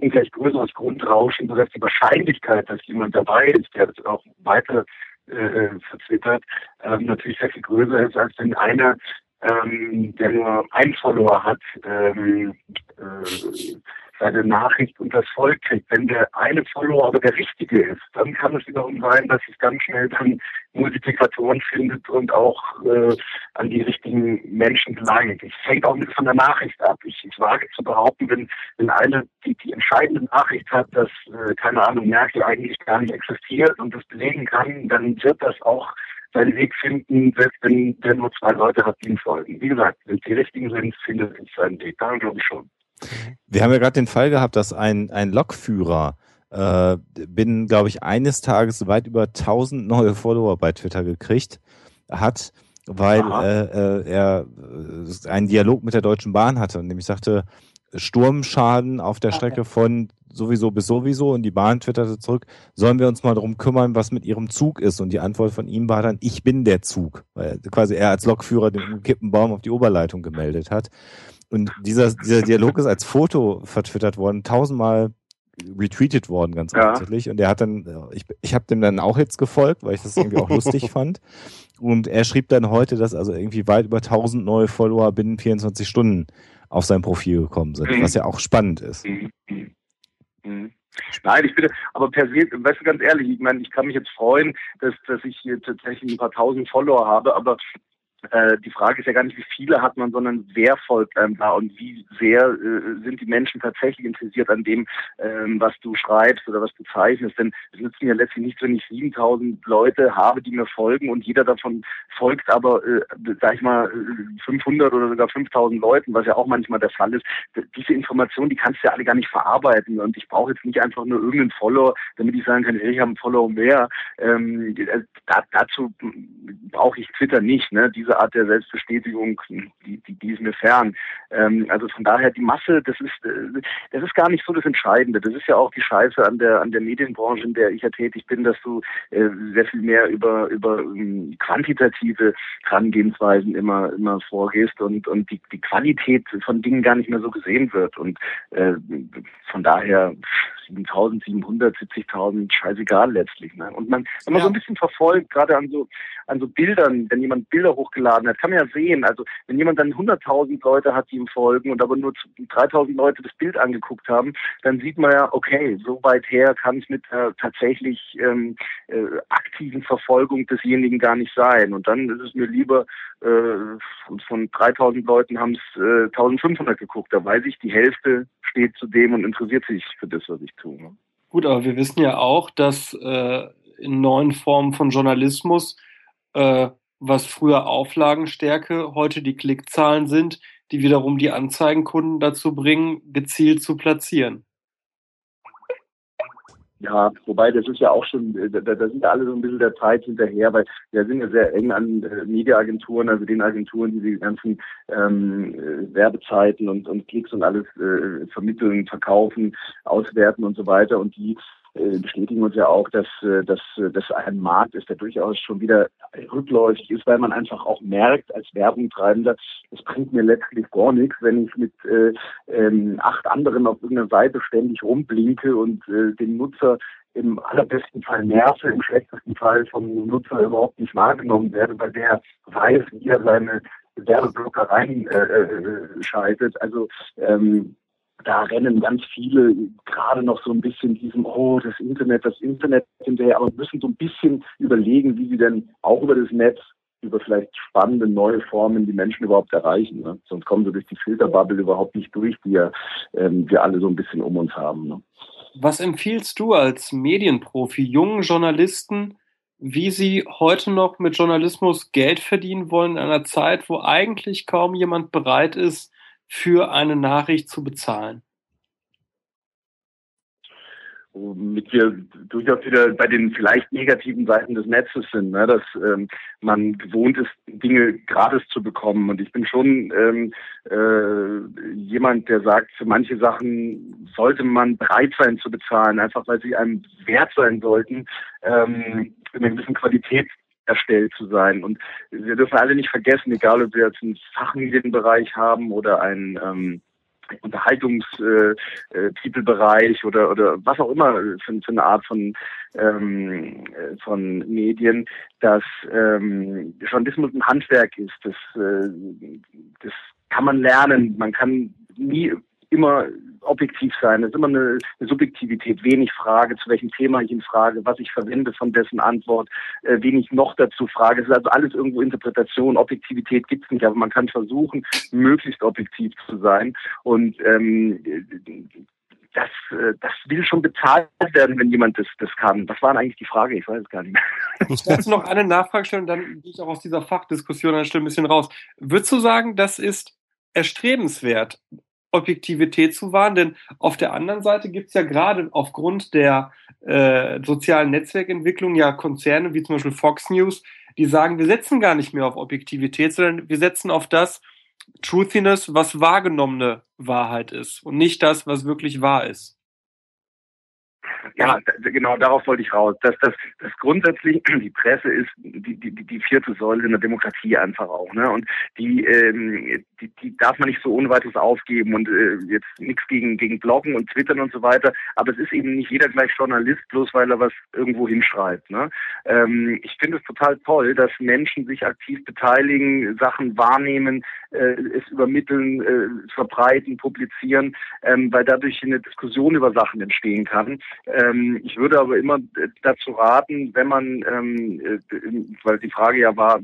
ein gleich größeres Grundrauschen, sodass die Wahrscheinlichkeit, dass jemand dabei ist, der das auch weiter äh, verzwittert, ähm, natürlich sehr viel größer ist, als wenn einer, ähm, der nur ein Follower hat, ähm, äh, seine Nachricht und das Volk kriegt. Wenn der eine Follower aber der richtige ist, dann kann es wiederum sein, dass es ganz schnell dann Multiplikatoren findet und auch äh, an die richtigen Menschen gelangt. Es hängt auch mit von der Nachricht ab. Ich, ich wage zu behaupten, wenn, wenn eine die, die entscheidende Nachricht hat, dass, äh, keine Ahnung, Merkel eigentlich gar nicht existiert und das belegen kann, dann wird das auch seinen Weg finden, selbst wenn der nur zwei Leute hat, die ihm folgen. Wie gesagt, wenn die richtigen sind, findet es seinen Weg. Daran glaube ich schon. Wir haben ja gerade den Fall gehabt, dass ein, ein Lokführer äh, binnen, glaube ich, eines Tages weit über 1000 neue Follower bei Twitter gekriegt hat, weil äh, äh, er äh, einen Dialog mit der Deutschen Bahn hatte und nämlich sagte, Sturmschaden auf der Strecke von sowieso bis sowieso und die Bahn twitterte zurück, sollen wir uns mal darum kümmern, was mit ihrem Zug ist und die Antwort von ihm war dann, ich bin der Zug, weil quasi er als Lokführer den umgekippten Baum auf die Oberleitung gemeldet hat. Und dieser, dieser Dialog ist als Foto vertwittert worden, tausendmal retweetet worden, ganz ja. Und er hat dann, ich, ich habe dem dann auch jetzt gefolgt, weil ich das irgendwie auch [laughs] lustig fand. Und er schrieb dann heute, dass also irgendwie weit über 1000 neue Follower binnen 24 Stunden auf sein Profil gekommen sind, mhm. was ja auch spannend ist. Mhm. Nein, ich bitte, aber per se, weißt du ganz ehrlich, ich meine, ich kann mich jetzt freuen, dass, dass ich hier tatsächlich ein paar tausend Follower habe, aber äh, die Frage ist ja gar nicht, wie viele hat man, sondern wer folgt einem da und wie sehr äh, sind die Menschen tatsächlich interessiert an dem, ähm, was du schreibst oder was du zeichnest. Denn es nützt mir letztlich nichts, wenn ich 7000 Leute habe, die mir folgen und jeder davon folgt aber, äh, sag ich mal, 500 oder sogar 5000 Leuten, was ja auch manchmal der Fall ist. Diese Informationen, die kannst du ja alle gar nicht verarbeiten und ich brauche jetzt nicht einfach nur irgendeinen Follower, damit ich sagen kann, ich habe einen Follower mehr. Ähm, äh, da, dazu brauche ich Twitter nicht. Ne? Diese diese Art der Selbstbestätigung, die, die, die ist mir fern. Ähm, also von daher die Masse, das ist, äh, das ist gar nicht so das Entscheidende. Das ist ja auch die Scheiße an der an der Medienbranche, in der ich ja tätig bin, dass du äh, sehr viel mehr über über ähm, quantitative Herangehensweisen immer immer vorgehst und und die, die Qualität von Dingen gar nicht mehr so gesehen wird und äh, von daher 7.700, 70.000, scheißegal letztlich. Ne? Und man, wenn man ja. so ein bisschen verfolgt, gerade an so, an so Bildern, wenn jemand Bilder hochgeladen hat, kann man ja sehen, also wenn jemand dann 100.000 Leute hat, die ihm folgen und aber nur 3.000 Leute das Bild angeguckt haben, dann sieht man ja, okay, so weit her kann es mit der tatsächlich ähm, äh, aktiven Verfolgung desjenigen gar nicht sein. Und dann ist es mir lieber, äh, von 3.000 Leuten haben es äh, 1.500 geguckt. Da weiß ich, die Hälfte steht zu dem und interessiert sich für das, was ich tue. Ne? Gut, aber wir wissen ja auch, dass äh, in neuen Formen von Journalismus, äh, was früher Auflagenstärke, heute die Klickzahlen sind, die wiederum die Anzeigenkunden dazu bringen, gezielt zu platzieren. Ja, wobei das ist ja auch schon, äh, da, da sind ja alle so ein bisschen der Zeit hinterher, weil wir sind ja sehr eng an äh, Mediaagenturen, also den Agenturen, die die ganzen ähm, äh, Werbezeiten und, und Klicks und alles äh, vermitteln, verkaufen, auswerten und so weiter. Und die bestätigen uns ja auch, dass, äh, dass das ein Markt ist, der durchaus schon wieder rückläufig ist, weil man einfach auch merkt als Werbungtreibender, es bringt mir letztlich gar nichts, wenn ich mit äh, ähm, acht anderen auf irgendeiner Seite ständig rumblinke und äh, den Nutzer im allerbesten Fall nerve, im schlechtesten Fall vom Nutzer überhaupt nicht wahrgenommen werde, weil der weiß, wie er seine Werbeblocker reinschaltet. Äh, also ähm, da rennen ganz viele gerade noch so ein bisschen diesem, oh, das Internet, das Internet hinterher, aber müssen so ein bisschen überlegen, wie sie denn auch über das Netz, über vielleicht spannende neue Formen die Menschen überhaupt erreichen. Ne? Sonst kommen sie durch die Filterbubble überhaupt nicht durch, die ja, ähm, wir alle so ein bisschen um uns haben. Ne? Was empfiehlst du als Medienprofi jungen Journalisten, wie sie heute noch mit Journalismus Geld verdienen wollen in einer Zeit, wo eigentlich kaum jemand bereit ist, für eine Nachricht zu bezahlen? womit wir durchaus wieder bei den vielleicht negativen Seiten des Netzes sind, ne? dass ähm, man gewohnt ist, Dinge gratis zu bekommen. Und ich bin schon ähm, äh, jemand, der sagt, für manche Sachen sollte man bereit sein zu bezahlen, einfach weil sie einem wert sein sollten, ähm, in einer gewissen Qualität erstellt zu sein. Und wir dürfen alle nicht vergessen, egal ob wir jetzt einen Fachmedienbereich haben oder einen ähm, Unterhaltungstitelbereich oder oder was auch immer für, für eine Art von ähm, von Medien, dass ähm, Journalismus ein Handwerk ist. Das, äh, das kann man lernen. Man kann nie immer objektiv sein. Es ist immer eine, eine, Subjektivität, wen ich frage, zu welchem Thema ich ihn frage, was ich verwende von dessen Antwort, äh, wen noch dazu frage. Es ist also alles irgendwo Interpretation. Objektivität gibt es nicht, aber man kann versuchen, möglichst objektiv zu sein. Und ähm, das, äh, das will schon bezahlt werden, wenn jemand das, das kann. Das war eigentlich die Frage, ich weiß es gar nicht mehr. Ich werde noch eine Nachfrage stellen, dann gehe ich auch aus dieser Fachdiskussion ein bisschen raus. Würdest du sagen, das ist erstrebenswert, Objektivität zu wahren, denn auf der anderen Seite gibt es ja gerade aufgrund der äh, sozialen Netzwerkentwicklung ja Konzerne wie zum Beispiel Fox News, die sagen, wir setzen gar nicht mehr auf Objektivität, sondern wir setzen auf das Truthiness, was wahrgenommene Wahrheit ist und nicht das, was wirklich wahr ist. Ja, genau darauf wollte ich raus. Dass das, das grundsätzlich [clears throat] die Presse ist die, die, die vierte Säule in der Demokratie einfach auch. Ne? Und die, ähm, die, die darf man nicht so ohne weiteres aufgeben und äh, jetzt nichts gegen, gegen Bloggen und Twittern und so weiter. Aber es ist eben nicht jeder gleich Journalist, bloß weil er was irgendwo hinschreibt. Ne? Ähm, ich finde es total toll, dass Menschen sich aktiv beteiligen, Sachen wahrnehmen, äh, es übermitteln, äh, verbreiten, publizieren, ähm, weil dadurch eine Diskussion über Sachen entstehen kann. Ähm, ich würde aber immer dazu raten, wenn man, ähm, äh, weil die Frage ja war,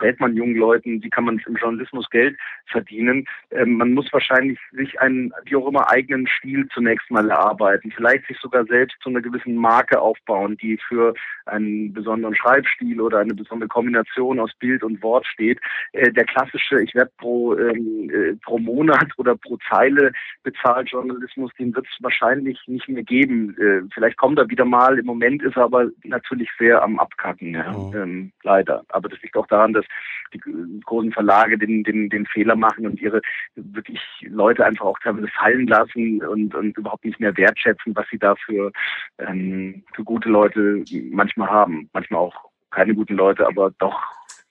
rät man jungen Leuten, wie kann man im Journalismus Geld verdienen? Ähm, man muss wahrscheinlich sich einen, wie auch immer, eigenen Stil zunächst mal erarbeiten, vielleicht sich sogar selbst zu einer gewissen Marke aufbauen, die für einen besonderen Schreibstil oder eine besondere Kombination aus Bild und Wort steht. Äh, der klassische, ich werde pro, ähm, äh, pro Monat oder pro Zeile bezahlt Journalismus, den wird es wahrscheinlich nicht mehr geben. Äh, vielleicht kommt er wieder mal. Im Moment ist er aber natürlich sehr am Abkacken, ja, oh. ähm, leider. Aber das liegt auch daran, dass die großen Verlage den, den, den Fehler machen und ihre wirklich Leute einfach auch teilweise fallen lassen und, und überhaupt nicht mehr wertschätzen, was sie da für, ähm, für gute Leute manchmal haben. Manchmal auch keine guten Leute, aber doch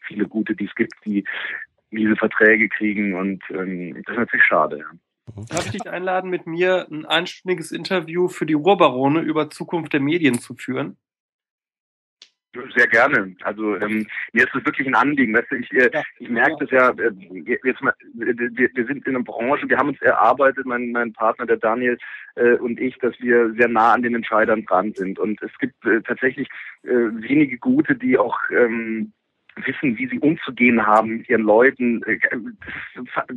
viele gute, die es gibt, die miese Verträge kriegen und ähm, das ist natürlich schade. Ja. Darf ich dich einladen, mit mir ein einstündiges Interview für die Ruhrbarone über Zukunft der Medien zu führen? Sehr gerne. Also ähm, mir ist es wirklich ein Anliegen. Weißt du, ich, äh, ich merke das ja, äh, jetzt mal, wir, wir sind in einer Branche, wir haben uns erarbeitet, mein, mein Partner, der Daniel äh, und ich, dass wir sehr nah an den Entscheidern dran sind. Und es gibt äh, tatsächlich äh, wenige gute, die auch ähm, wissen, wie sie umzugehen haben mit ihren Leuten. Äh,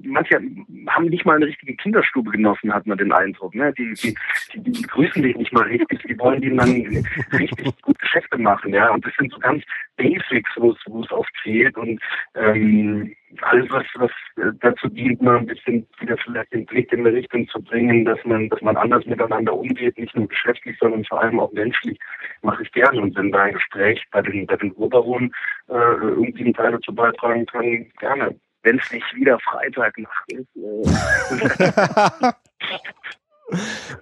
manche haben nicht mal eine richtige Kinderstube genossen, hat man den Eindruck. Ne? Die, die, die, die begrüßen dich nicht mal richtig, die wollen denen dann richtig gut Geschäfte machen. ja. Und das sind so ganz Basics, wo es, wo es oft fehlt. Und ähm, alles, was, was äh, dazu dient, mal ein bisschen wieder vielleicht den Blick in eine Richtung zu bringen, dass man, dass man anders miteinander umgeht, nicht nur geschäftlich, sondern vor allem auch menschlich, mache ich gerne. Und wenn da ein Gespräch bei den, bei den Urbaronen äh, irgendwie einen Teil dazu beitragen kann, gerne. Wenn es nicht wieder Freitagnacht ist. Äh. [laughs] [laughs]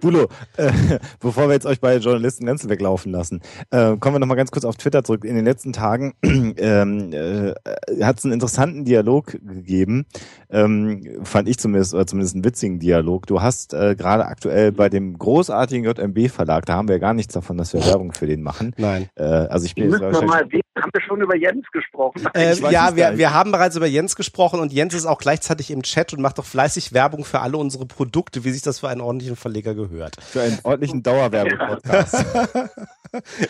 Bulo, äh, [laughs] bevor wir jetzt euch bei Journalisten ganz weglaufen lassen, äh, kommen wir noch mal ganz kurz auf Twitter zurück. In den letzten Tagen [clears throat] ähm, äh, hat es einen interessanten Dialog gegeben, ähm, fand ich zumindest, oder zumindest einen witzigen Dialog. Du hast äh, gerade aktuell bei dem großartigen JMB-Verlag, da haben wir ja gar nichts davon, dass wir Werbung für den machen. Nein. Äh, also ich bin Müssen jetzt wir mal, haben wir schon über Jens gesprochen? Äh, ja, wir, wir haben bereits über Jens gesprochen und Jens ist auch gleichzeitig im Chat und macht doch fleißig Werbung für alle unsere Produkte, wie sich das für einen ordentlichen Verleger gehört. für einen ordentlichen Dauerwerbung-Podcast. [laughs]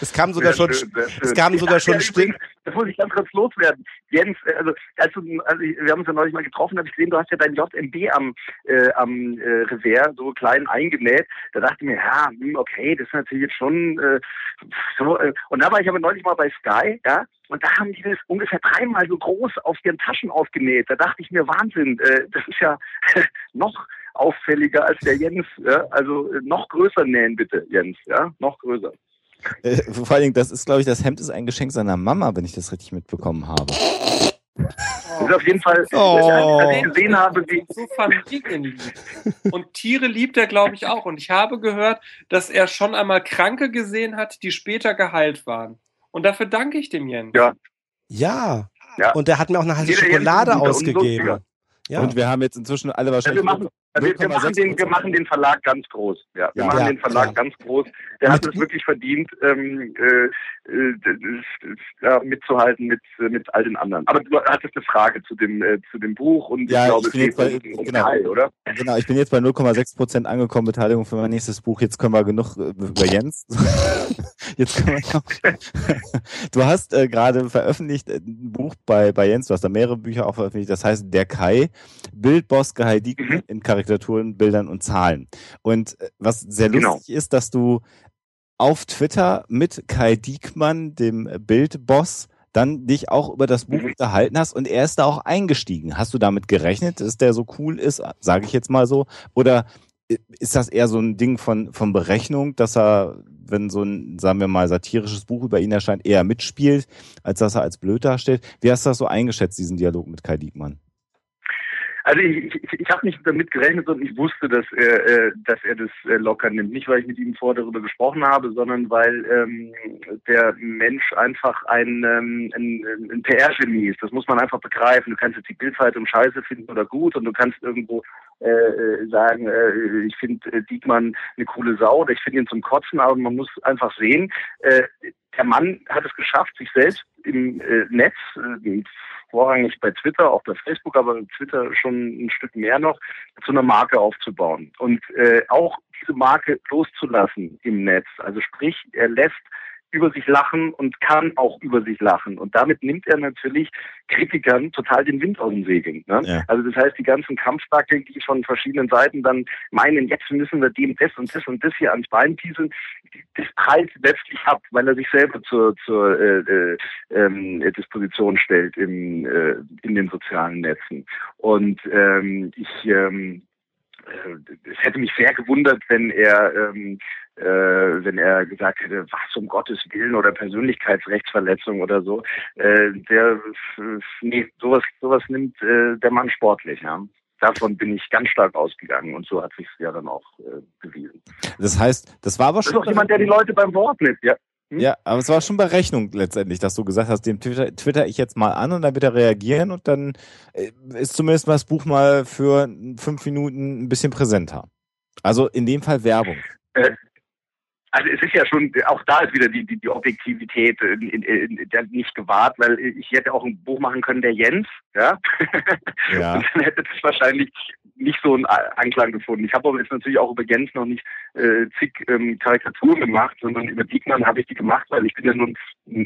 Es kam sogar Sehr schon, schön, es kamen sogar Ich schon ja Stimmen. Das muss ich ganz kurz loswerden. Jens, äh, also, als du, also ich- wir haben uns ja neulich mal getroffen, habe ich gesehen, du hast ja dein JMB am, äh, am äh, Revers so klein eingenäht. Da dachte ich mir, ja, hm, okay, das ist natürlich jetzt schon äh, so. Äh, und da war ich aber neulich mal bei Sky, ja, und da haben die das ungefähr dreimal so groß auf ihren Taschen aufgenäht. Da dachte ich mir, Wahnsinn, äh, das ist ja [laughs] noch auffälliger als der Jens. Ja? Also äh, noch größer nähen bitte, Jens, ja, noch größer. Äh, vor allen Dingen, das ist, glaube ich, das Hemd ist ein Geschenk seiner Mama, wenn ich das richtig mitbekommen habe. Das ist auf jeden Fall, Oh. als ich gesehen habe, wie, so familienlieb. Und Tiere liebt er, glaube ich, auch. Und ich habe gehört, dass er schon einmal Kranke gesehen hat, die später geheilt waren. Und dafür danke ich dem Jens. Ja. Ja. Ja. Und der hat mir auch eine heiße Schokolade ausgegeben. Ja. Und wir haben jetzt inzwischen alle Ja, wahrscheinlich. wir, machen, wir, wir, machen den, wir machen den Verlag ganz groß. Ja, wir Ja. machen Ja, den Verlag ja. ganz groß. Der hat es wirklich verdient, ähm, äh, äh, ja, mitzuhalten mit, äh, mit all den anderen. Aber du hattest eine Frage zu dem, äh, zu dem Buch und Ja, ich glaube, ich es bin jetzt geht bei- um, genau. Kai, oder? Genau, ich bin jetzt bei 0,6 Prozent angekommen, Beteiligung für mein nächstes Buch. Jetzt können wir genug äh, über Jens. [laughs] Jetzt können wir noch. [laughs] Du hast äh, gerade veröffentlicht ein Buch bei, bei Jens, du hast da mehrere Bücher auch veröffentlicht, das heißt Der Kai, Bildboss Kai Diekmann Mhm. in Karikaturen, Bildern und Zahlen. Und äh, was sehr Genau. lustig ist, dass du auf Twitter mit Kai Diekmann, dem äh, Bildboss, dann dich auch über das Buch Mhm. unterhalten hast und er ist da auch eingestiegen. Hast du damit gerechnet, dass der so cool ist, sage ich jetzt mal so? Oder i- ist das eher so ein Ding von, von Berechnung, dass er, wenn so ein, sagen wir mal, satirisches Buch über ihn erscheint, eher mitspielt, als dass er als blöd dasteht? Wie hast du das so eingeschätzt, diesen Dialog mit Kai Diekmann? Also ich, ich, ich habe nicht damit gerechnet und ich wusste, dass er, äh, dass er das äh, locker nimmt. Nicht, weil ich mit ihm vorher darüber gesprochen habe, sondern weil ähm, der Mensch einfach ein, ähm, ein, ein PR-Genie ist. Das muss man einfach begreifen. Du kannst jetzt die Bildzeitung scheiße finden oder gut und du kannst irgendwo äh, äh, sagen, äh, ich finde äh, Diekmann eine coole Sau oder ich finde ihn zum Kotzen, aber man muss einfach sehen, äh, der Mann hat es geschafft, sich selbst im äh, Netz, äh, vorrangig bei Twitter, auch bei Facebook, aber Twitter schon ein Stück mehr noch, zu einer Marke aufzubauen. Und äh, auch diese Marke loszulassen im Netz. Also sprich, er lässt über sich lachen und kann auch über sich lachen. Und damit nimmt er natürlich Kritikern total den Wind aus den Segeln. Ne? Ja. Also das heißt, die ganzen Kampfdackel, die von verschiedenen Seiten dann meinen, jetzt müssen wir dem das und das und das hier ans Bein pieseln, das prallt letztlich ab, weil er sich selber zur, zur äh, äh, ähm, Disposition stellt im, äh, in den sozialen Netzen. Und ähm, ich ähm, äh, es hätte mich sehr gewundert, wenn er ähm, äh, wenn er gesagt hätte, was um Gottes Willen oder Persönlichkeitsrechtsverletzung oder so. Äh, der äh, nee, sowas sowas nimmt äh, der Mann sportlich, ja. Davon bin ich ganz stark ausgegangen und so hat sich ja dann auch äh, bewiesen. Das heißt, das war aber Das ist schon. doch jemand, der die Leute beim Wort nimmt, ja. Ja, aber es war schon Berechnung letztendlich, dass du gesagt hast, dem Twitter, twitter ich jetzt mal an und dann wird er reagieren und dann äh, ist zumindest mal das Buch mal für fünf Minuten ein bisschen präsenter. Also in dem Fall Werbung. Also es ist ja schon, auch da ist wieder die, die, die Objektivität in, in, in, nicht gewahrt, weil ich hätte auch ein Buch machen können, der Jens, ja. [laughs] Ja. Und dann hätte das wahrscheinlich nicht so einen Anklang gefunden. Ich habe aber jetzt natürlich auch über Jens noch nicht äh, zig ähm, Karikaturen gemacht, sondern über Diekmann habe ich die gemacht, weil ich bin ja nun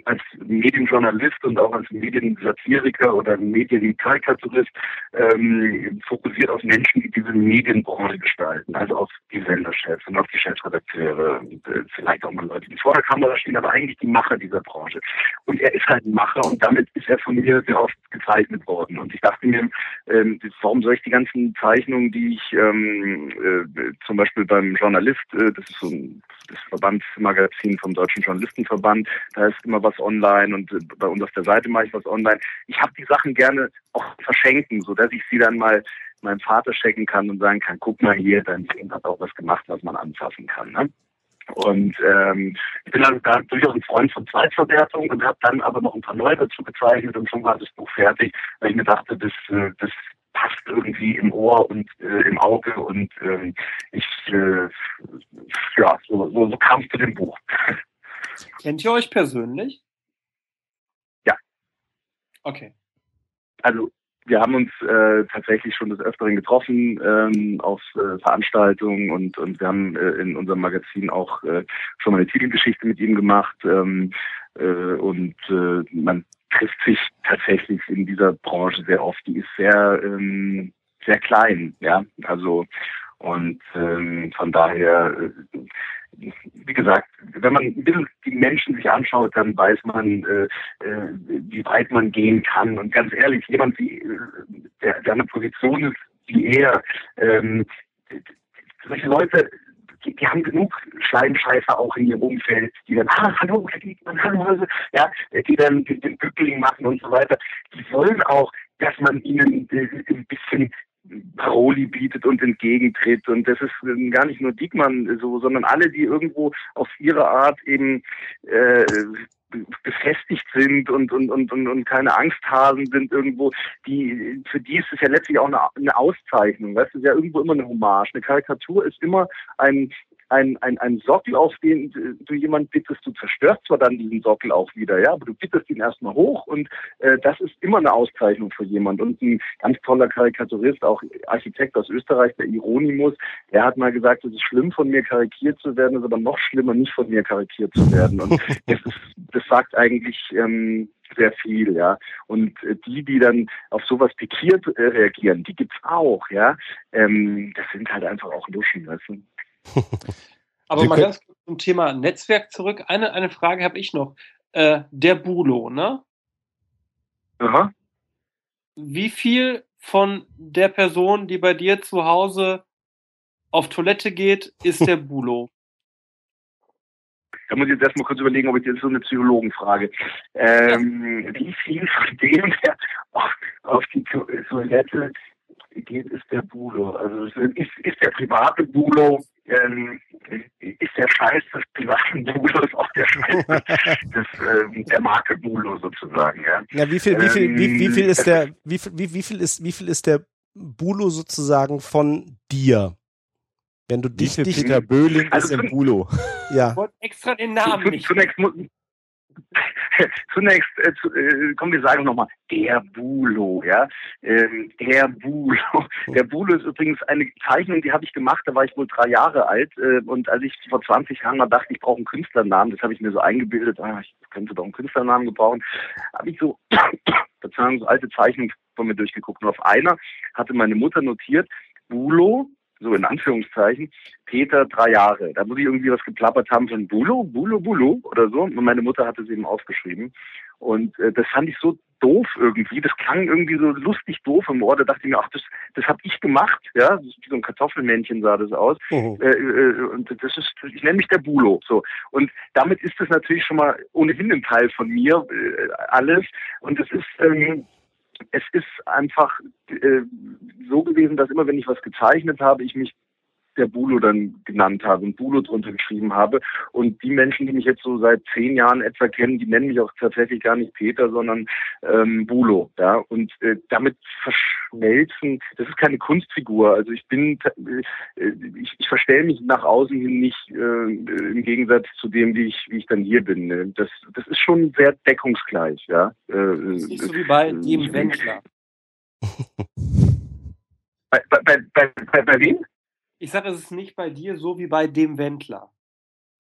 als Medienjournalist und auch als Mediensatiriker oder Medienkarikaturist ähm, fokussiert auf Menschen, die diese Medienbranche gestalten, also auf die Senderchefs und auf die Chefredakteure und äh, vielleicht auch mal Leute, die vor der Kamera stehen, aber eigentlich die Macher dieser Branche. Und er ist halt ein Macher und damit ist er von mir sehr oft gezeichnet worden. Und ich dachte mir, ähm, warum soll ich die ganzen Zeichnungen, die ich ähm, äh, zum Beispiel beim Journalist, äh, das ist so ein das Verbandsmagazin vom Deutschen Journalistenverband, da ist immer was online und äh, bei uns auf der Seite mache ich was online. Ich habe die Sachen gerne auch verschenken, so dass ich sie dann mal meinem Vater checken kann und sagen kann, guck mal hier, dein Kind hat auch was gemacht, was man anfassen kann. Ne? Und ähm, ich bin dann da durchaus ein Freund von Zweitverwertung und habe dann aber noch ein paar neue dazu gezeichnet und schon war das Buch fertig, weil ich mir dachte, das, äh, das passt irgendwie im Ohr und äh, im Auge und äh, ich äh, ja so, so, so kam es zu dem Buch. Kennt ihr euch persönlich? Ja. Okay. Also wir haben uns äh, tatsächlich schon des Öfteren getroffen ähm, auf äh, Veranstaltungen und, und wir haben äh, in unserem Magazin auch äh, schon mal eine Titelgeschichte mit ihm gemacht. Ähm, äh, und äh, man trifft sich tatsächlich in dieser Branche sehr oft. Die ist sehr, ähm, sehr klein, ja. Also und ähm, von daher, äh, wie gesagt, wenn man ein bisschen die Menschen sich anschaut, dann weiß man, äh, äh, wie weit man gehen kann. Und ganz ehrlich, jemand wie äh, der, der eine Position ist wie er, ähm, solche Leute, die, die haben genug Schleimscheißer auch in ihrem Umfeld, die dann, ah, hallo, Herr Diekmann, hallo, ja, die dann den, Bückling machen und so weiter. Die wollen auch, dass man ihnen ein bisschen Paroli bietet und entgegentritt. Und das ist gar nicht nur Diekmann so, sondern alle, die irgendwo auf ihre Art eben äh, befestigt sind und, und, und, und, keine Angsthasen sind irgendwo, die, für die ist es ja letztlich auch eine, eine Auszeichnung. Weißt du, ist ja irgendwo immer eine Hommage. Eine Karikatur ist immer ein, ein, ein, ein Sockel, auf den du jemand bittest, du zerstörst zwar dann diesen Sockel auch wieder, ja, aber du bittest ihn erstmal hoch und äh, das ist immer eine Auszeichnung für jemand. Und ein ganz toller Karikaturist, auch Architekt aus Österreich, der Ironimus, der hat mal gesagt, es ist schlimm von mir karikiert zu werden, es ist aber noch schlimmer, nicht von mir karikiert zu werden. Und [laughs] das, ist, das sagt eigentlich ähm, sehr viel, ja. Und äh, die, die dann auf sowas pikiert äh, reagieren, die gibt's auch, ja. Ähm, das sind halt einfach auch Luschen, weißt du. Aber mal ganz kurz zum Thema Netzwerk zurück. Eine, eine Frage habe ich noch. Äh, der Bulo, ne? Aha. Wie viel von der Person, die bei dir zu Hause auf Toilette geht, ist der [laughs] Bulo? Da muss ich jetzt erstmal kurz überlegen, ob ich jetzt so eine Psychologenfrage. Ähm, wie viel von dem, der auf, auf die Toilette geht, ist der Bulo? Also ist, ist der private Bulo ähm, ist der Scheiß des privaten Bulos auch der Scheiß des, [laughs] ähm, der Marke Bulo sozusagen. Ja, ja wie viel, wie viel, wie, wie viel ist der, wie viel, wie, wie viel ist, wie viel ist der Bulo sozusagen von dir? Wenn du dich, dich Peter Böhling also ist im Bulo. Ja. Ich wollte extra den Namen nicht. Zunächst, [laughs] Zunächst, äh, zu, äh, komm, wir sagen nochmal, der Bulo, ja. Ähm, der Bulo. Der Bulo ist übrigens eine Zeichnung, die habe ich gemacht, da war ich wohl drei Jahre alt. Äh, und als ich vor 20 Jahren mal dachte, ich brauche einen Künstlernamen, das habe ich mir so eingebildet, ah, ich könnte doch einen Künstlernamen gebrauchen, habe ich so, [coughs] Verzeihung, so alte Zeichnungen von mir durchgeguckt. Und auf einer hatte meine Mutter notiert, Bulo, so in Anführungszeichen, Peter drei Jahre. Da muss ich irgendwie was geplappert haben von Bulo, Bulo, Bulo oder so. Und meine Mutter hatte es eben aufgeschrieben. Und äh, das fand ich so doof irgendwie. Das klang irgendwie so lustig doof im Ohr. Da dachte ich mir, ach, das, das habe ich gemacht. Ja, wie so ein Kartoffelmännchen sah das aus. Mhm. Äh, äh, und das ist, ich nenne mich der Bulo. So. Und damit ist das natürlich schon mal ohnehin ein Teil von mir, äh, alles. Und es ist, ähm, es ist einfach äh, so gewesen, dass immer wenn ich was gezeichnet habe, ich mich der Bulo dann genannt habe und Bulo drunter geschrieben habe. Und die Menschen, die mich jetzt so seit zehn Jahren etwa kennen, die nennen mich auch tatsächlich gar nicht Peter, sondern ähm, Bulo. Ja? Und äh, damit verschmelzen, das ist keine Kunstfigur. Also ich bin, äh, ich, ich verstelle mich nach außen hin nicht äh, im Gegensatz zu dem, wie ich, wie ich dann hier bin. Ne? Das, das ist schon sehr deckungsgleich. Ja? Äh, das ist nicht so wie bei dem Wendler. [laughs] Bei, bei, bei, bei, bei wem? Ich sage, es ist nicht bei dir so wie bei dem Wendler.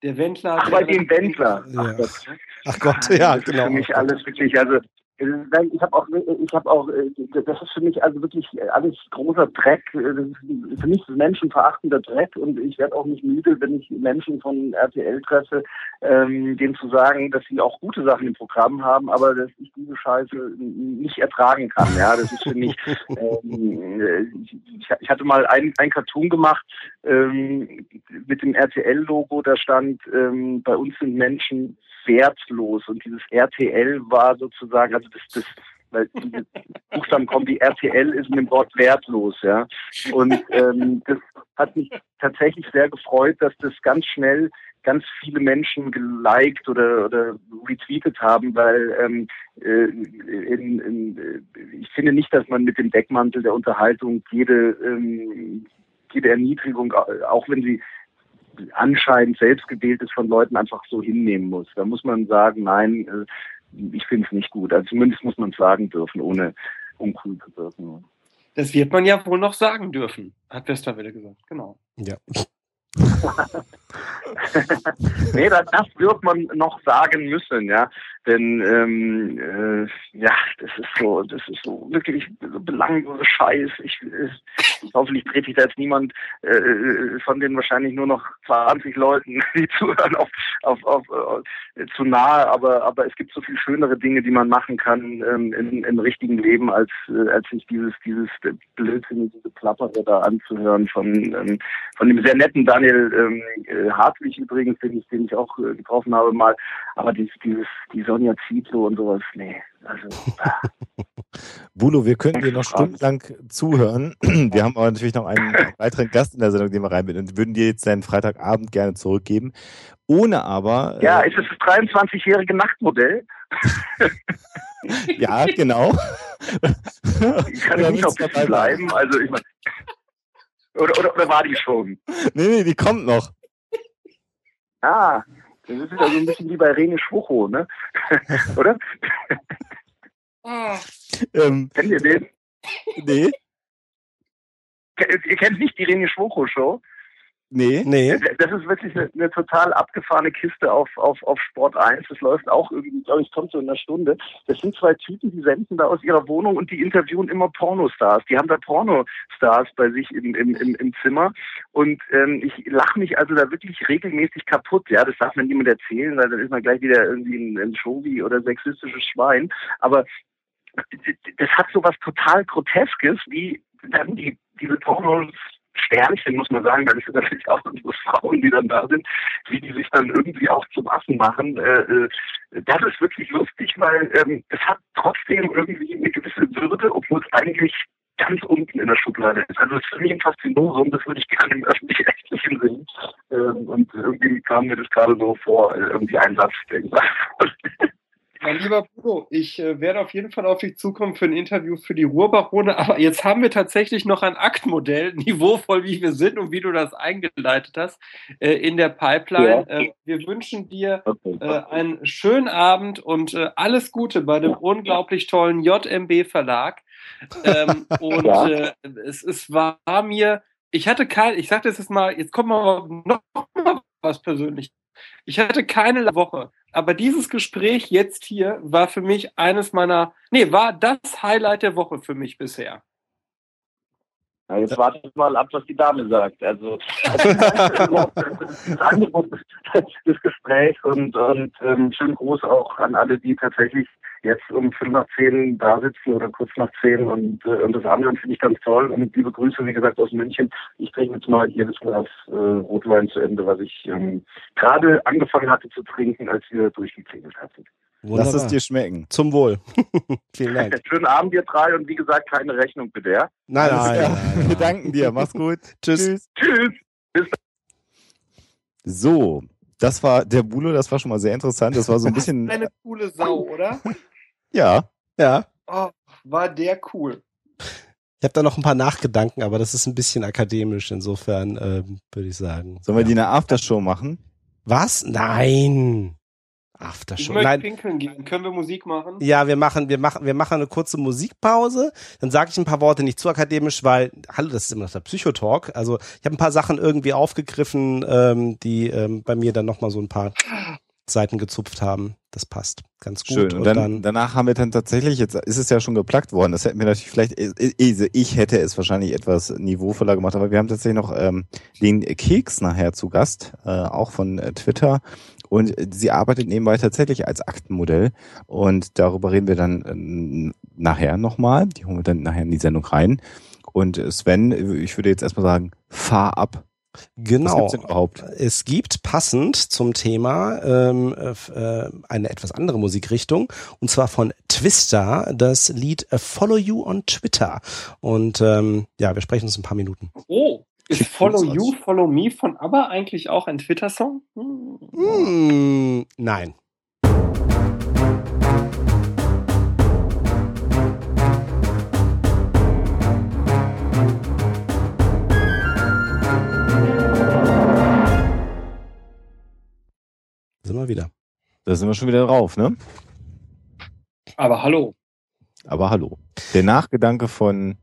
Der Wendler. Ach, bei dem Wendler. Ach, ja. Gott. Ach Gott, ja, das genau. Ist für mich alles wirklich, also Nein, ich habe auch, ich habe auch, das ist für mich also wirklich alles großer Dreck. Das ist für mich menschenverachtender Dreck und ich werde auch nicht müde, wenn ich Menschen von RTL treffe, ähm, denen zu sagen, dass sie auch gute Sachen im Programm haben, aber dass ich diese Scheiße nicht ertragen kann. Ja, das ist für mich. [laughs] Ähm, ich, ich, hatte mal ein, ein Cartoon gemacht ähm, mit dem RTL-Logo, da stand: ähm, Bei uns sind Menschen wertlos und dieses RTL war sozusagen, also das, das weil diese Buchstaben kommen, die RTL ist in dem Wort wertlos, ja. Und ähm, das hat mich tatsächlich sehr gefreut, dass das ganz schnell ganz viele Menschen geliked oder, oder retweetet haben, weil ähm, äh, in, in, ich finde nicht, dass man mit dem Deckmantel der Unterhaltung jede, ähm, jede Erniedrigung, auch wenn sie anscheinend selbstgewählt ist, von Leuten einfach so hinnehmen muss. Da muss man sagen, nein, äh, ich finde es nicht gut. Also zumindest muss man es sagen dürfen, ohne uncool zu wirken. Das wird man ja wohl noch sagen dürfen, hat Westerwelle gesagt. Genau. Ja. [laughs] nee, das, das wird man noch sagen müssen, ja. Denn ähm, äh, ja, das ist so, das ist so wirklich so belangloser Scheiß. Ich, äh, hoffentlich trete ich da jetzt niemand äh, von den wahrscheinlich nur noch 20 Leuten, [laughs] die zuhören, auf, auf, auf, auf äh, zu nahe, aber aber es gibt so viel schönere Dinge, die man machen kann ähm, im, im richtigen Leben, als äh, als sich dieses dieses Blödsinn, diese Klappere da anzuhören von ähm, von dem sehr netten Daniel ähm, äh, Hartwig übrigens, den ich den ich auch äh, getroffen habe mal, aber dieses dieses diese Sonja Zietlow und sowas, nee. Also, [laughs] Bulo, wir könnten dir noch stundenlang zuhören. [clears throat] Wir haben aber natürlich noch einen [clears throat] weiteren Gast in der Sendung, den wir reinbinden und würden dir jetzt deinen Freitagabend gerne zurückgeben. Ohne aber. Ja, äh, ist es das 23-jährige Nachtmodell? ja, genau. Ich kann ja nicht auf dabei bleiben. Also ich meine. Oder, oder, oder war die schon? Nee, nee, die kommt noch. Ah, das ist ja so ein bisschen wie bei Rene Schwucho, ne? [laughs] Oder? [laughs] Ähm, Kennt ihr den? Nee. Ihr kennt nicht die Rene Schwucho-Show? Nee. Nee. Das ist wirklich eine, eine, total abgefahrene Kiste auf, auf, auf Sport 1. Das läuft auch irgendwie, glaube ich, kommt so in einer Stunde. Das sind zwei Typen, die senden da aus ihrer Wohnung und die interviewen immer Pornostars. Die haben da Pornostars bei sich im, im, im, im Zimmer. Und ähm, ich lache mich also da wirklich regelmäßig kaputt. Ja, das darf man niemand erzählen, weil dann ist man gleich wieder irgendwie ein, ein Showy oder sexistisches Schwein. Aber das hat so was total Groteskes, wie dann die, diese Pornos Sternchen, muss man sagen, es sind natürlich auch unsere Frauen, die dann da sind, wie die sich dann irgendwie auch zum Affen machen. Äh, äh, das ist wirklich lustig, weil ähm, es hat trotzdem irgendwie eine gewisse Würde, obwohl es eigentlich ganz unten in der Schublade ist. Also es ist für mich ein Faszinosum, das würde ich gerne im öffentlich-rechtlichen sehen. Ähm, und irgendwie kam mir das gerade so vor, äh, irgendwie ein Satz, der gesagt wurde. Mein lieber Bruno, ich äh, werde auf jeden Fall auf dich zukommen für ein Interview für die Ruhrbarone, [laughs] aber jetzt haben wir tatsächlich noch ein Aktmodell, niveauvoll wie wir sind und wie du das eingeleitet hast, äh, in der Pipeline. Ja. Äh, wir wünschen dir. Äh, einen schönen Abend und äh, alles Gute bei dem unglaublich tollen JMB Verlag. Ähm, [laughs] und ja. Äh, es, es war mir, ich hatte kein, ich sagte es jetzt mal, jetzt kommt mal noch mal was persönlich. Ich hatte keine Woche aber dieses Gespräch jetzt hier war für mich eines meiner, nee, war das Highlight der Woche für mich bisher. Ja, jetzt wartet mal ab, was die Dame sagt. Also [laughs] das Angebot des Gesprächs und, und ähm, schönen Gruß auch an alle, die tatsächlich jetzt um fünf nach zehn da sitzen oder kurz nach zehn und, äh, und das andere finde ich ganz toll. Und liebe Grüße, wie gesagt, aus München. Ich trinke jetzt mal jedes Glas äh, Rotwein zu Ende, was ich ähm, gerade angefangen hatte zu trinken, als ihr durchgeklingelt hattet. Wunderbar. Lass es dir schmecken. Zum Wohl. [laughs] Vielen Dank. Schönen Abend, ihr drei. Und wie gesagt, keine Rechnung bitte. Ja? Nein, nein, nein, nein. Wir danken dir. Mach's gut. [laughs] Tschüss. Tschüss. Bis so, das war der Bulo, das war schon mal sehr interessant. Das war so ein bisschen. [laughs] Eine coole Sau, oder? Ja. Ja. Oh, war der cool. Ich habe da noch ein paar Nachgedanken, aber das ist ein bisschen akademisch, insofern ähm, würde ich sagen. Sollen wir ja. die eine Aftershow machen? Was? Nein. Aftershow. Ich Nein. pinkeln gehen. Können wir Musik machen? Ja, wir machen, wir machen, wir machen eine kurze Musikpause. Dann sage ich ein paar Worte nicht zu akademisch, weil, hallo, das ist immer noch der Psychotalk. Also ich habe ein paar Sachen irgendwie aufgegriffen, ähm, die ähm, bei mir dann nochmal so ein paar Seiten gezupft haben. das passt ganz gut. Schön. Und, Und dann, dann, danach haben wir dann tatsächlich, jetzt ist es ja schon geplagt worden, das hätten wir natürlich vielleicht, ich, ich hätte es wahrscheinlich etwas niveauvoller gemacht, aber wir haben tatsächlich noch ähm, den Keks nachher zu Gast, äh, auch von äh, Twitter. Und sie arbeitet nebenbei tatsächlich als Aktenmodell. Und darüber reden wir dann äh, nachher nochmal. Die holen wir dann nachher in die Sendung rein. Und Sven, ich würde jetzt erstmal sagen, fahr ab. Genau. gibt's denn überhaupt? Es gibt passend zum Thema ähm, äh, eine etwas andere Musikrichtung und zwar von Twister das Lied Follow You on Twitter. Und ähm, ja, wir sprechen uns in ein paar Minuten. Oh, ist Follow You. Follow Me von ABBA eigentlich auch ein Twitter-Song? Hm. Hm, nein. Sind wir wieder. Da sind wir schon wieder drauf, ne? Aber hallo. Aber hallo. Der Nachgedanke von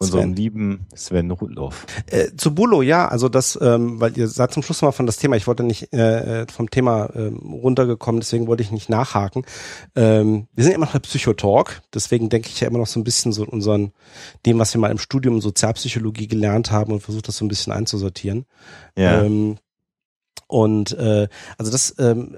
unserem Sven. lieben Sven Rudloff. Äh, zu Bullo, ja, also das, ähm, weil ihr seid zum Schluss mal von das Thema, ich wollte nicht äh, vom Thema ähm, runtergekommen, deswegen wollte ich nicht nachhaken. Ähm, wir sind immer noch bei Psychotalk, deswegen denke ich ja immer noch so ein bisschen so unseren, dem, was wir mal im Studium Sozialpsychologie gelernt haben und versucht das so ein bisschen einzusortieren. Ja. Ähm, und äh, also das ähm,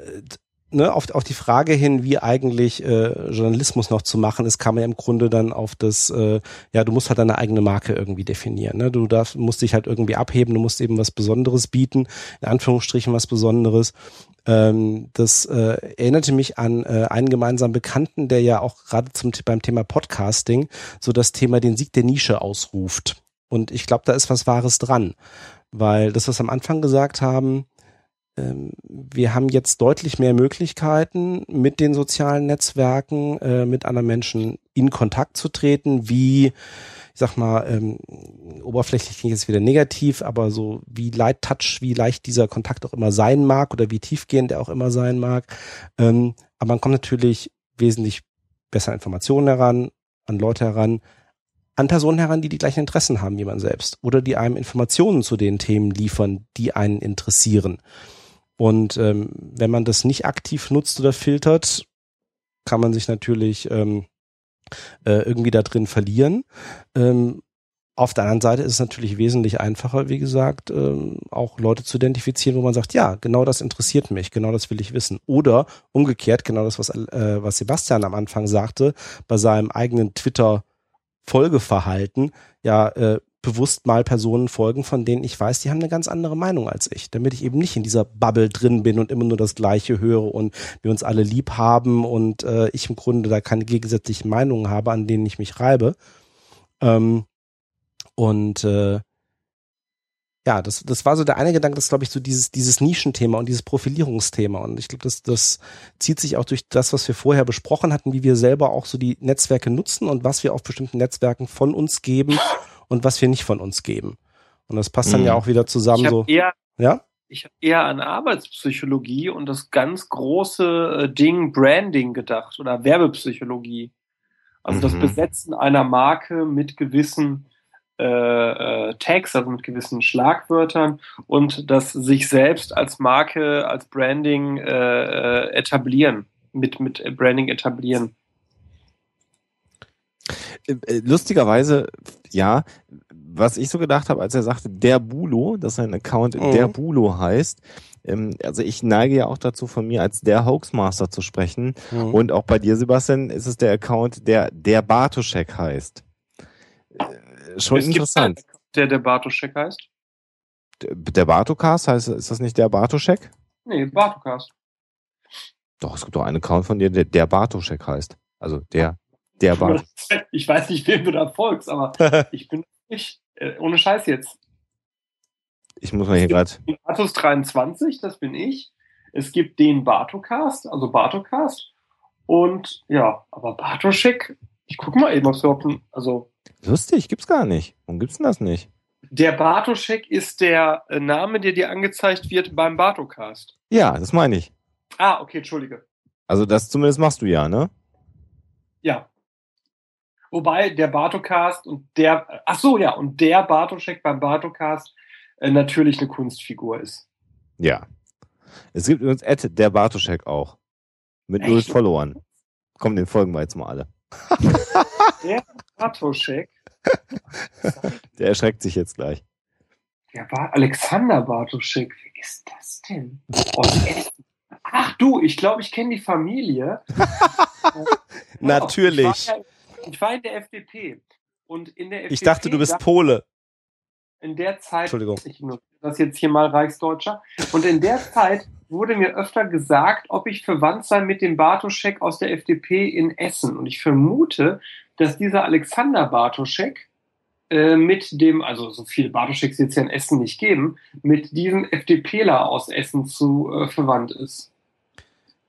ne, auf, auf die Frage hin, wie eigentlich äh, Journalismus noch zu machen ist, kam ja im Grunde dann auf das, äh, ja, du musst halt deine eigene Marke irgendwie definieren. Ne? Du darfst, musst dich halt irgendwie abheben, du musst eben was Besonderes bieten, in Anführungsstrichen was Besonderes. Ähm, das äh, erinnerte mich an äh, einen gemeinsamen Bekannten, der ja auch gerade zum beim Thema Podcasting so das Thema den Sieg der Nische ausruft. Und ich glaube, da ist was Wahres dran. Weil das, was wir am Anfang gesagt haben, wir haben jetzt deutlich mehr Möglichkeiten, mit den sozialen Netzwerken, äh, mit anderen Menschen in Kontakt zu treten, wie, ich sag mal, ähm, oberflächlich klingt jetzt wieder negativ, aber so wie light touch, wie leicht dieser Kontakt auch immer sein mag oder wie tiefgehend er auch immer sein mag. Ähm, aber man kommt natürlich wesentlich besser Informationen heran, an Leute heran, an Personen heran, die die gleichen Interessen haben wie man selbst oder die einem Informationen zu den Themen liefern, die einen interessieren. Und ähm, wenn man das nicht aktiv nutzt oder filtert, kann man sich natürlich ähm, äh, irgendwie da drin verlieren. Ähm, auf der anderen Seite ist es natürlich wesentlich einfacher, wie gesagt, ähm, auch Leute zu identifizieren, wo man sagt, ja, genau das interessiert mich, genau das will ich wissen. Oder umgekehrt, genau das, was, äh, was Sebastian am Anfang sagte, bei seinem eigenen Twitter-Folgeverhalten, ja, äh, bewusst mal Personen folgen, von denen ich weiß, die haben eine ganz andere Meinung als ich, damit ich eben nicht in dieser Bubble drin bin und immer nur das Gleiche höre und wir uns alle lieb haben und äh, ich im Grunde da keine gegensätzlichen Meinungen habe, an denen ich mich reibe. Ähm, und äh, ja, das, das war so der eine Gedanke, das glaube ich so dieses, dieses Nischenthema und dieses Profilierungsthema. Und ich glaube, das, das zieht sich auch durch das, was wir vorher besprochen hatten, wie wir selber auch so die Netzwerke nutzen und was wir auf bestimmten Netzwerken von uns geben und was wir nicht von uns geben. Und das passt dann Mhm. ja auch wieder zusammen Ich so. habe eher, Ja? ich hab eher an Arbeitspsychologie und das ganz große äh, Ding Branding gedacht oder Werbepsychologie. Also das Mhm. Besetzen einer Marke mit gewissen äh, äh, Tags, also mit gewissen Schlagwörtern und das sich selbst als Marke, als Branding äh, äh, etablieren, mit, mit Branding etablieren. Äh, Lustigerweise, ja, was ich so gedacht habe, als er sagte, der Bulo, dass sein Account Mhm. der Bulo heißt, ähm, also ich neige ja auch dazu, von mir als der Hoaxmaster zu sprechen. Mhm. Und auch bei dir, Sebastian, ist es der Account, der der Bartoschek heißt. Äh, Schon Es gibt interessant. einen, der der Bartoschek heißt. Der- Der Bartokast heißt, ist das nicht der Bartoschek? Nee, Bartokast. Doch, es gibt doch einen Account von dir, der der Bartoschek heißt. Also der der Bartoschek. [laughs] Ich weiß nicht, wem du da folgst, aber [laughs] ich bin nicht, äh, ohne Scheiß jetzt. Ich muss mal hier gerade. Bartos 23, das bin ich. Es gibt den Bartocast, also Bartocast. Und ja, aber Bartoschek, ich guck mal eben, ob es überhaupt ein, also Lustig, gibt's gar nicht. Warum gibt's denn das nicht? der Bartoschek ist der äh, Name, der dir angezeigt wird beim Bartocast. Ja, das meine ich. Ah, okay, entschuldige. Also das zumindest machst du ja, ne? Ja. Wobei der Bartocast und der, ach so, ja, und der Bartoschek beim Bartocast äh, natürlich eine Kunstfigur ist. Ja. Es gibt übrigens Ed, der Bartoschek auch. Mit null? Followern. Komm, den folgen wir jetzt mal alle. [laughs] Der Bartoschek. [laughs] Der erschreckt sich jetzt gleich. Der war Alexander Bartoschek. Wer ist das denn? Essen. Ach du, ich glaube, ich kenne die Familie. [laughs] Natürlich. Ich war, ja, ich war in der FDP. Und in der FDP Ich dachte, du bist Pole. in der Zeit, Entschuldigung. ich nutze das jetzt hier mal Reichsdeutscher, und in der Zeit wurde mir öfter gesagt, ob ich verwandt sei mit dem Bartoschek aus der FDP in Essen. Und ich vermute, dass dieser Alexander Bartoschek äh, mit dem, also so viele Bartoscheks jetzt ja in Essen nicht geben, mit diesem FDPler aus Essen zu äh, verwandt ist.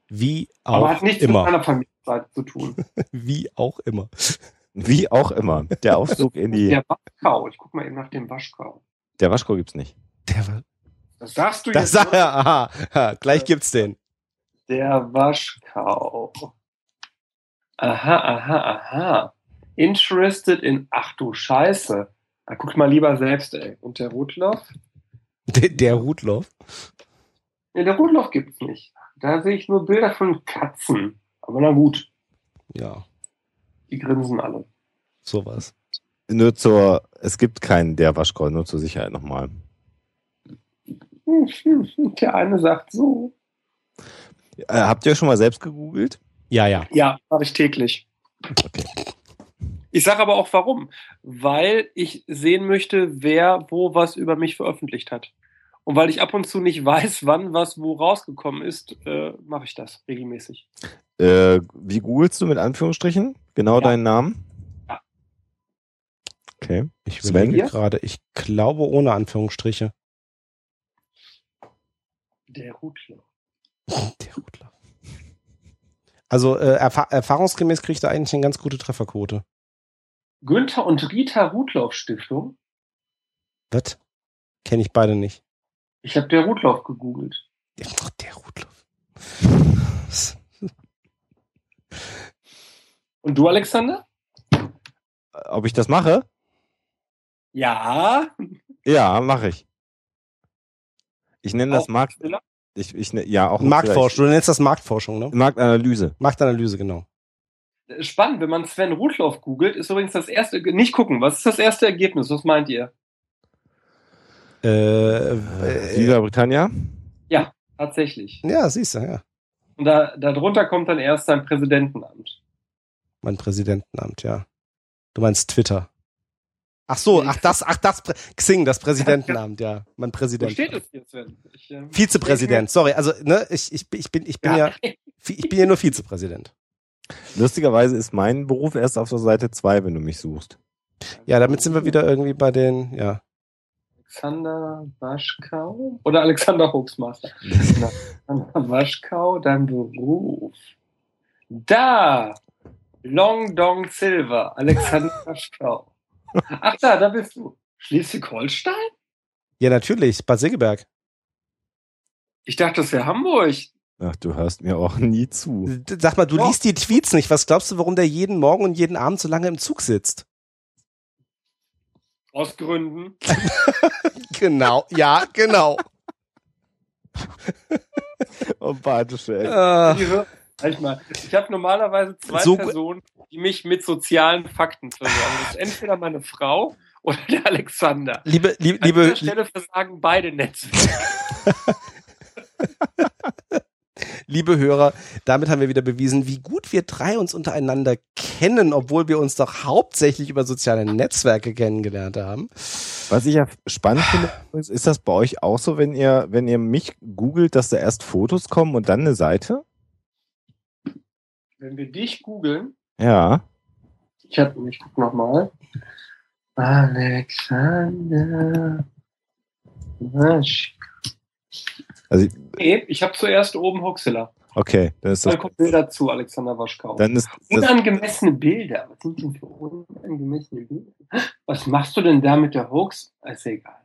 Wie Aber auch hat nichts mit immer. meiner Familienseite zu tun. [laughs] Wie auch immer. Wie auch immer. Der Ausflug in die. Der Waschkau, ich guck mal eben nach dem Waschkau. Der Waschkau gibt's nicht. Der war, Das sagst du das jetzt. sag er, [laughs] aha, aha, gleich gibt's den. Der Waschkau. Aha, aha, aha. Interested in, ach du Scheiße. Na, guck mal lieber selbst, ey. Und der Rudloff? Der, der Rudloff. Ne, der Rudloff gibt's nicht. Da sehe ich nur Bilder von Katzen. Aber na gut, Ja, die grinsen alle. sowas. Nur zur, es gibt keinen der Waschkau, nur zur Sicherheit nochmal. Hm, hm, hm. Der eine sagt so. Äh, habt ihr schon mal selbst gegoogelt? Ja, ja. Ja, mache ich täglich. Okay. Ich sage aber auch warum. Weil ich sehen möchte, wer wo was über mich veröffentlicht hat. Und weil ich ab und zu nicht weiß, wann was wo rausgekommen ist, äh, mache ich das regelmäßig. Äh, wie googelst du mit Anführungsstrichen? Genau Ja. deinen Namen? Ja. Okay. Ich überlege gerade, ich glaube ohne Anführungsstriche. Der Rudler. [laughs] Der Rudler. Also äh, erfa erfahrungsgemäß kriegt er eigentlich eine ganz gute Trefferquote. Günther und Rita Rudloff Stiftung. Was? Kenne ich beide nicht. Ich habe der Rudloff gegoogelt. Der, der Rudloff. [laughs] Und du, Alexander? Äh, Ob ich das mache? Ja. Ja, mache ich. Ich nenne das Markt. Ich, ich, ne- ja, auch Marktforschung. Du nennst das Marktforschung, ne? Marktanalyse. Marktanalyse, genau. Spannend, wenn man Sven Rudloff googelt, ist übrigens das erste, nicht gucken, was ist das erste Ergebnis? Was meint ihr? Äh, Äh, äh, Viva Britannia? Tatsächlich. ja, siehst du, ja. Und da, darunter kommt dann erst sein Präsidentenamt. Mein Präsidentenamt, ja. Du meinst Twitter. Ach so, ach das, ach das, Xing, das Präsidentenamt, ja. Mein Wo Präsident. steht es hier, Sven? Ich, ähm, Vizepräsident, sorry, also, ne, ich, ich, bin- ich bin, ich bin ja, Ja. [laughs] ich bin ja nur Vizepräsident. Lustigerweise ist mein Beruf erst auf der Seite 2, wenn du mich suchst. Ja, damit sind wir wieder irgendwie bei den, ja. Alexander Waschkau oder Alexander Hoaxmaster? [laughs] Alexander Waschkau, dein Beruf. Da! Long Dong Silver, Alexander [laughs] Waschkau. Ach da, da bist du. Schleswig-Holstein? Ja, natürlich, Bad Segeberg. Ich dachte, das wäre Hamburg. Ach, du hörst mir auch nie zu. Sag mal, du Ja. liest die Tweets nicht. Was glaubst du, warum der jeden Morgen und jeden Abend so lange im Zug sitzt? Aus Gründen. [laughs] Genau, ja, genau. [laughs] Oh, Badische, ey. Diese, halt mal, ich habe normalerweise zwei So- Personen, die mich mit sozialen Fakten versorgen. Das ist entweder meine Frau oder der Alexander. liebe, liebe, An dieser liebe, Stelle versagen beide Netzwerke. [laughs] liebe Hörer, damit haben wir wieder bewiesen, wie gut wir drei uns untereinander kennen, obwohl wir uns doch hauptsächlich über soziale Netzwerke kennengelernt haben. Was ich ja spannend finde, ist das bei euch auch so, wenn ihr, wenn ihr mich googelt, dass da erst Fotos kommen und dann eine Seite? Wenn wir dich googeln, Ja. ich hab, ich guck noch mal. Alexander. Wasch- Also, Nee, ich habe zuerst oben Hoxilla. okay, dann ist das, Dann kommt Bilder zu Alexander Waschkau. dann ist das, Unangemessene Bilder. Was sind denn für unangemessene Bilder? Was machst du denn da mit der Hoax? Ist egal.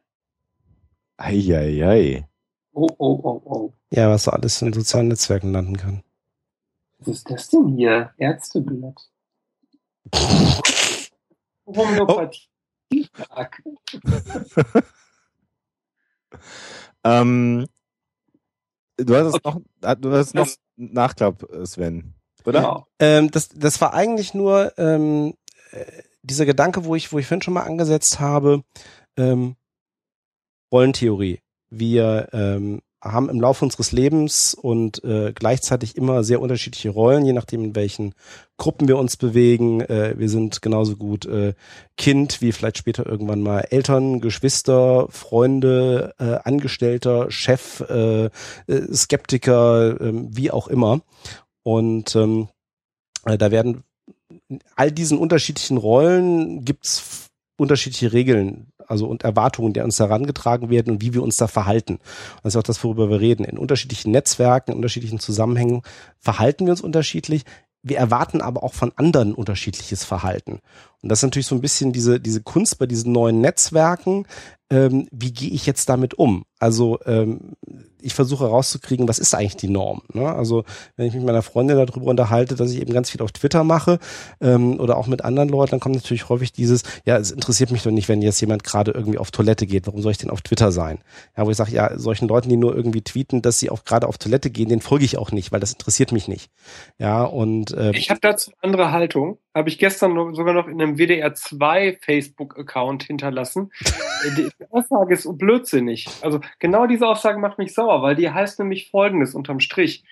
eieiei. Oh, oh, oh, oh. Ja, was so alles in sozialen Netzwerken landen kann. Was ist das denn hier? Ärzteblatt. Homöopathie. Stark. [laughs] Ähm, du hast noch, ah, du hast noch, Nachklapp, Sven, oder? Genau. Ähm, das, das war eigentlich nur ähm, äh, dieser Gedanke, wo ich, wo ich vorhin schon mal angesetzt habe, ähm, Rollentheorie. Wir ähm, haben im Laufe unseres Lebens und äh, gleichzeitig immer sehr unterschiedliche Rollen, je nachdem, in welchen Gruppen wir uns bewegen. Äh, wir sind genauso gut äh, Kind wie vielleicht später irgendwann mal Eltern, Geschwister, Freunde, äh, Angestellter, Chef, äh, äh, Skeptiker, äh, wie auch immer. Und ähm, äh, da werden all diesen unterschiedlichen Rollen gibt's unterschiedliche Regeln, also und Erwartungen, die an uns herangetragen werden und wie wir uns da verhalten. Das ist auch das, worüber wir reden. In unterschiedlichen Netzwerken, in unterschiedlichen Zusammenhängen verhalten wir uns unterschiedlich. Wir erwarten aber auch von anderen unterschiedliches Verhalten. Und das ist natürlich so ein bisschen diese, diese Kunst bei diesen neuen Netzwerken. Ähm, wie gehe ich jetzt damit um? Also ähm, ich versuche herauszukriegen, was ist eigentlich die Norm. Ne? Also wenn ich mich mit meiner Freundin darüber unterhalte, dass ich eben ganz viel auf Twitter mache ähm, oder auch mit anderen Leuten, dann kommt natürlich häufig dieses, ja, es interessiert mich doch nicht, wenn jetzt jemand gerade irgendwie auf Toilette geht. Warum soll ich denn auf Twitter sein? Ja, wo ich sage, ja, solchen Leuten, die nur irgendwie tweeten, dass sie auch gerade auf Toilette gehen, den folge ich auch nicht, weil das interessiert mich nicht. Ja, und äh, Ich habe dazu eine andere Haltung. Habe ich gestern noch, sogar noch in einem WDR 2 Facebook-Account hinterlassen. [laughs] Die Aussage ist blödsinnig. Also genau diese Aussage macht mich sauer, weil die heißt nämlich folgendes unterm Strich.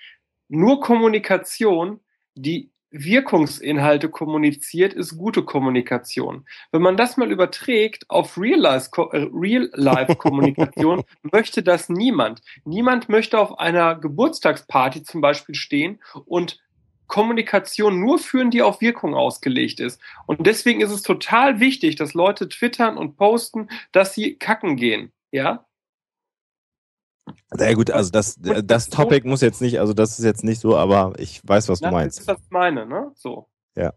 Nur Kommunikation, die Wirkungsinhalte kommuniziert, ist gute Kommunikation. Wenn man das mal überträgt auf Real-Life-Kommunikation, [laughs] möchte das niemand. Niemand möchte auf einer Geburtstagsparty zum Beispiel stehen und Kommunikation nur führen, die auf Wirkung ausgelegt ist. Und deswegen ist es total wichtig, dass Leute twittern und posten, dass sie kacken gehen. Ja? Sehr gut, also das, das Topic muss jetzt nicht, also das ist jetzt nicht so, aber ich weiß, was du Ja, meinst. Das ist, was ich meine, ne? So. Ja.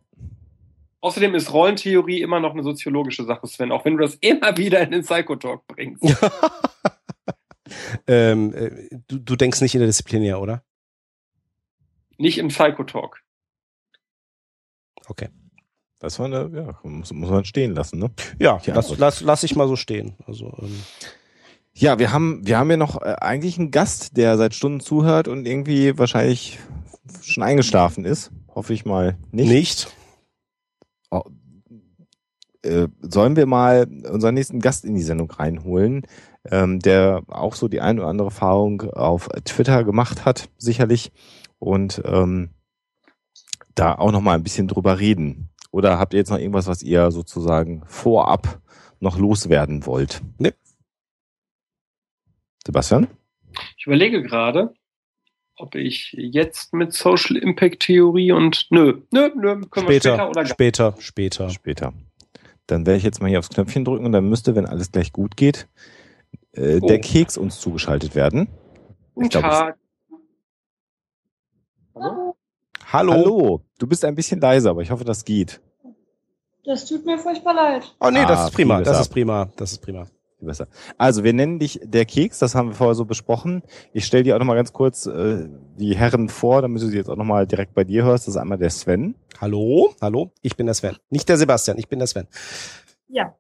Außerdem ist Rollentheorie immer noch eine soziologische Sache, Sven, auch wenn du das [laughs] immer wieder in den Psychotalk bringst. [laughs] ähm, äh, du, du denkst nicht interdisziplinär, oder? Nicht im Psychotalk. Okay. Das war eine, ja, muss, muss man stehen lassen, ne? Ja, Ja, lass, lass, lass ich mal so stehen. Also ähm, Ja, wir haben, wir haben ja noch äh, eigentlich einen Gast, der seit Stunden zuhört und irgendwie wahrscheinlich schon eingeschlafen ist. Hoffe ich mal nicht. nicht. Äh, sollen wir mal unseren nächsten Gast in die Sendung reinholen, ähm, der auch so die ein oder andere Erfahrung auf Twitter gemacht hat, sicherlich. Und ähm, da auch noch mal ein bisschen drüber reden. Oder habt ihr jetzt noch irgendwas, was ihr sozusagen vorab noch loswerden wollt? Nee. Sebastian? Ich überlege gerade, ob ich jetzt mit Social Impact Theorie und nö, nö, nö, können wir Später, später oder gar später, später. Später. Dann werde ich jetzt mal hier aufs Knöpfchen drücken und dann müsste, wenn alles gleich gut geht, äh, Oh. der Keks uns zugeschaltet werden. Guten glaub, Tag. Hallo? Hallo. Hallo, du bist ein bisschen leiser, aber ich hoffe, das geht. Das tut mir furchtbar leid. Oh nee, das Ah, ist prima, das ist prima, das ist prima. Besser. Also, wir nennen dich der Keks, das haben wir vorher so besprochen. Ich stelle dir auch nochmal ganz kurz äh, die Herren vor, damit du sie jetzt auch nochmal direkt bei dir hörst. Das ist einmal der Sven, Hallo, hallo, ich bin der Sven. Nicht der Sebastian, ich bin der Sven. Ja.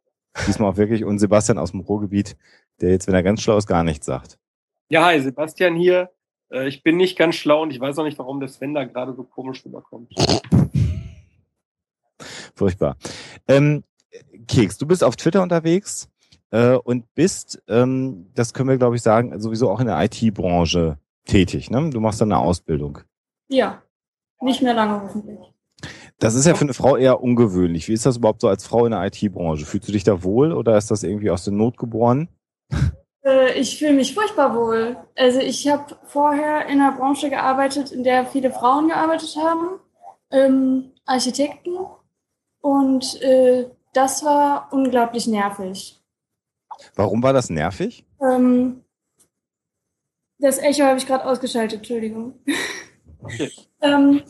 diesmal auch wirklich, und Sebastian aus dem Ruhrgebiet, der jetzt, wenn er ganz schlau ist, gar nichts sagt. Ja, hi, Sebastian hier. Äh, Ich bin nicht ganz schlau und ich weiß auch nicht, warum der Sven da gerade so komisch rüberkommt. Furchtbar. Ähm, Keks, du bist auf Twitter unterwegs äh, und bist, ähm, das können wir glaube ich sagen, sowieso auch in der IT-Branche tätig. Ne? Du machst dann eine Ausbildung. Ja. Nicht mehr lange hoffentlich. Das ist ja für eine Frau eher ungewöhnlich. Wie ist das überhaupt so als Frau in der IT-Branche? Fühlst du dich da wohl oder ist das irgendwie aus der Not geboren? Äh, ich fühle mich furchtbar wohl. Also ich habe vorher in einer Branche gearbeitet, in der viele Frauen gearbeitet haben, ähm, Architekten. Und äh, das war unglaublich nervig. Warum war das nervig? Ähm, das Echo habe ich gerade ausgeschaltet, Entschuldigung. Okay. [laughs] ähm,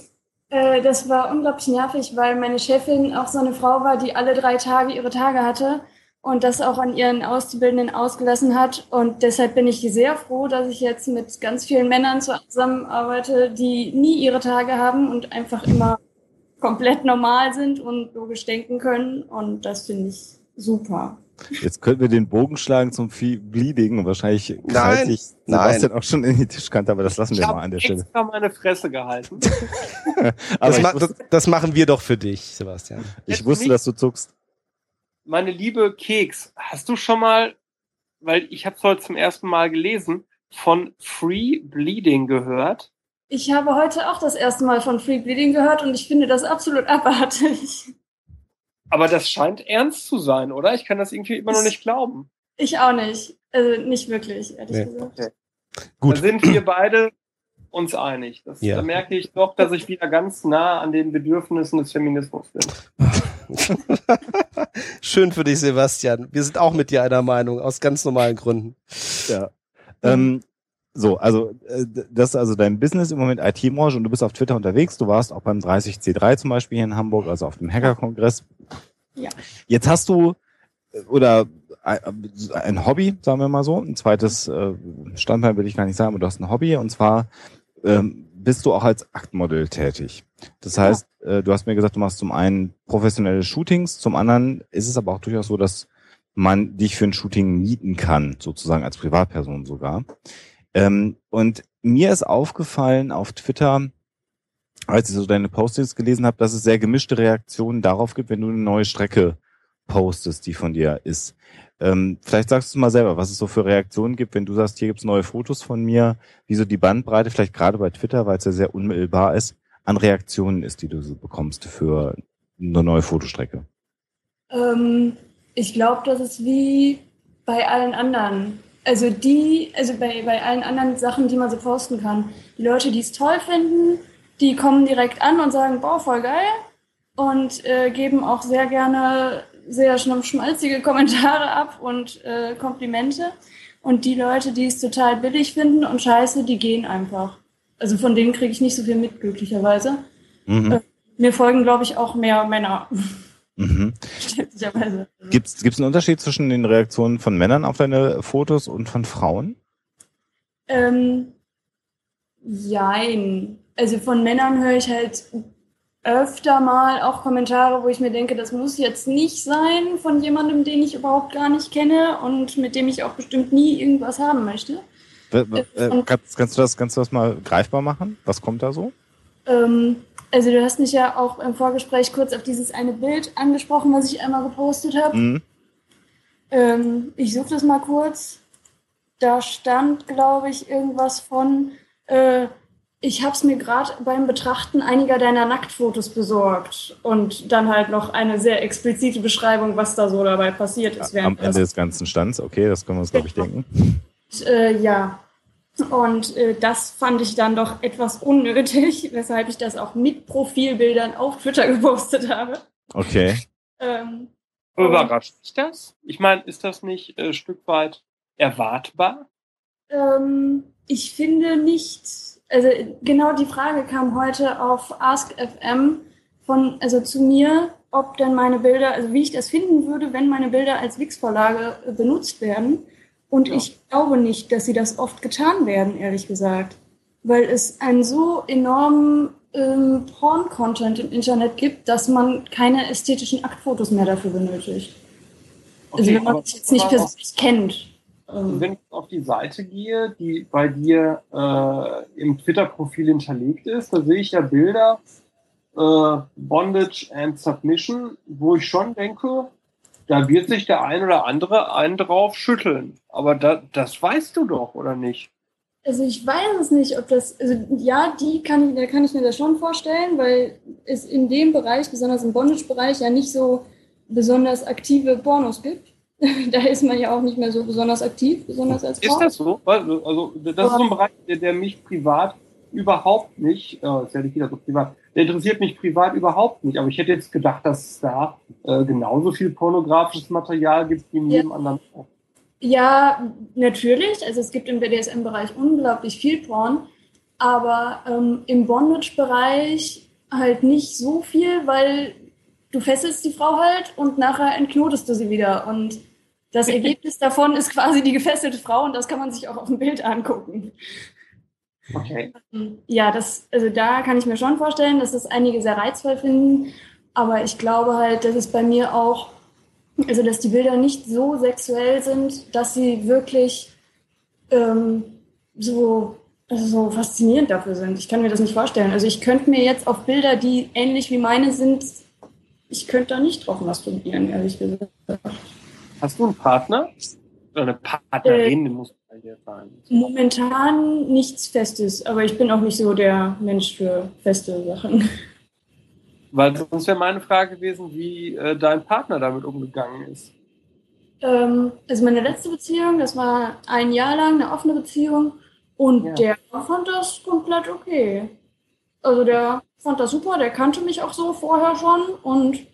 äh, das war unglaublich nervig, weil meine Chefin auch so eine Frau war, die alle drei Tage ihre Tage hatte und das auch an ihren Auszubildenden ausgelassen hat. Und deshalb bin ich sehr froh, dass ich jetzt mit ganz vielen Männern zusammenarbeite, die nie ihre Tage haben und einfach immer komplett normal sind und logisch denken können. Und das finde ich super. Jetzt könnten wir den Bogen schlagen zum Free Bleeding und wahrscheinlich Nein, sich nein. Sebastian auch schon in die Tischkante, aber das lassen wir Ich mal habe an der Stelle. extra meine Fresse gehalten. [laughs] Aber Das, ich, ma wusste, das, das machen wir doch für dich, Sebastian. ich Jetzt wusste, dass du zuckst. Meine liebe Keks, hast du schon mal, weil ich habe es heute zum ersten Mal gelesen, von Free Bleeding gehört? Ich habe heute auch das erste Mal von Free Bleeding gehört und ich finde das absolut abartig. Aber das scheint ernst zu sein, oder? Ich kann das irgendwie immer noch nicht glauben. Ich auch nicht. Also nicht wirklich, ehrlich Nee. gesagt. Da Gut. sind wir beide uns einig. Das, Ja. Da merke ich doch, dass ich wieder ganz nah an den Bedürfnissen des Feminismus bin. [laughs] Schön für dich, Sebastian. Wir sind auch mit dir einer Meinung, aus ganz normalen Gründen. Ja. Ähm, so, also äh, das ist also dein Business im Moment IT-Branche und du bist auf Twitter unterwegs. Du warst auch beim 30C3 zum Beispiel hier in Hamburg, also auf dem Hacker-Kongress. Ja. Jetzt hast du äh, oder ein, ein Hobby, sagen wir mal so, ein zweites äh, Standbein will ich gar nicht sagen, aber du hast ein Hobby und zwar ähm, bist du auch als Aktmodel tätig. Das heißt, äh, du hast mir gesagt, du machst zum einen professionelle Shootings, zum anderen ist es aber auch durchaus so, dass man dich für ein Shooting mieten kann, sozusagen als Privatperson sogar. Ähm, und mir ist aufgefallen auf Twitter, als ich so deine Postings gelesen habe, dass es sehr gemischte Reaktionen darauf gibt, wenn du eine neue Strecke postest, die von dir ist. Ähm, vielleicht sagst du mal selber, was es so für Reaktionen gibt, wenn du sagst, hier gibt's neue Fotos von mir, wie so die Bandbreite, vielleicht gerade bei Twitter, weil es ja sehr unmittelbar ist, an Reaktionen ist, die du so bekommst für eine neue Fotostrecke. Ähm, ich glaube, das ist wie bei allen anderen. Also die, also bei, bei allen anderen Sachen, die man so posten kann. Die Leute, die es toll finden, die kommen direkt an und sagen, boah, voll geil. Und äh, geben auch sehr gerne sehr schmalzige Kommentare ab und äh, Komplimente. Und die Leute, die es total billig finden und scheiße, die gehen einfach. Also von denen kriege ich nicht so viel mit, glücklicherweise. Mhm. Äh, Mir folgen, glaube ich, auch mehr Männer, Mhm. Gibt's gibt's einen Unterschied zwischen den Reaktionen von Männern auf deine Fotos und von Frauen? Ähm, jein. Also von Männern höre ich halt öfter mal auch Kommentare, wo ich mir denke, das muss jetzt nicht sein von jemandem, den ich überhaupt gar nicht kenne und mit dem ich auch bestimmt nie irgendwas haben möchte. W- Äh, und- kannst, kannst du das kannst du das mal greifbar machen? Was kommt da so? Ähm, also du hast mich ja auch im Vorgespräch kurz auf dieses eine Bild angesprochen, was ich einmal gepostet habe. Mhm. Ähm, ich suche das mal kurz. Da stand, glaube ich, irgendwas von, äh, ich habe es mir gerade beim Betrachten einiger deiner Nacktfotos besorgt. Und dann halt noch eine sehr explizite Beschreibung, was da so dabei passiert ist. Am Ende des ganzen Stands, okay, das können wir uns, glaube ich, denken. das, äh, ja. Und äh, das fand ich dann doch etwas unnötig, [laughs] weshalb ich das auch mit Profilbildern auf Twitter [laughs] gepostet habe. Okay. Ähm, Überrascht dich das? Ich meine, ist das nicht äh, ein Stück weit erwartbar? Ähm, ich finde nicht, also genau die Frage kam heute auf AskFM von, also zu mir, ob denn meine Bilder, also wie ich das finden würde, wenn meine Bilder als Wix-Vorlage äh, benutzt werden. Und Ja. ich glaube nicht, dass sie das oft getan werden, ehrlich gesagt. Weil es einen so enormen ähm, Porn-Content im Internet gibt, dass man keine ästhetischen Aktfotos mehr dafür benötigt. also wenn man sich jetzt nicht persönlich kennt. Ähm, Wenn ich auf die Seite gehe, die bei dir äh, im Twitter-Profil hinterlegt ist, da sehe ich ja Bilder äh, Bondage and Submission, wo ich schon denke, da wird sich der ein oder andere einen drauf schütteln. Aber da, das weißt du doch, oder nicht? Also ich weiß es nicht, ob das, also ja, die kann ich, da kann ich mir das schon vorstellen, weil es in dem Bereich, besonders im Bondage-Bereich, ja nicht so besonders aktive Pornos gibt. [laughs] da ist man ja auch nicht mehr so besonders aktiv, besonders als Frau. Ist das so? Also, also das ist so ein Bereich, der, der mich privat überhaupt nicht, äh, ist ja nicht wieder so privat, der interessiert mich privat überhaupt nicht. Aber ich hätte jetzt gedacht, dass es da äh, genauso viel pornografisches Material gibt wie in Ja. jedem anderen. Ja, natürlich. Also es gibt im BDSM-Bereich unglaublich viel Porn, aber ähm, im Bondage-Bereich halt nicht so viel, weil du fesselst die Frau halt und nachher entknotest du sie wieder. Und das [laughs] Ergebnis davon ist quasi die gefesselte Frau und das kann man sich auch auf dem Bild angucken. Okay. Ja, das, also da kann ich mir schon vorstellen, dass das einige sehr reizvoll finden. Aber ich glaube halt, dass es bei mir auch Also, dass die Bilder nicht so sexuell sind, dass sie wirklich ähm, so, also so faszinierend dafür sind. Ich kann mir das nicht vorstellen. Also, ich könnte mir jetzt auf Bilder, die ähnlich wie meine sind, ich könnte da nicht drauf masturbieren, ehrlich gesagt. Hast du einen Partner? Oder eine Partnerin, äh, man hier sein. Momentan nichts Festes, aber ich bin auch nicht so der Mensch für feste Sachen. Weil sonst wäre meine Frage gewesen, wie äh, dein Partner damit umgegangen ist. Ähm, also meine letzte Beziehung, das war ein Jahr lang eine offene Beziehung und ja. der fand das komplett okay. Also der fand das super, der kannte mich auch so vorher schon und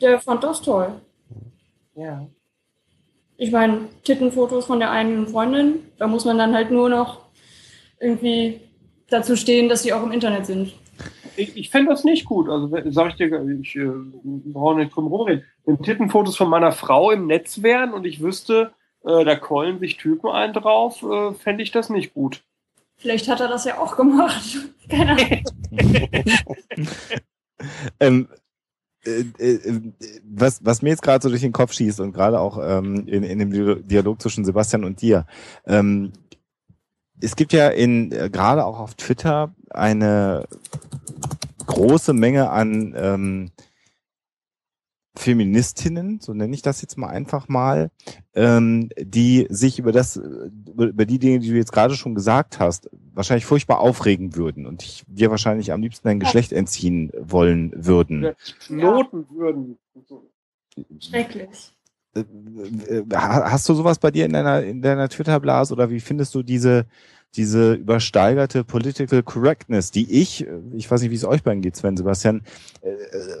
der fand das toll. Ja. Ich meine, Tittenfotos von der einen Freundin, da muss man dann halt nur noch irgendwie dazu stehen, dass sie auch im Internet sind ich, ich fände das nicht gut. Also sage ich dir, ich äh, brauche nicht drum rumreden. Wenn Tittenfotos von meiner Frau im Netz wären und ich wüsste, äh, da keulen sich Typen ein drauf, äh, fände ich das nicht gut. Vielleicht hat er das ja auch gemacht. [laughs] Keine Ahnung. [laughs] [laughs] ähm, äh, äh, was, was mir jetzt gerade so durch den Kopf schießt und gerade auch ähm, in, in dem Dialog zwischen Sebastian und dir, ähm, es gibt ja in äh, gerade auch auf Twitter eine große Menge an ähm, Feministinnen, so nenne ich das jetzt mal einfach mal, ähm, die sich über das, über die Dinge, die du jetzt gerade schon gesagt hast, wahrscheinlich furchtbar aufregen würden und dich dir wahrscheinlich am liebsten dein Geschlecht entziehen wollen würden. Noten würden. Schrecklich. Äh, äh, hast du sowas bei dir in deiner, in deiner Twitter-Blase oder wie findest du diese, diese übersteigerte Political Correctness, die ich, ich weiß nicht, wie es euch beiden geht, Sven, Sebastian, äh,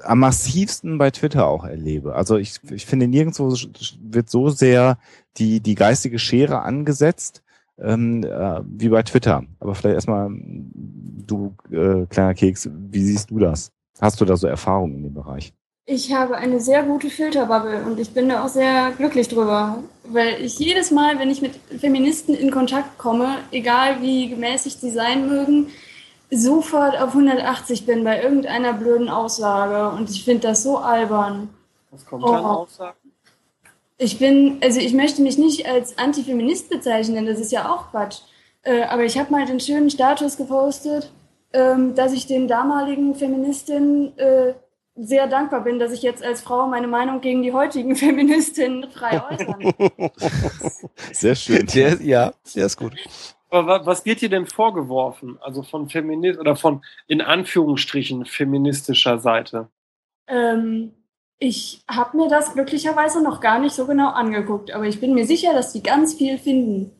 am massivsten bei Twitter auch erlebe. Also ich, ich finde, nirgendwo wird so sehr die, die geistige Schere angesetzt ähm, äh, wie bei Twitter. Aber vielleicht erstmal, du äh, kleiner Keks, wie siehst du das? Hast du da so Erfahrungen in dem Bereich? Ich habe eine sehr gute Filterbubble und ich bin da auch sehr glücklich drüber, weil ich jedes Mal, wenn ich mit Feministen in Kontakt komme, egal wie gemäßigt sie sein mögen, sofort auf 180 bin bei irgendeiner blöden Aussage und ich finde das so albern. Was kommt oh. dann Aussagen? Ich bin, also ich möchte mich nicht als Antifeminist bezeichnen, das ist ja auch Quatsch. Äh, aber ich habe mal den schönen Status gepostet, ähm, dass ich den damaligen Feministinnen äh, sehr dankbar bin, dass ich jetzt als Frau meine Meinung gegen die heutigen [laughs] Feministinnen frei äußern [laughs] Sehr schön. Der, ja, der ist gut. Aber was wird dir denn vorgeworfen? Also von Feminist oder von in Anführungsstrichen feministischer Seite? Ähm, ich habe mir das glücklicherweise noch gar nicht so genau angeguckt, aber ich bin mir sicher, dass die ganz viel finden.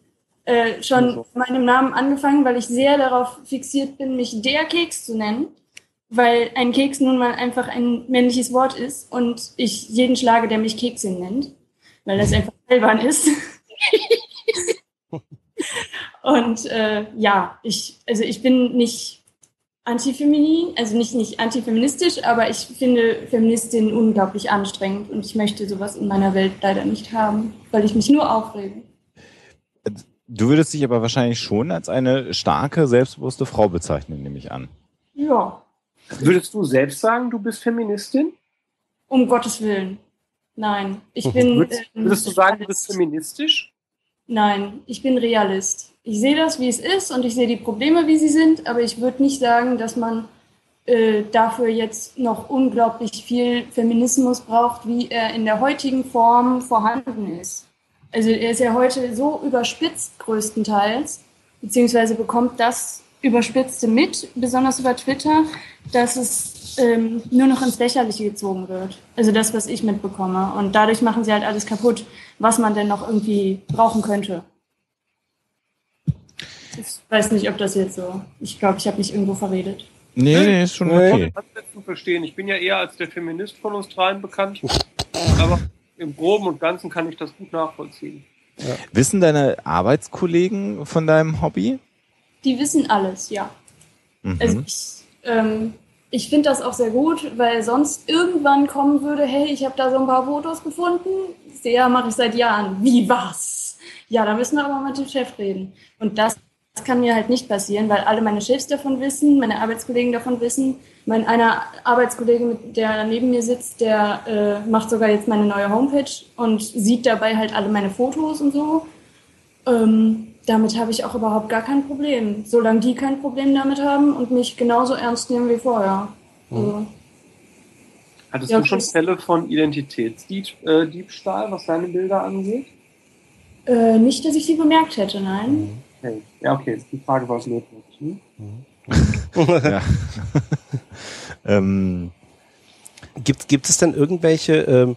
Äh, schon also. meinem Namen angefangen, weil ich sehr darauf fixiert bin, mich der Keks zu nennen weil ein Keks nun mal einfach ein männliches Wort ist und ich jeden schlage, der mich Keksin nennt, weil das einfach albern ist. [laughs] und äh, ja, ich, also ich bin nicht antifeminin, also nicht, nicht antifeministisch, aber ich finde Feministinnen unglaublich anstrengend und ich möchte sowas in meiner Welt leider nicht haben, weil ich mich nur aufrege. Du würdest dich aber wahrscheinlich schon als eine starke, selbstbewusste Frau bezeichnen, nehme ich an. Ja, Würdest du selbst sagen, du bist Feministin? Um Gottes Willen. Nein. Ich bin. Würdest, ähm, würdest du sagen, du bist feministisch? Nein, ich bin Realist. Ich sehe das, wie es ist und ich sehe die Probleme, wie sie sind, aber ich würde nicht sagen, dass man äh, dafür jetzt noch unglaublich viel Feminismus braucht, wie er in der heutigen Form vorhanden ist. Also er ist ja heute so überspitzt größtenteils, beziehungsweise bekommt das Überspitzte mit, besonders über Twitter, dass es ähm, nur noch ins Lächerliche gezogen wird. Also das, was ich mitbekomme. Und dadurch machen sie halt alles kaputt, was man denn noch irgendwie brauchen könnte. Ich weiß nicht, ob das jetzt so. Ich glaube, ich habe mich irgendwo verredet. Nee, nee, ist schon okay. Das zu verstehen. Ich bin ja eher als der Feminist von uns dreien bekannt. aber im Groben und Ganzen kann ich das gut nachvollziehen. Ja. Wissen deine Arbeitskollegen von deinem Hobby? Die wissen alles, ja. Mhm. Also ich, ähm, ich finde das auch sehr gut, weil sonst irgendwann kommen würde, hey, ich habe da so ein paar Fotos gefunden. Ja, mache ich seit Jahren. Wie was? Ja, da müssen wir aber mit dem Chef reden. Und das das kann mir halt nicht passieren, weil alle meine Chefs davon wissen, meine Arbeitskollegen davon wissen. Mein einer Arbeitskollege, der neben mir sitzt, der äh, macht sogar jetzt meine neue Homepage und sieht dabei halt alle meine Fotos und so. Ähm, damit habe ich auch überhaupt gar kein Problem. Solange die kein Problem damit haben und mich genauso ernst nehmen wie vorher. Mhm. Also, Hattest ja, du schon Fälle von Identitätsdiebstahl, was deine Bilder angeht? Äh, nicht, dass ich sie bemerkt hätte, nein. Okay. Ja, okay, die Frage war es notwendig. Hm? ja. [laughs] ähm, gibt, gibt es denn irgendwelche, ähm,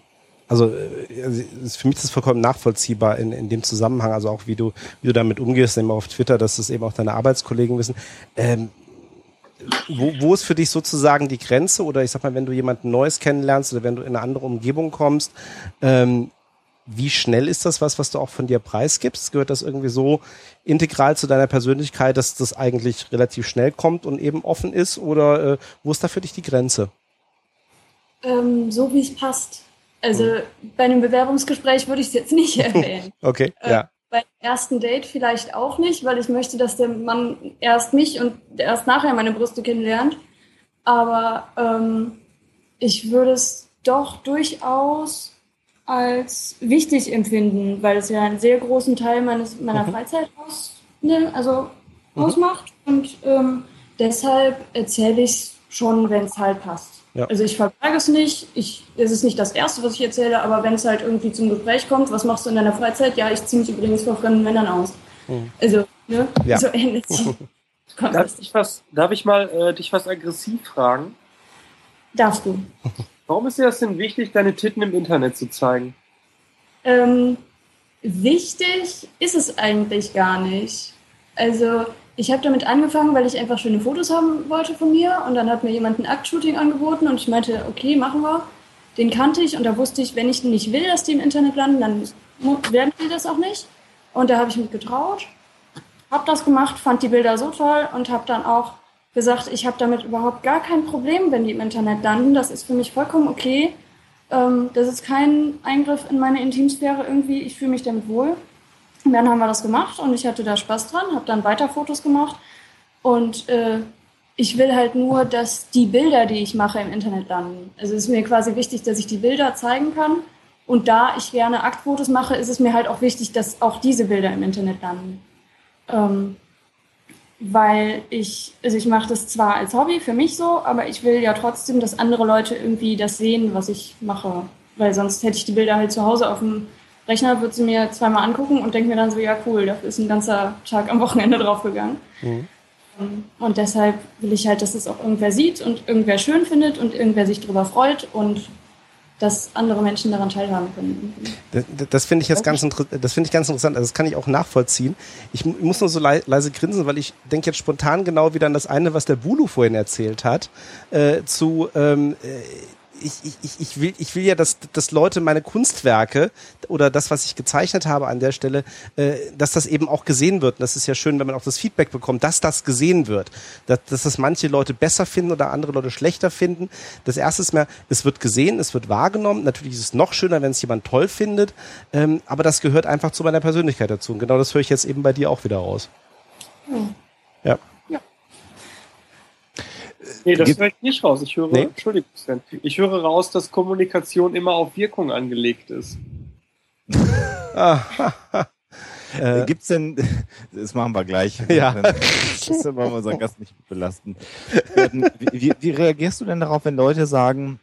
also äh, für mich ist das vollkommen nachvollziehbar in, in dem Zusammenhang, also auch wie du, wie du damit umgehst, eben auf Twitter, dass das eben auch deine Arbeitskollegen wissen. Ähm, wo, wo ist für dich sozusagen die Grenze oder ich sag mal, wenn du jemanden Neues kennenlernst oder wenn du in eine andere Umgebung kommst, ähm, wie schnell ist das was, was du auch von dir preisgibst? Gehört das irgendwie so integral zu deiner Persönlichkeit, dass das eigentlich relativ schnell kommt und eben offen ist? Oder äh, wo ist da für dich die Grenze? Ähm, so wie es passt. Also hm. bei einem Bewerbungsgespräch würde ich es jetzt nicht [laughs] erwähnen. okay, äh, ja. Beim ersten Date vielleicht auch nicht, weil ich möchte, dass der Mann erst mich und erst nachher meine Brüste kennenlernt. Aber ähm, ich würde es doch durchaus als wichtig empfinden, weil es ja einen sehr großen Teil meines, meiner mhm. Freizeit aus, ne, also mhm. ausmacht. Und ähm, deshalb erzähle ich es schon, wenn es halt passt. Ja. Also ich verberge es nicht. Ich, es ist nicht das Erste, was ich erzähle, aber wenn es halt irgendwie zum Gespräch kommt, was machst du in deiner Freizeit? Ja, ich ziehe mich übrigens vor fremden Männern aus. Mhm. Also, ne? Ja. So ähnlich. [laughs] darf, ich was, darf ich mal äh, dich was aggressiv fragen? Darfst du. Warum ist dir das denn wichtig, deine Titten im Internet zu zeigen? Ähm, wichtig ist es eigentlich gar nicht. Also ich habe damit angefangen, weil ich einfach schöne Fotos haben wollte von mir und dann hat mir jemand ein Aktshooting angeboten und ich meinte, okay, machen wir. Den kannte ich und da wusste ich, wenn ich nicht will, dass die im Internet landen, dann werden die das auch nicht. Und da habe ich mich getraut, habe das gemacht, fand die Bilder so toll und habe dann auch gesagt, ich habe damit überhaupt gar kein Problem, wenn die im Internet landen. Das ist für mich vollkommen okay. Ähm, das ist kein Eingriff in meine Intimsphäre irgendwie. Ich fühle mich damit wohl. Und dann haben wir das gemacht und ich hatte da Spaß dran, habe dann weiter Fotos gemacht. Und äh, ich will halt nur, dass die Bilder, die ich mache, im Internet landen. Also es ist mir quasi wichtig, dass ich die Bilder zeigen kann. Und da ich gerne Aktfotos mache, ist es mir halt auch wichtig, dass auch diese Bilder im Internet landen. Ähm, weil ich, also ich mache das zwar als Hobby für mich so, aber ich will ja trotzdem, dass andere Leute irgendwie das sehen, was ich mache. Weil sonst hätte ich die Bilder halt zu Hause auf dem Rechner, würde sie mir zweimal angucken und denke mir dann so, ja cool, da ist ein ganzer Tag am Wochenende draufgegangen. Mhm. Und deshalb will ich halt, dass es auch irgendwer sieht und irgendwer schön findet und irgendwer sich darüber freut und dass andere Menschen daran teilhaben können. Das, das finde ich jetzt ganz, das finde ich ganz interessant. Also das kann ich auch nachvollziehen. Ich muss nur so leise grinsen, weil ich denke jetzt spontan genau wieder an das eine, was der Bulu vorhin erzählt hat, äh, zu ähm, äh, ich, ich, ich, will, ich will ja, dass, dass Leute meine Kunstwerke oder das, was ich gezeichnet habe an der Stelle, äh, dass das eben auch gesehen wird. Und das ist ja schön, wenn man auch das Feedback bekommt, dass das gesehen wird. Dass, dass das manche Leute besser finden oder andere Leute schlechter finden. Das erste ist mehr, es wird gesehen, es wird wahrgenommen. Natürlich ist es noch schöner, wenn es jemand toll findet. Ähm, aber das gehört einfach zu meiner Persönlichkeit dazu. Und genau das höre ich jetzt eben bei dir auch wieder raus. Hm. Ja. Nee, das höre ich nicht raus. Ich höre, nee? Entschuldigung, Sven. Ich höre raus, dass Kommunikation immer auf Wirkung angelegt ist. [laughs] äh, Gibt's denn, [laughs] das machen wir gleich. [laughs] Ja. Das wollen wir unseren Gast nicht belasten. Wie, wie reagierst du denn darauf, wenn Leute sagen,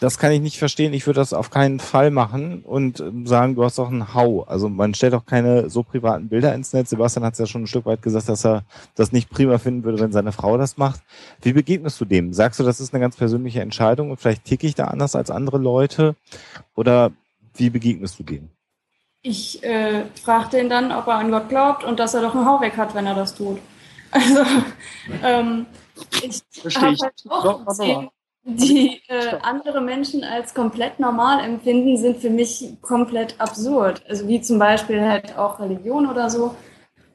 das kann ich nicht verstehen. Ich würde das auf keinen Fall machen und ähm, sagen, du hast doch einen Hau. Also man stellt doch keine so privaten Bilder ins Netz. Sebastian hat es ja schon ein Stück weit gesagt, dass er das nicht prima finden würde, wenn seine Frau das macht. Wie begegnest du dem? Sagst du, das ist eine ganz persönliche Entscheidung und vielleicht ticke ich da anders als andere Leute? Oder wie begegnest du dem? Ich äh, frage den dann, ob er an Gott glaubt und dass er doch einen Hau weg hat, wenn er das tut. Also ähm, ich Verstehe ich. Halt auch die äh, andere Menschen als komplett normal empfinden, sind für mich komplett absurd. Also wie zum Beispiel halt auch Religion oder so.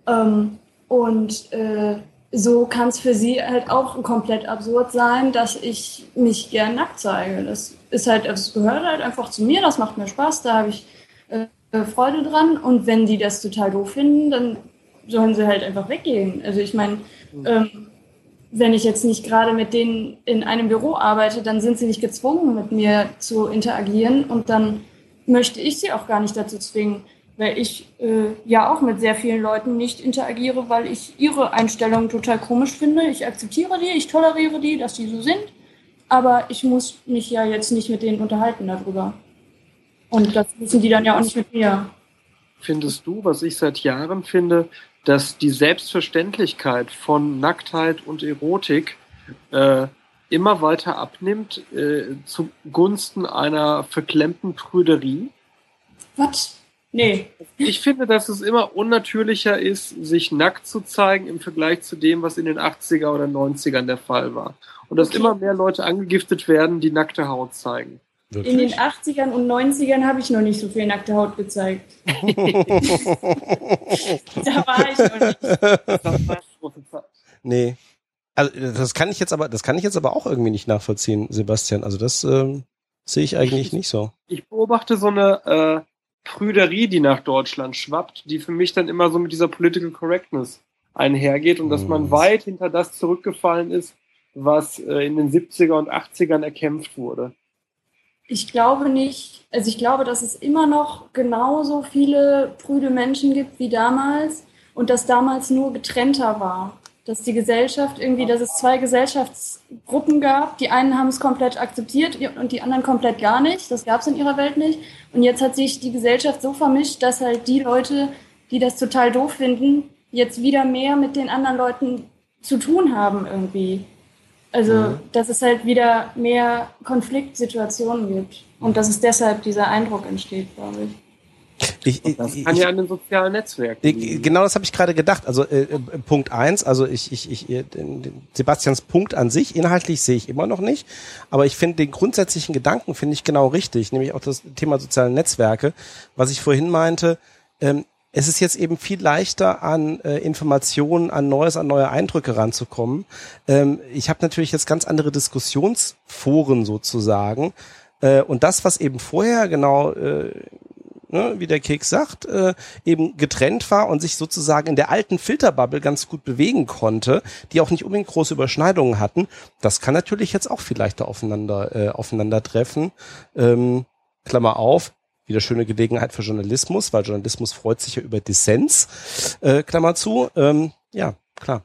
Ähm, und äh, so kann es für sie halt auch komplett absurd sein, dass ich mich gern nackt zeige. Das ist halt, es gehört halt einfach zu mir, das macht mir Spaß, da habe ich äh, Freude dran. Und wenn die das total doof finden, dann sollen sie halt einfach weggehen. Also ich meine, mhm. ähm, wenn ich jetzt nicht gerade mit denen in einem Büro arbeite, dann sind sie nicht gezwungen, mit mir zu interagieren und dann möchte ich sie auch gar nicht dazu zwingen, weil ich äh, ja auch mit sehr vielen Leuten nicht interagiere, weil ich ihre Einstellungen total komisch finde. Ich akzeptiere die, ich toleriere die, dass die so sind, aber ich muss mich ja jetzt nicht mit denen unterhalten darüber. Und das wissen die dann ja auch nicht mit mir. Findest du, was ich seit Jahren finde, dass die Selbstverständlichkeit von Nacktheit und Erotik äh, immer weiter abnimmt äh, zugunsten einer verklemmten Prüderie. Was? Nee. Ich finde, dass es immer unnatürlicher ist, sich nackt zu zeigen im Vergleich zu dem, was in den 80er oder 90ern der Fall war. Und dass okay. immer mehr Leute angegiftet werden, die nackte Haut zeigen. Wirklich? In den 80ern und 90ern habe ich noch nicht so viel nackte Haut gezeigt. [laughs] da war ich noch nicht. Nee. Also das kann ich jetzt aber, das kann ich jetzt aber auch irgendwie nicht nachvollziehen, Sebastian. Also das ähm, sehe ich eigentlich nicht so. Ich beobachte so eine äh, Prüderie, die nach Deutschland schwappt, die für mich dann immer so mit dieser Political Correctness einhergeht und dass man hm. weit hinter das zurückgefallen ist, was äh, in den 70er und 80ern erkämpft wurde. Ich glaube nicht, also ich glaube, dass es immer noch genauso viele prüde Menschen gibt wie damals und dass damals nur getrennter war. Dass die Gesellschaft irgendwie, dass es zwei Gesellschaftsgruppen gab. Die einen haben es komplett akzeptiert und die anderen komplett gar nicht. Das gab es in ihrer Welt nicht. Und jetzt hat sich die Gesellschaft so vermischt, dass halt die Leute, die das total doof finden, jetzt wieder mehr mit den anderen Leuten zu tun haben irgendwie. Also, mhm. dass es halt wieder mehr Konfliktsituationen gibt und dass es deshalb dieser Eindruck entsteht, glaube ich. Ich, ich, das kann ich, ja an den sozialen Netzwerken. Genau das habe ich gerade gedacht. Also äh, äh, Punkt eins, also ich, ich, ich äh, Sebastians Punkt an sich, inhaltlich sehe ich immer noch nicht, aber ich finde den grundsätzlichen Gedanken finde ich genau richtig, nämlich auch das Thema soziale Netzwerke, was ich vorhin meinte. Ähm, es ist jetzt eben viel leichter an äh, Informationen, an Neues, an neue Eindrücke ranzukommen. Ähm, ich habe natürlich jetzt ganz andere Diskussionsforen sozusagen. Äh, und das, was eben vorher genau, äh, ne, wie der Keks sagt, äh, eben getrennt war und sich sozusagen in der alten Filterbubble ganz gut bewegen konnte, die auch nicht unbedingt große Überschneidungen hatten, das kann natürlich jetzt auch viel leichter aufeinander, äh, aufeinandertreffen. Ähm, Klammer auf, wieder schöne Gelegenheit für Journalismus, weil Journalismus freut sich ja über Dissens, äh, Klammer zu. Ähm, ja, klar.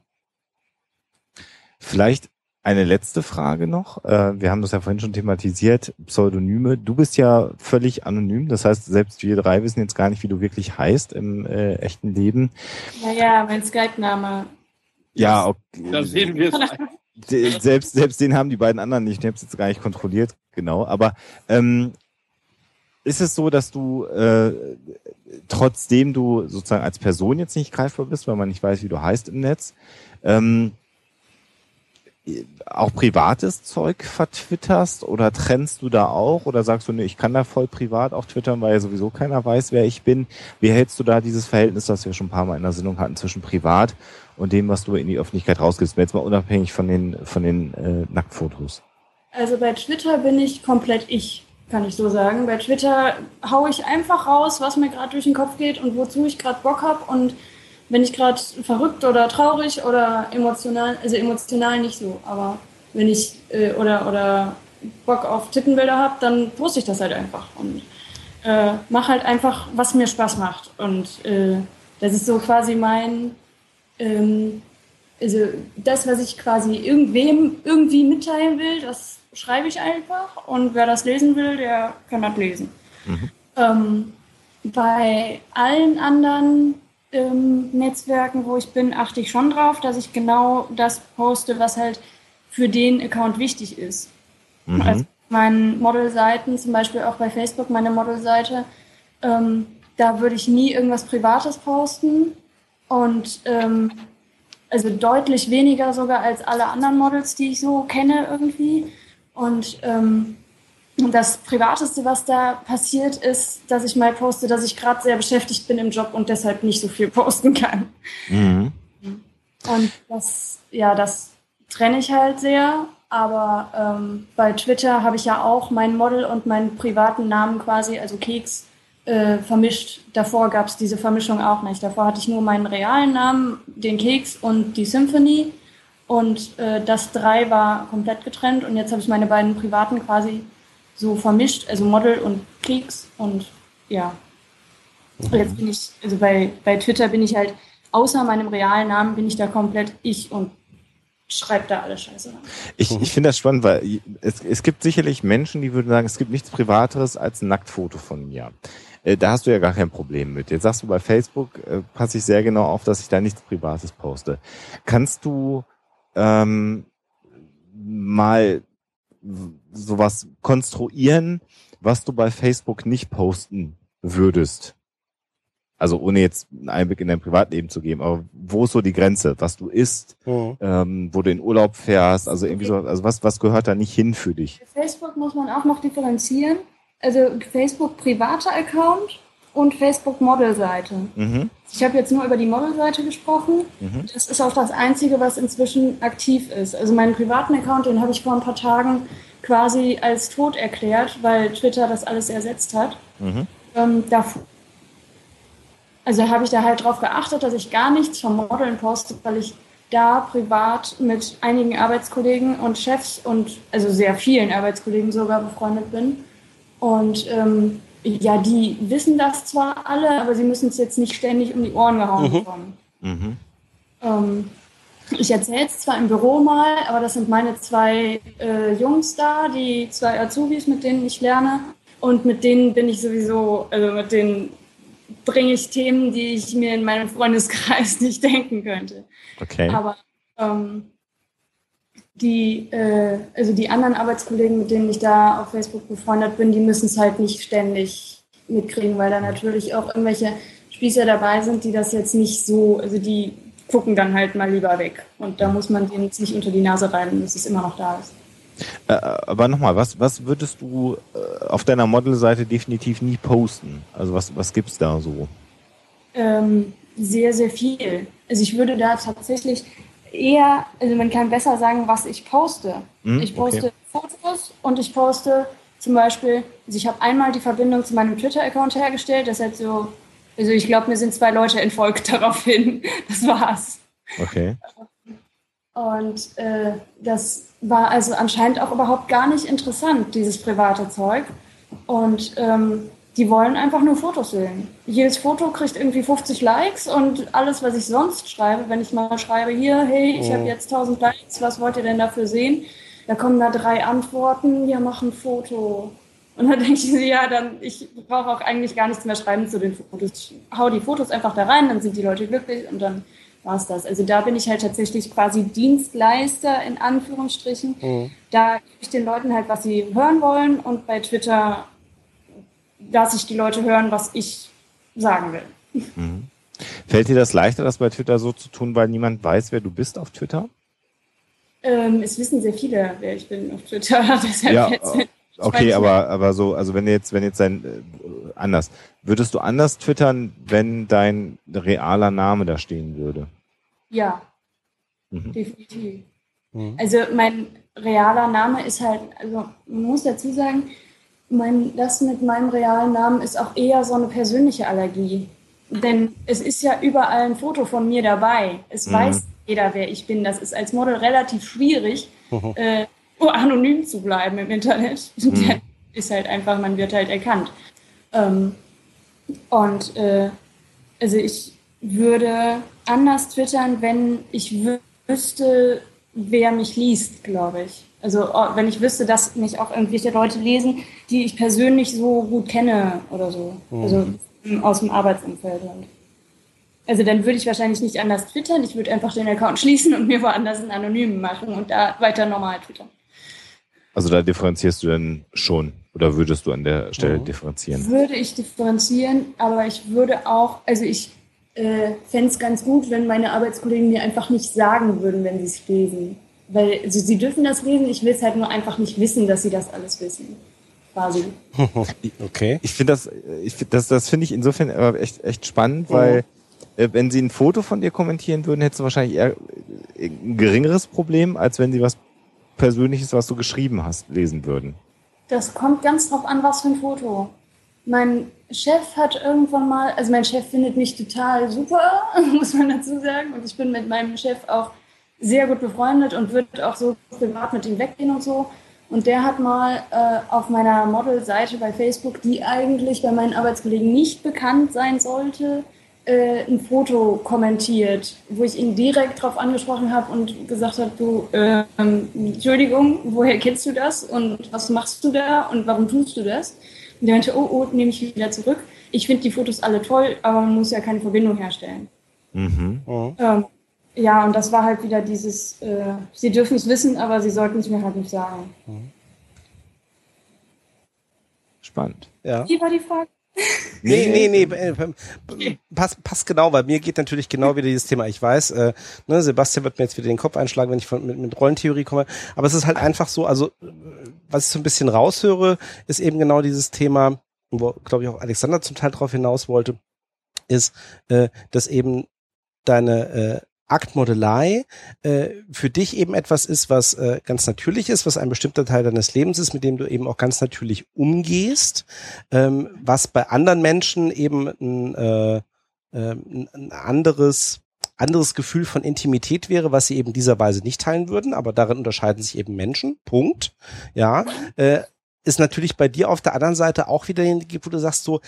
Vielleicht eine letzte Frage noch. Äh, wir haben das ja vorhin schon thematisiert, Pseudonyme. Du bist ja völlig anonym, das heißt, selbst wir drei wissen jetzt gar nicht, wie du wirklich heißt im äh, echten Leben. Naja, mein Skype-Name. Ja, okay. Da sehen wir es. [laughs] selbst, selbst den haben die beiden anderen nicht. Ich habe es jetzt gar nicht kontrolliert, genau. Aber ähm, ist es so, dass du äh, trotzdem du sozusagen als Person jetzt nicht greifbar bist, weil man nicht weiß, wie du heißt im Netz, ähm, auch privates Zeug vertwitterst oder trennst du da auch oder sagst du, nee, ich kann da voll privat auch twittern, weil ja sowieso keiner weiß, wer ich bin. Wie hältst du da dieses Verhältnis, das wir schon ein paar Mal in der Sendung hatten, zwischen privat und dem, was du in die Öffentlichkeit rausgibst, jetzt mal unabhängig von den, von den äh, Nacktfotos? Also bei Twitter bin ich komplett ich kann ich so sagen. Bei Twitter haue ich einfach raus, was mir gerade durch den Kopf geht und wozu ich gerade Bock habe. Und wenn ich gerade verrückt oder traurig oder emotional, also emotional nicht so, aber wenn ich äh, oder, oder Bock auf Tittenbilder habe, dann poste ich das halt einfach und äh, mache halt einfach, was mir Spaß macht. Und äh, das ist so quasi mein, ähm, also das, was ich quasi irgendwem irgendwie mitteilen will, das schreibe ich einfach und wer das lesen will, der kann das lesen. Mhm. Ähm, bei allen anderen ähm, Netzwerken, wo ich bin, achte ich schon drauf, dass ich genau das poste, was halt für den Account wichtig ist. Mhm. Also meinen Modelseiten, zum Beispiel auch bei Facebook, meine Modelseite, ähm, da würde ich nie irgendwas Privates posten und ähm, also deutlich weniger sogar als alle anderen Models, die ich so kenne irgendwie. Und ähm, das Privateste, was da passiert, ist, dass ich mal poste, dass ich gerade sehr beschäftigt bin im Job und deshalb nicht so viel [laughs] posten kann. Mhm. Und das, ja, das trenne ich halt sehr. Aber ähm, bei Twitter habe ich ja auch mein Model und meinen privaten Namen quasi, also Keks, äh, vermischt. Davor gab es diese Vermischung auch nicht. Davor hatte ich nur meinen realen Namen, den Keks und die Symphony. Und äh, das drei war komplett getrennt. Und jetzt habe ich meine beiden privaten quasi so vermischt, also Model und Keks. Und ja, mhm. jetzt bin ich, also bei, bei Twitter bin ich halt, außer meinem realen Namen bin ich da komplett ich und schreibe da alle Scheiße Ich, ich finde das spannend, weil es, es gibt sicherlich Menschen, die würden sagen, es gibt nichts Privateres als ein Nacktfoto von mir. Äh, da hast du ja gar kein Problem mit. Jetzt sagst du bei Facebook, äh, passe ich sehr genau auf, dass ich da nichts Privates poste. Kannst du ähm, mal sowas konstruieren, was du bei Facebook nicht posten würdest? Also ohne jetzt einen Einblick in dein Privatleben zu geben, aber wo ist so die Grenze, was du isst, mhm. ähm, wo du in Urlaub fährst, also irgendwie so, also was, was gehört da nicht hin für dich? Facebook muss man auch noch differenzieren also Facebook privater Account und Facebook Model-Seite. Mhm. Ich habe jetzt nur über die Model-Seite gesprochen. Mhm. Das ist auch das Einzige, was inzwischen aktiv ist. Also meinen privaten Account, den habe ich vor ein paar Tagen quasi als tot erklärt, weil Twitter das alles ersetzt hat. Mhm. Ähm, also habe ich da halt darauf geachtet, dass ich gar nichts vom Modeln poste, weil ich da privat mit einigen Arbeitskollegen und Chefs und also sehr vielen Arbeitskollegen sogar befreundet bin. Und ähm, ja, die wissen das zwar alle, aber sie müssen es jetzt nicht ständig um die Ohren gehauen mhm. bekommen. Mhm. Ähm, ich erzähle es zwar im Büro mal, aber das sind meine zwei äh, Jungs da, die zwei Azubis, mit denen ich lerne. Und mit denen bin ich sowieso, also mit denen bringe ich Themen, die ich mir in meinem Freundeskreis [laughs] nicht denken könnte. Okay. Aber ähm, die, äh, also die anderen Arbeitskollegen, mit denen ich da auf Facebook befreundet bin, die müssen es halt nicht ständig mitkriegen, weil da natürlich auch irgendwelche Spießer dabei sind, die das jetzt nicht so, also die gucken dann halt mal lieber weg. Und da muss man denen jetzt nicht unter die Nase rein, dass es immer noch da ist. Äh, aber nochmal, was, was würdest du äh, auf deiner Modelseite definitiv nie posten? Also was, was gibt es da so? Ähm, sehr, sehr viel. Also ich würde da tatsächlich, eher, also man kann besser sagen, was ich poste. Hm, ich poste okay. Fotos und ich poste zum Beispiel, also ich habe einmal die Verbindung zu meinem Twitter-Account hergestellt, das hat so, also ich glaube, mir sind zwei Leute entfolgt [laughs] daraufhin. Das war's. Okay. Und äh, das war also anscheinend auch überhaupt gar nicht interessant, dieses private Zeug. Und ähm, die wollen einfach nur Fotos sehen. Jedes Foto kriegt irgendwie 50 Likes und alles, was ich sonst schreibe, wenn ich mal schreibe, hier, hey, ich habe jetzt 1000 Likes, was wollt ihr denn dafür sehen? Da kommen da drei Antworten, ja, mach ein Foto. Und dann [laughs] denke ich, ja, dann, ich brauche auch eigentlich gar nichts mehr schreiben zu den Fotos. Ich hau die Fotos einfach da rein, dann sind die Leute glücklich und dann war es das. Also da bin ich halt tatsächlich quasi Dienstleister in Anführungsstrichen. Mhm. Da gebe ich den Leuten halt, was sie hören wollen und bei Twitter lasse ich die Leute hören, was ich sagen will. Mhm. Fällt dir das leichter, das bei Twitter so zu tun, weil niemand weiß, wer du bist auf Twitter? Ähm, es wissen sehr viele, wer ich bin auf Twitter. [laughs] ja, okay, aber, aber so, also wenn jetzt, wenn jetzt dein, äh, anders, würdest du anders twittern, wenn dein realer Name da stehen würde? Ja, mhm. definitiv. Mhm. Also mein realer Name ist halt, also man muss dazu sagen, mein, das mit meinem realen Namen ist auch eher so eine persönliche Allergie. Denn es ist ja überall ein Foto von mir dabei. Es mhm. weiß jeder, wer ich bin. Das ist als Model relativ schwierig, mhm. äh, anonym zu bleiben im Internet. [laughs] Mhm. ist halt einfach, man wird halt erkannt. Ähm, und äh, also ich würde anders twittern, wenn ich wüsste, wer mich liest, glaube ich. Also oh, wenn ich wüsste, dass mich auch irgendwelche Leute lesen, die ich persönlich so gut kenne oder so. Mhm. Also aus dem Arbeitsumfeld. Halt. Also dann würde ich wahrscheinlich nicht anders twittern. Ich würde einfach den Account schließen und mir woanders einen Anonymen machen und da weiter normal twittern. Also da differenzierst du dann schon oder würdest du an der Stelle mhm. differenzieren? Würde ich differenzieren, aber ich würde auch, also ich äh, fände es ganz gut, wenn meine Arbeitskollegen mir einfach nicht sagen würden, wenn sie es lesen. Weil also sie dürfen das lesen, ich will es halt nur einfach nicht wissen, dass sie das alles wissen. Quasi. [laughs] Okay. Ich finde das, ich find das, das finde ich insofern aber echt, echt spannend, mhm. weil äh, wenn sie ein Foto von dir kommentieren würden, hättest du wahrscheinlich eher äh, ein geringeres Problem, als wenn sie was Persönliches, was du geschrieben hast, lesen würden. Das kommt ganz drauf an, was für ein Foto. mein Chef hat irgendwann mal, also mein Chef findet mich total super, [laughs] muss man dazu sagen. Und ich bin mit meinem Chef auch sehr gut befreundet und würde auch so privat mit ihm weggehen und so. Und der hat mal äh, auf meiner Model-Seite bei Facebook, die eigentlich bei meinen Arbeitskollegen nicht bekannt sein sollte, äh, ein Foto kommentiert, wo ich ihn direkt darauf angesprochen habe und gesagt habe, du, äh, Entschuldigung, woher kennst du das und was machst du da und warum tust du das? Und der meinte, oh, oh, nehme ich wieder zurück. Ich finde die Fotos alle toll, aber man muss ja keine Verbindung herstellen. Mhm. Ähm, ja, und das war halt wieder dieses, äh, sie dürfen es wissen, aber sie sollten es mir halt nicht sagen. Mhm. Spannend. Ja. Wie war die Frage? [laughs] Nee, nee, nee, nee. passt pass genau, weil mir geht natürlich genau wieder dieses Thema. Ich weiß, äh, ne, Sebastian wird mir jetzt wieder den Kopf einschlagen, wenn ich von, mit, mit Rollentheorie komme. Aber es ist halt einfach so, also was ich so ein bisschen raushöre, ist eben genau dieses Thema, wo, glaube ich, auch Alexander zum Teil drauf hinaus wollte, ist, äh, dass eben deine äh, Aktmodelei äh, für dich eben etwas ist, was äh, ganz natürlich ist, was ein bestimmter Teil deines Lebens ist, mit dem du eben auch ganz natürlich umgehst, ähm, was bei anderen Menschen eben ein, äh, äh, ein anderes anderes Gefühl von Intimität wäre, was sie eben dieser Weise nicht teilen würden, aber darin unterscheiden sich eben Menschen. Punkt. Ja, äh, ist natürlich bei dir auf der anderen Seite auch wieder, wo du sagst so,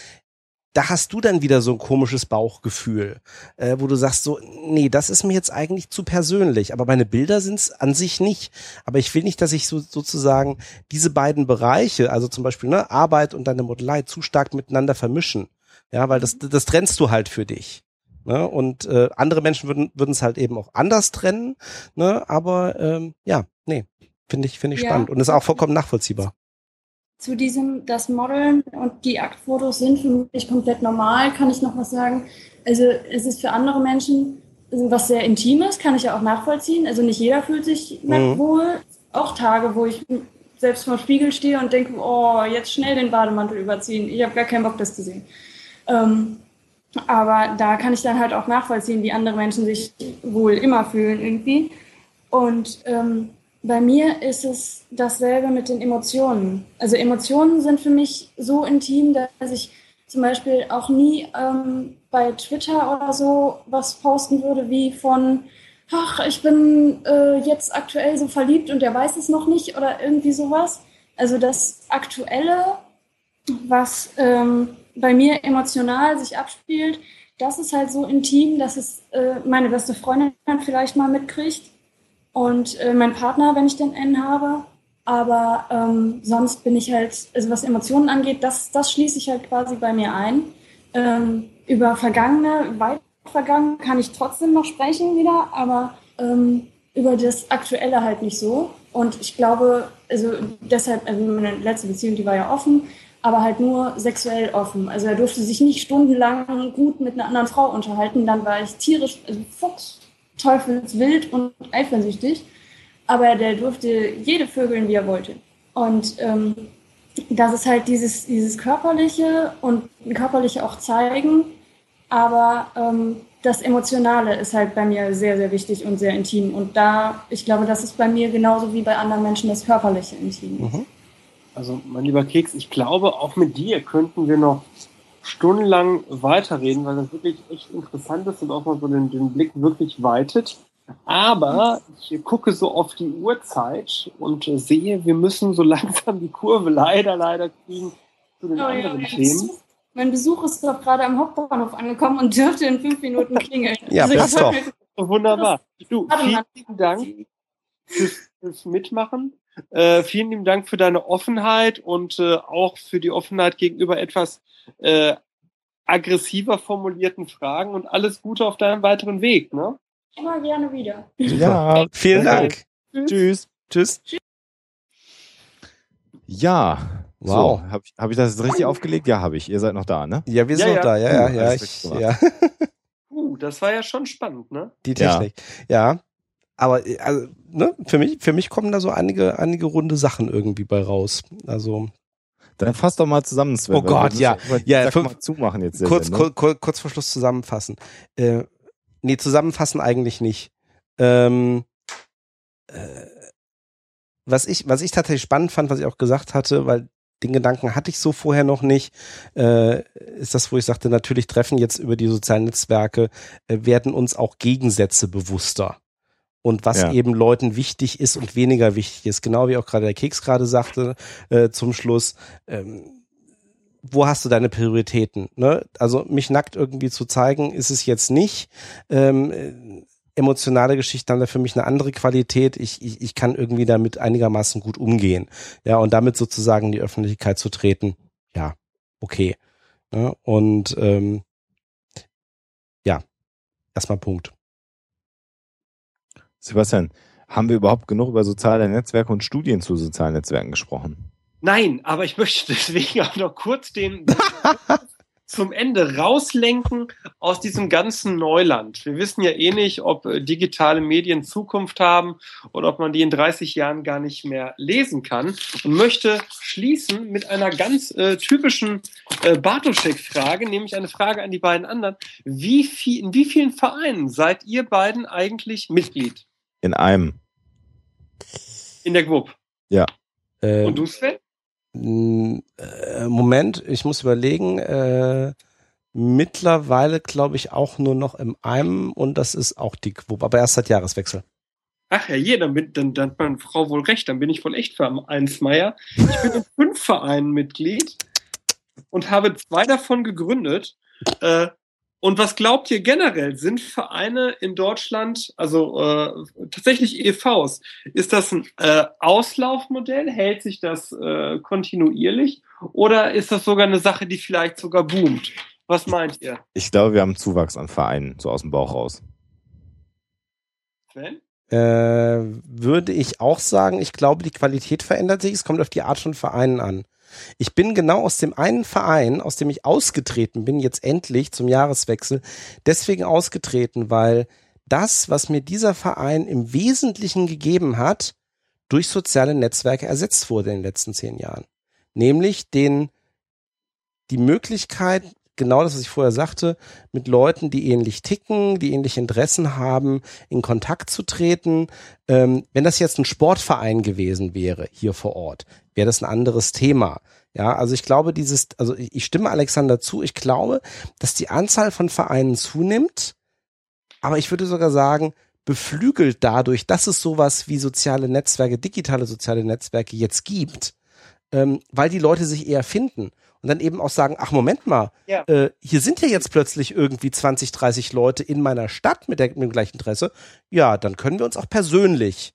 da hast du dann wieder so ein komisches Bauchgefühl, äh, wo du sagst so, nee, das ist mir jetzt eigentlich zu persönlich, aber meine Bilder sind's an sich nicht. Aber ich will nicht, dass ich so sozusagen diese beiden Bereiche, also zum Beispiel ne, Arbeit und deine Modelei, zu stark miteinander vermischen. Ja, weil das, das trennst du halt für dich. Ne? Und äh, andere Menschen würden würden es halt eben auch anders trennen. Ne? Aber ähm, ja, nee, finde ich finde ich ja. spannend und ist auch vollkommen nachvollziehbar zu diesem, das Modeln und die Aktfotos sind für mich komplett normal, kann ich noch was sagen. Also es ist für andere Menschen was sehr Intimes, kann ich ja auch nachvollziehen. Also nicht jeder fühlt sich mhm. wohl. Auch Tage, wo ich selbst vor dem Spiegel stehe und denke, oh, jetzt schnell den Bademantel überziehen. Ich habe gar keinen Bock, das zu sehen. Ähm, aber da kann ich dann halt auch nachvollziehen, wie andere Menschen sich wohl immer fühlen irgendwie. Und ähm, bei mir ist es dasselbe mit den Emotionen. Also Emotionen sind für mich so intim, dass ich zum Beispiel auch nie ähm, bei Twitter oder so was posten würde wie von, ach, ich bin äh, jetzt aktuell so verliebt und der weiß es noch nicht oder irgendwie sowas. Also das Aktuelle, was ähm, bei mir emotional sich abspielt, das ist halt so intim, dass es äh, meine beste Freundin vielleicht mal mitkriegt und äh, mein Partner, wenn ich den N habe. Aber ähm, sonst bin ich halt, also was Emotionen angeht, das, das schließe ich halt quasi bei mir ein. Ähm, über vergangene, weit vergangen kann ich trotzdem noch sprechen wieder, aber ähm, über das Aktuelle halt nicht so. Und ich glaube, also deshalb, also meine letzte Beziehung, die war ja offen, aber halt nur sexuell offen. Also er durfte sich nicht stundenlang gut mit einer anderen Frau unterhalten. Dann war ich tierisch, also Fuchs, teufelswild und eifersüchtig, aber der durfte jede vögeln, wie er wollte. Und ähm, das ist halt dieses, dieses Körperliche und Körperliche auch zeigen, aber ähm, das Emotionale ist halt bei mir sehr, sehr wichtig und sehr intim. Und da, ich glaube, das ist bei mir genauso wie bei anderen Menschen das Körperliche intim. Mhm. Also, mein lieber Keks, ich glaube, auch mit dir könnten wir noch stundenlang weiterreden, weil das wirklich echt interessant ist und auch mal so den, den Blick wirklich weitet. Aber ich gucke so auf die Uhrzeit und sehe, wir müssen so [laughs] langsam die Kurve leider, leider kriegen zu den oh, anderen ja, Themen. Mein Besuch ist doch gerade am Hauptbahnhof angekommen und dürfte in fünf Minuten klingeln. ja, also passt doch. Wunderbar. Du, vielen Dank fürs, fürs Mitmachen. Äh, vielen lieben Dank für deine Offenheit und äh, auch für die Offenheit gegenüber etwas äh, aggressiver formulierten Fragen und alles Gute auf deinem weiteren Weg. Ne? Immer gerne wieder. Ja, vielen Dank. Tschüss. Tschüss. Tschüss. Ja. Wow. So, habe ich, hab ich das jetzt richtig aufgelegt? Ja, habe ich. Ihr seid noch da, ne? Ja, wir sind ja, noch ja. da. Ja, ja, ja. Ich, ja. Uh, das war ja schon spannend, ne? Die Technik. Ja. Aber also, ne, für mich, für mich kommen da so einige, einige runde Sachen irgendwie bei raus. Also dann fass doch mal zusammen, Sven. Oh Gott, ja. ja, fünf, zumachen jetzt. Kurz, Sinn, ne? kurz, kurz vor Schluss zusammenfassen. Äh, nee, zusammenfassen eigentlich nicht. Ähm, äh, was ich, was ich tatsächlich spannend fand, was ich auch gesagt hatte, weil den Gedanken hatte ich so vorher noch nicht, äh, ist das, wo ich sagte, natürlich treffen jetzt über die sozialen Netzwerke, äh, werden uns auch Gegensätze bewusster. Und was ja. eben Leuten wichtig ist und weniger wichtig ist. Genau wie auch gerade der Keks gerade sagte äh, zum Schluss. Ähm, wo hast du deine Prioritäten? Ne? Also mich nackt irgendwie zu zeigen, ist es jetzt nicht. Ähm, emotionale Geschichten haben da für mich eine andere Qualität. Ich, ich, ich kann irgendwie damit einigermaßen gut umgehen. Ja, und damit sozusagen in die Öffentlichkeit zu treten, ja, okay. Ja, und ähm, ja, erstmal Punkt. Sebastian, haben wir überhaupt genug über soziale Netzwerke und Studien zu sozialen Netzwerken gesprochen? Nein, aber ich möchte [laughs] deswegen auch noch kurz den [laughs] zum Ende rauslenken aus diesem ganzen Neuland. Wir wissen ja eh nicht, ob äh, digitale Medien Zukunft haben oder ob man die in 30 Jahren gar nicht mehr lesen kann und möchte schließen mit einer ganz äh, typischen äh, Bartoschek-Frage, nämlich eine Frage an die beiden anderen. Wie viel, in wie vielen Vereinen seid ihr beiden eigentlich Mitglied? In einem. In der GWUP? Ja. Ähm, und du, Sven? Äh, Moment, ich muss überlegen. Äh, mittlerweile glaube ich auch nur noch im einem und das ist auch die Quote, aber erst seit Jahreswechsel. Ach ja, je, dann, bin, dann, dann hat meine Frau wohl recht, dann bin ich wohl echt für Einsmeier. Ich bin in [laughs] fünf Vereinen Mitglied und habe zwei davon gegründet. Äh, und was glaubt ihr generell? Sind Vereine in Deutschland, also äh, tatsächlich EVs, ist das ein äh, Auslaufmodell? Hält sich das äh, kontinuierlich? Oder ist das sogar eine Sache, die vielleicht sogar boomt? Was meint ihr? Ich glaube, wir haben Zuwachs an Vereinen, so aus dem Bauch raus. Sven? Äh, würde ich auch sagen, ich glaube, die Qualität verändert sich. Es kommt auf die Art von Vereinen an. Ich bin genau aus dem einen Verein, aus dem ich ausgetreten bin, jetzt endlich zum Jahreswechsel, deswegen ausgetreten, weil das, was mir dieser Verein im Wesentlichen gegeben hat, durch soziale Netzwerke ersetzt wurde in den letzten zehn Jahren. Nämlich den, die Möglichkeit, genau das, was ich vorher sagte, mit Leuten, die ähnlich ticken, die ähnliche Interessen haben, in Kontakt zu treten. Ähm, wenn das jetzt ein Sportverein gewesen wäre, hier vor Ort, wäre das ein anderes Thema. Ja, also ich glaube, dieses, also ich stimme Alexander zu, ich glaube, dass die Anzahl von Vereinen zunimmt, aber ich würde sogar sagen, beflügelt dadurch, dass es sowas wie soziale Netzwerke, digitale soziale Netzwerke jetzt gibt, ähm, weil die Leute sich eher finden und dann eben auch sagen, ach Moment mal, ja. äh, hier sind ja jetzt plötzlich irgendwie 20, 30 Leute in meiner Stadt mit, der, mit dem gleichen Interesse. Ja, dann können wir uns auch persönlich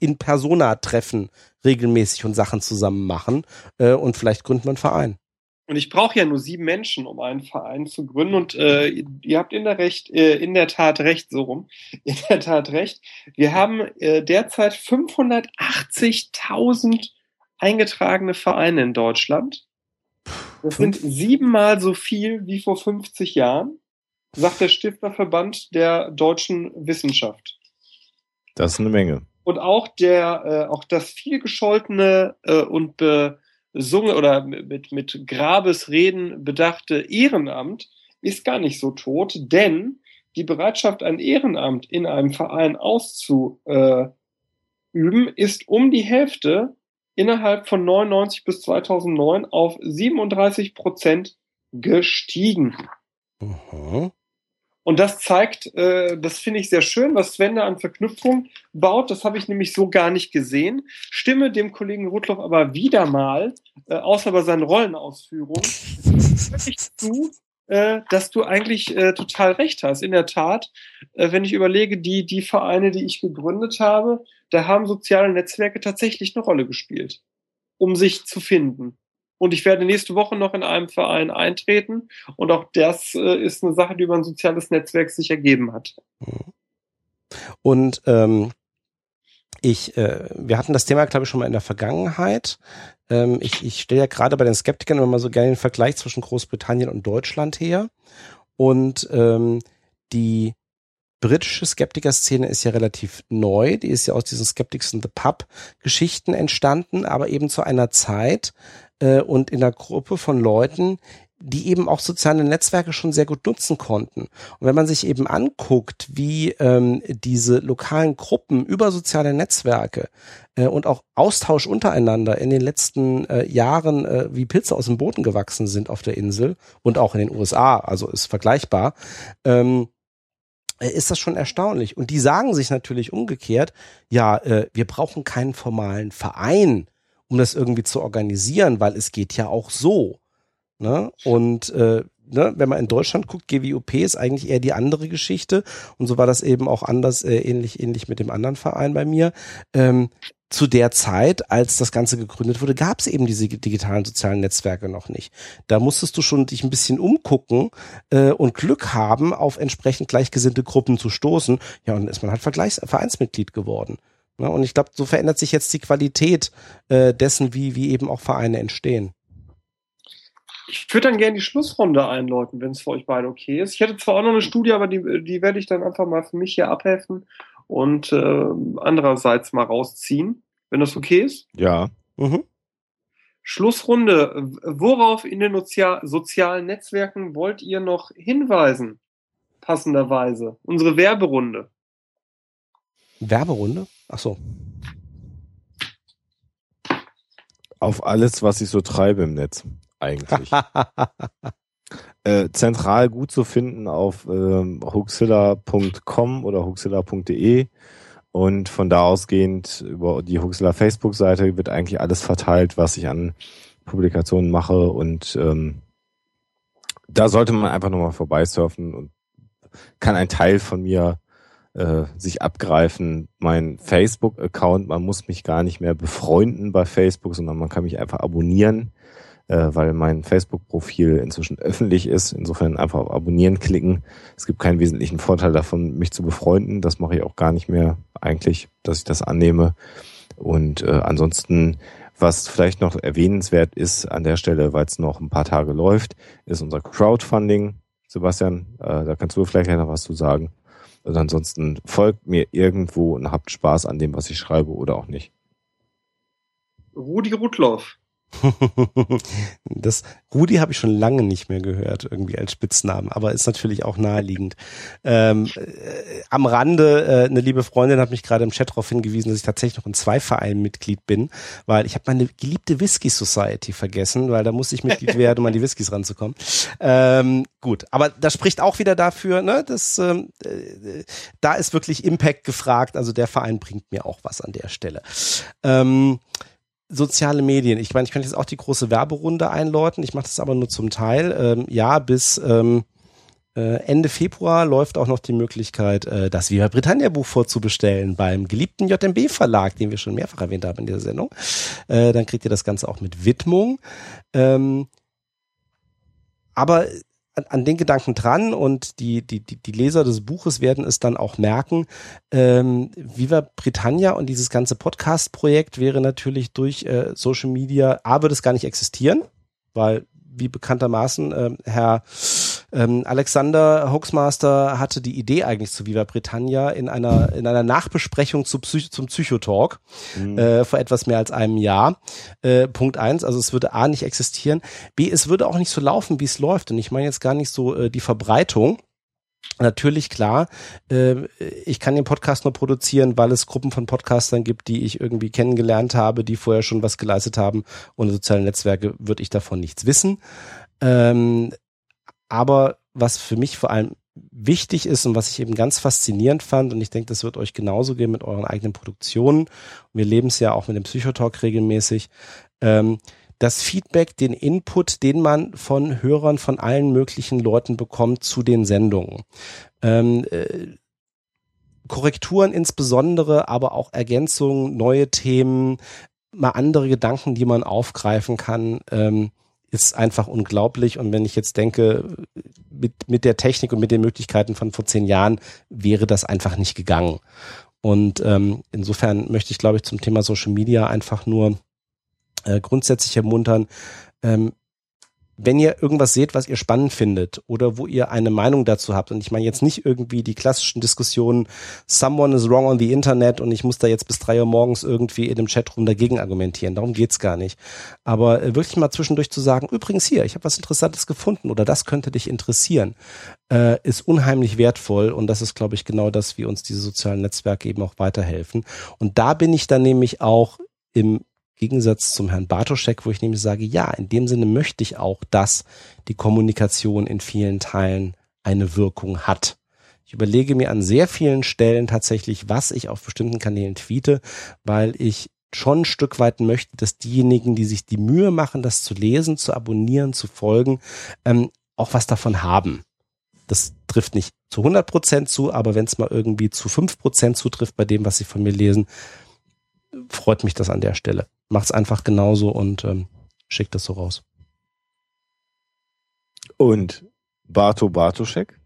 in Persona treffen, regelmäßig und Sachen zusammen machen äh, und vielleicht gründen wir einen Verein. Und ich brauche ja nur sieben Menschen, um einen Verein zu gründen. Und äh, ihr habt in der, recht, äh, in der Tat recht, so rum. [laughs] In der Tat recht. Wir haben äh, derzeit 580.000 eingetragene Vereine in Deutschland. Das sind siebenmal so viel wie vor 50 Jahren, sagt der Stifterverband der deutschen Wissenschaft. Das ist eine Menge. Und auch der, äh, auch das vielgescholtene äh, und besungen oder mit, mit Grabesreden bedachte Ehrenamt ist gar nicht so tot, denn die Bereitschaft, ein Ehrenamt in einem Verein auszuüben, ist um die Hälfte innerhalb von 99 bis 2009 auf 37 Prozent gestiegen. Mhm. Und das zeigt, äh, das finde ich sehr schön, was Sven da an Verknüpfung baut. Das habe ich nämlich so gar nicht gesehen. Stimme dem Kollegen Rudloff aber wieder mal, äh, außer bei seinen Rollenausführungen, wirklich zu, äh, dass du eigentlich äh, total recht hast. In der Tat, äh, wenn ich überlege, die, die Vereine, die ich gegründet habe, da haben soziale Netzwerke tatsächlich eine Rolle gespielt, um sich zu finden. Und ich werde nächste Woche noch in einem Verein eintreten. Und auch das äh, ist eine Sache, die über ein soziales Netzwerk sich ergeben hat. Und ähm, ich, äh, wir hatten das Thema, glaube ich, schon mal in der Vergangenheit. Ähm, ich ich stelle ja gerade bei den Skeptikern immer mal so gerne den Vergleich zwischen Großbritannien und Deutschland her. Und ähm, die britische Skeptiker-Szene ist ja relativ neu. Die ist ja aus diesen Skeptics in the Pub Geschichten entstanden, aber eben zu einer Zeit äh, und in einer Gruppe von Leuten, die eben auch soziale Netzwerke schon sehr gut nutzen konnten. Und wenn man sich eben anguckt, wie ähm, diese lokalen Gruppen über soziale Netzwerke äh, und auch Austausch untereinander in den letzten äh, Jahren äh, wie Pilze aus dem Boden gewachsen sind auf der Insel und auch in den USA, also ist vergleichbar, ähm, äh, ist das schon erstaunlich. Und die sagen sich natürlich umgekehrt, ja, äh, wir brauchen keinen formalen Verein, um das irgendwie zu organisieren, weil es geht ja auch so. Ne? Und äh, ne, wenn man in Deutschland guckt, GWOP ist eigentlich eher die andere Geschichte. Und so war das eben auch anders, äh, ähnlich, ähnlich mit dem anderen Verein bei mir. Ähm, zu der Zeit, als das Ganze gegründet wurde, gab es eben diese digitalen sozialen Netzwerke noch nicht. Da musstest du schon dich ein bisschen umgucken äh, und Glück haben, auf entsprechend gleichgesinnte Gruppen zu stoßen. Ja, und ist man halt Vergleichs Vereinsmitglied geworden. Ja, und ich glaube, so verändert sich jetzt die Qualität äh, dessen, wie, wie eben auch Vereine entstehen. Ich würde dann gerne die Schlussrunde einläuten, wenn es für euch beide okay ist. Ich hätte zwar auch noch eine Studie, aber die, die werde ich dann einfach mal für mich hier abhelfen und äh, andererseits mal rausziehen, wenn das okay ist. Ja. Mhm. Schlussrunde. Worauf in den Sozia sozialen Netzwerken wollt ihr noch hinweisen? Passenderweise. Unsere Werberunde. Werberunde? Ach so. Auf alles, was ich so treibe im Netz eigentlich. [laughs] äh, zentral gut zu finden auf ähm, huxilla.com oder huxilla.de und von da ausgehend über die Huxilla Facebook-Seite wird eigentlich alles verteilt, was ich an Publikationen mache und ähm, da sollte man einfach nochmal vorbeisurfen und kann ein Teil von mir äh, sich abgreifen. Mein Facebook-Account, man muss mich gar nicht mehr befreunden bei Facebook, sondern man kann mich einfach abonnieren äh, weil mein Facebook-Profil inzwischen öffentlich ist. Insofern einfach auf Abonnieren klicken. Es gibt keinen wesentlichen Vorteil davon, mich zu befreunden. Das mache ich auch gar nicht mehr eigentlich, dass ich das annehme. Und äh, ansonsten, was vielleicht noch erwähnenswert ist an der Stelle, weil es noch ein paar Tage läuft, ist unser Crowdfunding. Sebastian, äh, da kannst du vielleicht noch was zu sagen. Und ansonsten folgt mir irgendwo und habt Spaß an dem, was ich schreibe oder auch nicht. Rudi Rudloff. [laughs] das Rudi habe ich schon lange nicht mehr gehört, irgendwie als Spitznamen, aber ist natürlich auch naheliegend. Ähm, äh, am Rande, äh, eine liebe Freundin hat mich gerade im Chat darauf hingewiesen, dass ich tatsächlich noch in zwei Vereinen Mitglied bin, weil ich habe meine geliebte Whisky Society vergessen, weil da musste ich Mitglied [laughs] werden, um an die Whiskys ranzukommen. Ähm, gut, aber das spricht auch wieder dafür, ne, dass ähm, äh, da ist wirklich Impact gefragt, also der Verein bringt mir auch was an der Stelle. Ähm, soziale Medien. Ich meine, ich könnte jetzt auch die große Werberunde einläuten. Ich mache das aber nur zum Teil. Ähm, ja, bis ähm, äh, Ende Februar läuft auch noch die Möglichkeit, äh, das Viva Britannia Buch vorzubestellen beim geliebten JMB Verlag, den wir schon mehrfach erwähnt haben in dieser Sendung. Äh, dann kriegt ihr das Ganze auch mit Widmung. Ähm, aber an, den Gedanken dran und die, die, die, die Leser des Buches werden es dann auch merken. Ähm, Viva Britannia und dieses ganze Podcast-Projekt wäre natürlich durch äh, Social Media, A, würde es gar nicht existieren, weil wie bekanntermaßen äh, Herr ähm, Alexander Hoaxmaster hatte die Idee eigentlich zu Viva Britannia in einer in einer Nachbesprechung zu Psych zum Psychotalk mhm. äh, vor etwas mehr als einem Jahr. Äh, Punkt eins, also es würde A nicht existieren. B, es würde auch nicht so laufen, wie es läuft. Und ich meine jetzt gar nicht so äh, die Verbreitung. Natürlich klar, äh, ich kann den Podcast nur produzieren, weil es Gruppen von Podcastern gibt, die ich irgendwie kennengelernt habe, die vorher schon was geleistet haben. Ohne soziale Netzwerke würde ich davon nichts wissen. Ähm, aber was für mich vor allem wichtig ist und was ich eben ganz faszinierend fand, und ich denke, das wird euch genauso gehen mit euren eigenen Produktionen. Wir leben es ja auch mit dem Psychotalk regelmäßig. Ähm, das Feedback, den Input, den man von Hörern von allen möglichen Leuten bekommt zu den Sendungen. Ähm, äh, Korrekturen insbesondere, aber auch Ergänzungen, neue Themen, mal andere Gedanken, die man aufgreifen kann. Ähm, ist einfach unglaublich. Und wenn ich jetzt denke, mit, mit der Technik und mit den Möglichkeiten von vor zehn Jahren wäre das einfach nicht gegangen. Und ähm, insofern möchte ich, glaube ich, zum Thema Social Media einfach nur äh, grundsätzlich ermuntern, ähm, wenn ihr irgendwas seht, was ihr spannend findet oder wo ihr eine Meinung dazu habt, und ich meine jetzt nicht irgendwie die klassischen Diskussionen, someone is wrong on the Internet und ich muss da jetzt bis drei Uhr morgens irgendwie in dem Chatroom dagegen argumentieren, darum geht's gar nicht. Aber äh, wirklich mal zwischendurch zu sagen, übrigens hier, ich habe was Interessantes gefunden oder das könnte dich interessieren, äh, ist unheimlich wertvoll und das ist, glaube ich, genau das, wie uns diese sozialen Netzwerke eben auch weiterhelfen. Und da bin ich dann nämlich auch im Gegensatz zum Herrn Bartoschek, wo ich nämlich sage, ja, in dem Sinne möchte ich auch, dass die Kommunikation in vielen Teilen eine Wirkung hat. Ich überlege mir an sehr vielen Stellen tatsächlich, was ich auf bestimmten Kanälen tweete, weil ich schon ein Stück weit möchte, dass diejenigen, die sich die Mühe machen, das zu lesen, zu abonnieren, zu folgen, ähm, auch was davon haben. Das trifft nicht zu 100 Prozent zu, aber wenn es mal irgendwie zu 5 Prozent zutrifft bei dem, was sie von mir lesen, freut mich das an der Stelle macht's einfach genauso und ähm, schickt das so raus. Und Barto Bartoschek?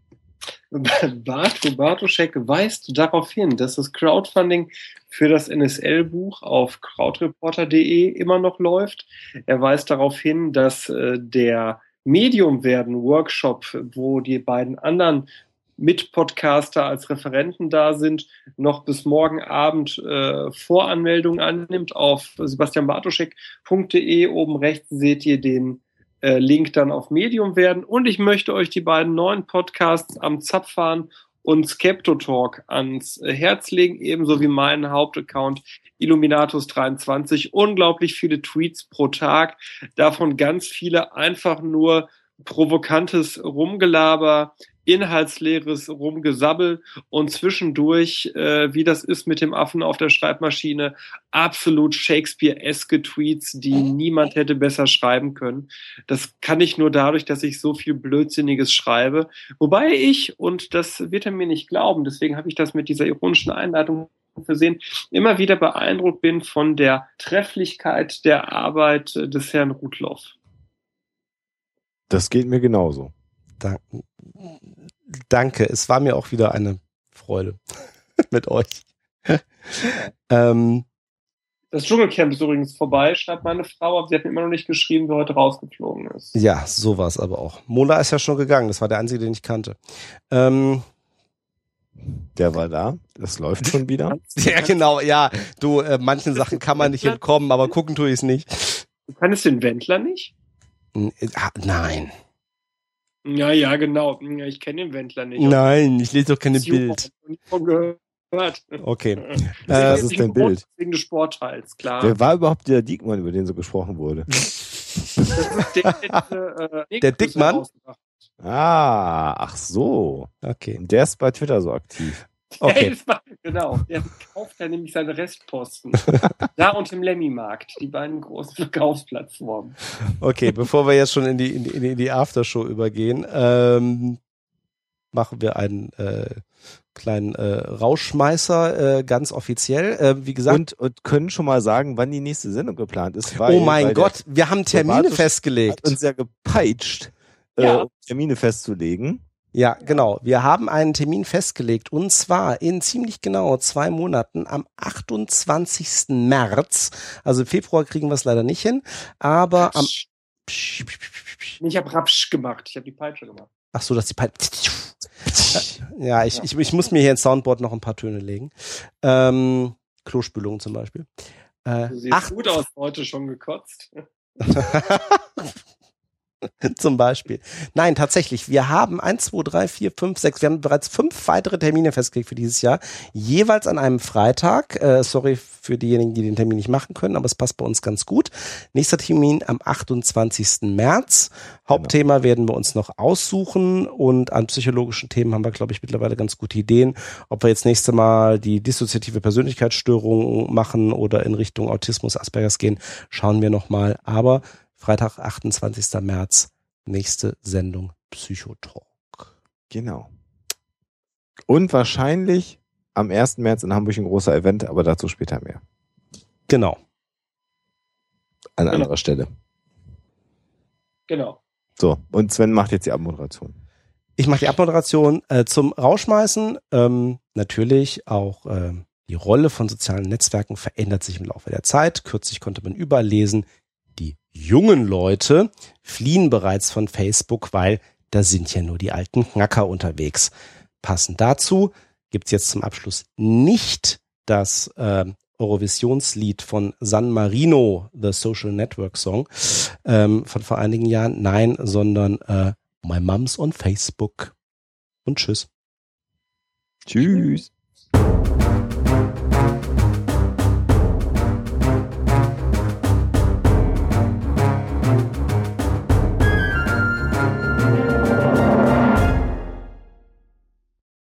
[laughs] Barto Bartoschek weist darauf hin, dass das Crowdfunding für das NSL-Buch auf crowdreporter.de immer noch läuft. Er weist darauf hin, dass äh, der Medium werden Workshop, wo die beiden anderen Mitpodcaster als Referenten da sind, noch bis morgen Abend äh, Voranmeldung annimmt. Auf sebastianbartoschek.de oben rechts seht ihr den äh, Link dann auf Medium werden. Und ich möchte euch die beiden neuen Podcasts am Zapfahren und Skeptotalk ans Herz legen, ebenso wie meinen Hauptaccount Illuminatus23. Unglaublich viele Tweets pro Tag, davon ganz viele einfach nur provokantes Rumgelaber, inhaltsleeres Rumgesabbel und zwischendurch, äh, wie das ist mit dem Affen auf der Schreibmaschine, absolut Shakespeare-eske Tweets, die niemand hätte besser schreiben können. Das kann ich nur dadurch, dass ich so viel Blödsinniges schreibe. Wobei ich, und das wird er mir nicht glauben, deswegen habe ich das mit dieser ironischen Einleitung versehen, immer wieder beeindruckt bin von der Trefflichkeit der Arbeit des Herrn Rudloff. Das geht mir genauso. Danke. Danke. Es war mir auch wieder eine Freude [laughs] mit euch. ähm, das Dschungelcamp ist übrigens vorbei, schreibt meine Frau, aber sie hat mir immer noch nicht geschrieben, wer heute rausgeflogen ist. Ja, so war es aber auch. Mola ist ja schon gegangen, das war der einzige, den ich kannte. Ähm, der war da. Das läuft schon wieder. [laughs] ja, genau, ja. Du, äh, manchen Sachen kann man nicht entkommen, aber gucken tue ich es nicht. Du kannst den Wendler nicht? N äh, nein. Ja, ja, genau. Ich kenne den Wendler nicht. Nein, ich lese doch keine Bild. Okay. [laughs] Das ist dein Bild. Wegen des Sportteils, klar. Wer war überhaupt der Diekmann, über den so gesprochen wurde? [laughs] der, äh, der Dickmann? Ah, ach so. Okay. Der ist bei Twitter so aktiv. [laughs] Okay. genau, der kauft ja nämlich seine Restposten. [laughs] da und im Lemmy-Markt, die beiden großen [laughs] Verkaufsplattformen. Okay, bevor wir jetzt schon in die, in die, in die Aftershow übergehen, ähm, machen wir einen äh, kleinen äh, Rauschmeißer äh, ganz offiziell. Äh, wie gesagt. Und, und können schon mal sagen, wann die nächste Sendung geplant ist. Weil, oh mein Gott, wir haben Termine festgelegt. Hat uns ja gepeitscht, ja. Äh, um Termine festzulegen. Ja, genau. Wir haben einen Termin festgelegt und zwar in ziemlich genau zwei Monaten am 28. März. Also im Februar kriegen wir es leider nicht hin, aber am ich habe Rapsch gemacht. Ich habe die Peitsche gemacht. Ach so, dass die Peitsche. Ja, ich, ich, ich muss mir hier ins Soundboard noch ein paar Töne legen. Ähm, Klospülung zum Beispiel. Äh, du siehst acht, gut aus, heute schon gekotzt. [laughs] [laughs] [laughs] Zum Beispiel. Nein, tatsächlich. Wir haben eins, zwei, drei, vier, fünf, sechs. Wir haben bereits fünf weitere Termine festgelegt für dieses Jahr. Jeweils an einem Freitag. Äh, sorry für diejenigen, die den Termin nicht machen können, aber es passt bei uns ganz gut. Nächster Termin am 28. März. Hauptthema genau. werden wir uns noch aussuchen und an psychologischen Themen haben wir, glaube ich, mittlerweile ganz gute Ideen. Ob wir jetzt nächste Mal die dissoziative Persönlichkeitsstörung machen oder in Richtung Autismus, Aspergers gehen, schauen wir nochmal. Aber Freitag, 28. März, nächste Sendung Psychotalk. Genau. Und wahrscheinlich am 1. März in Hamburg ein großer Event, aber dazu später mehr. Genau. An genau. anderer Stelle. Genau. So, und Sven macht jetzt die Abmoderation. Ich mache die Abmoderation äh, zum Rausschmeißen. Ähm, natürlich auch ähm, die Rolle von sozialen Netzwerken verändert sich im Laufe der Zeit. Kürzlich konnte man überall lesen, Die jungen Leute fliehen bereits von Facebook, weil da sind ja nur die alten Knacker unterwegs. Passend dazu gibt's jetzt zum Abschluss nicht das äh, Eurovisionslied von San Marino, The Social Network Song, ähm, von vor einigen Jahren. Nein, sondern äh, My Mom's on Facebook. Und tschüss. Tschüss.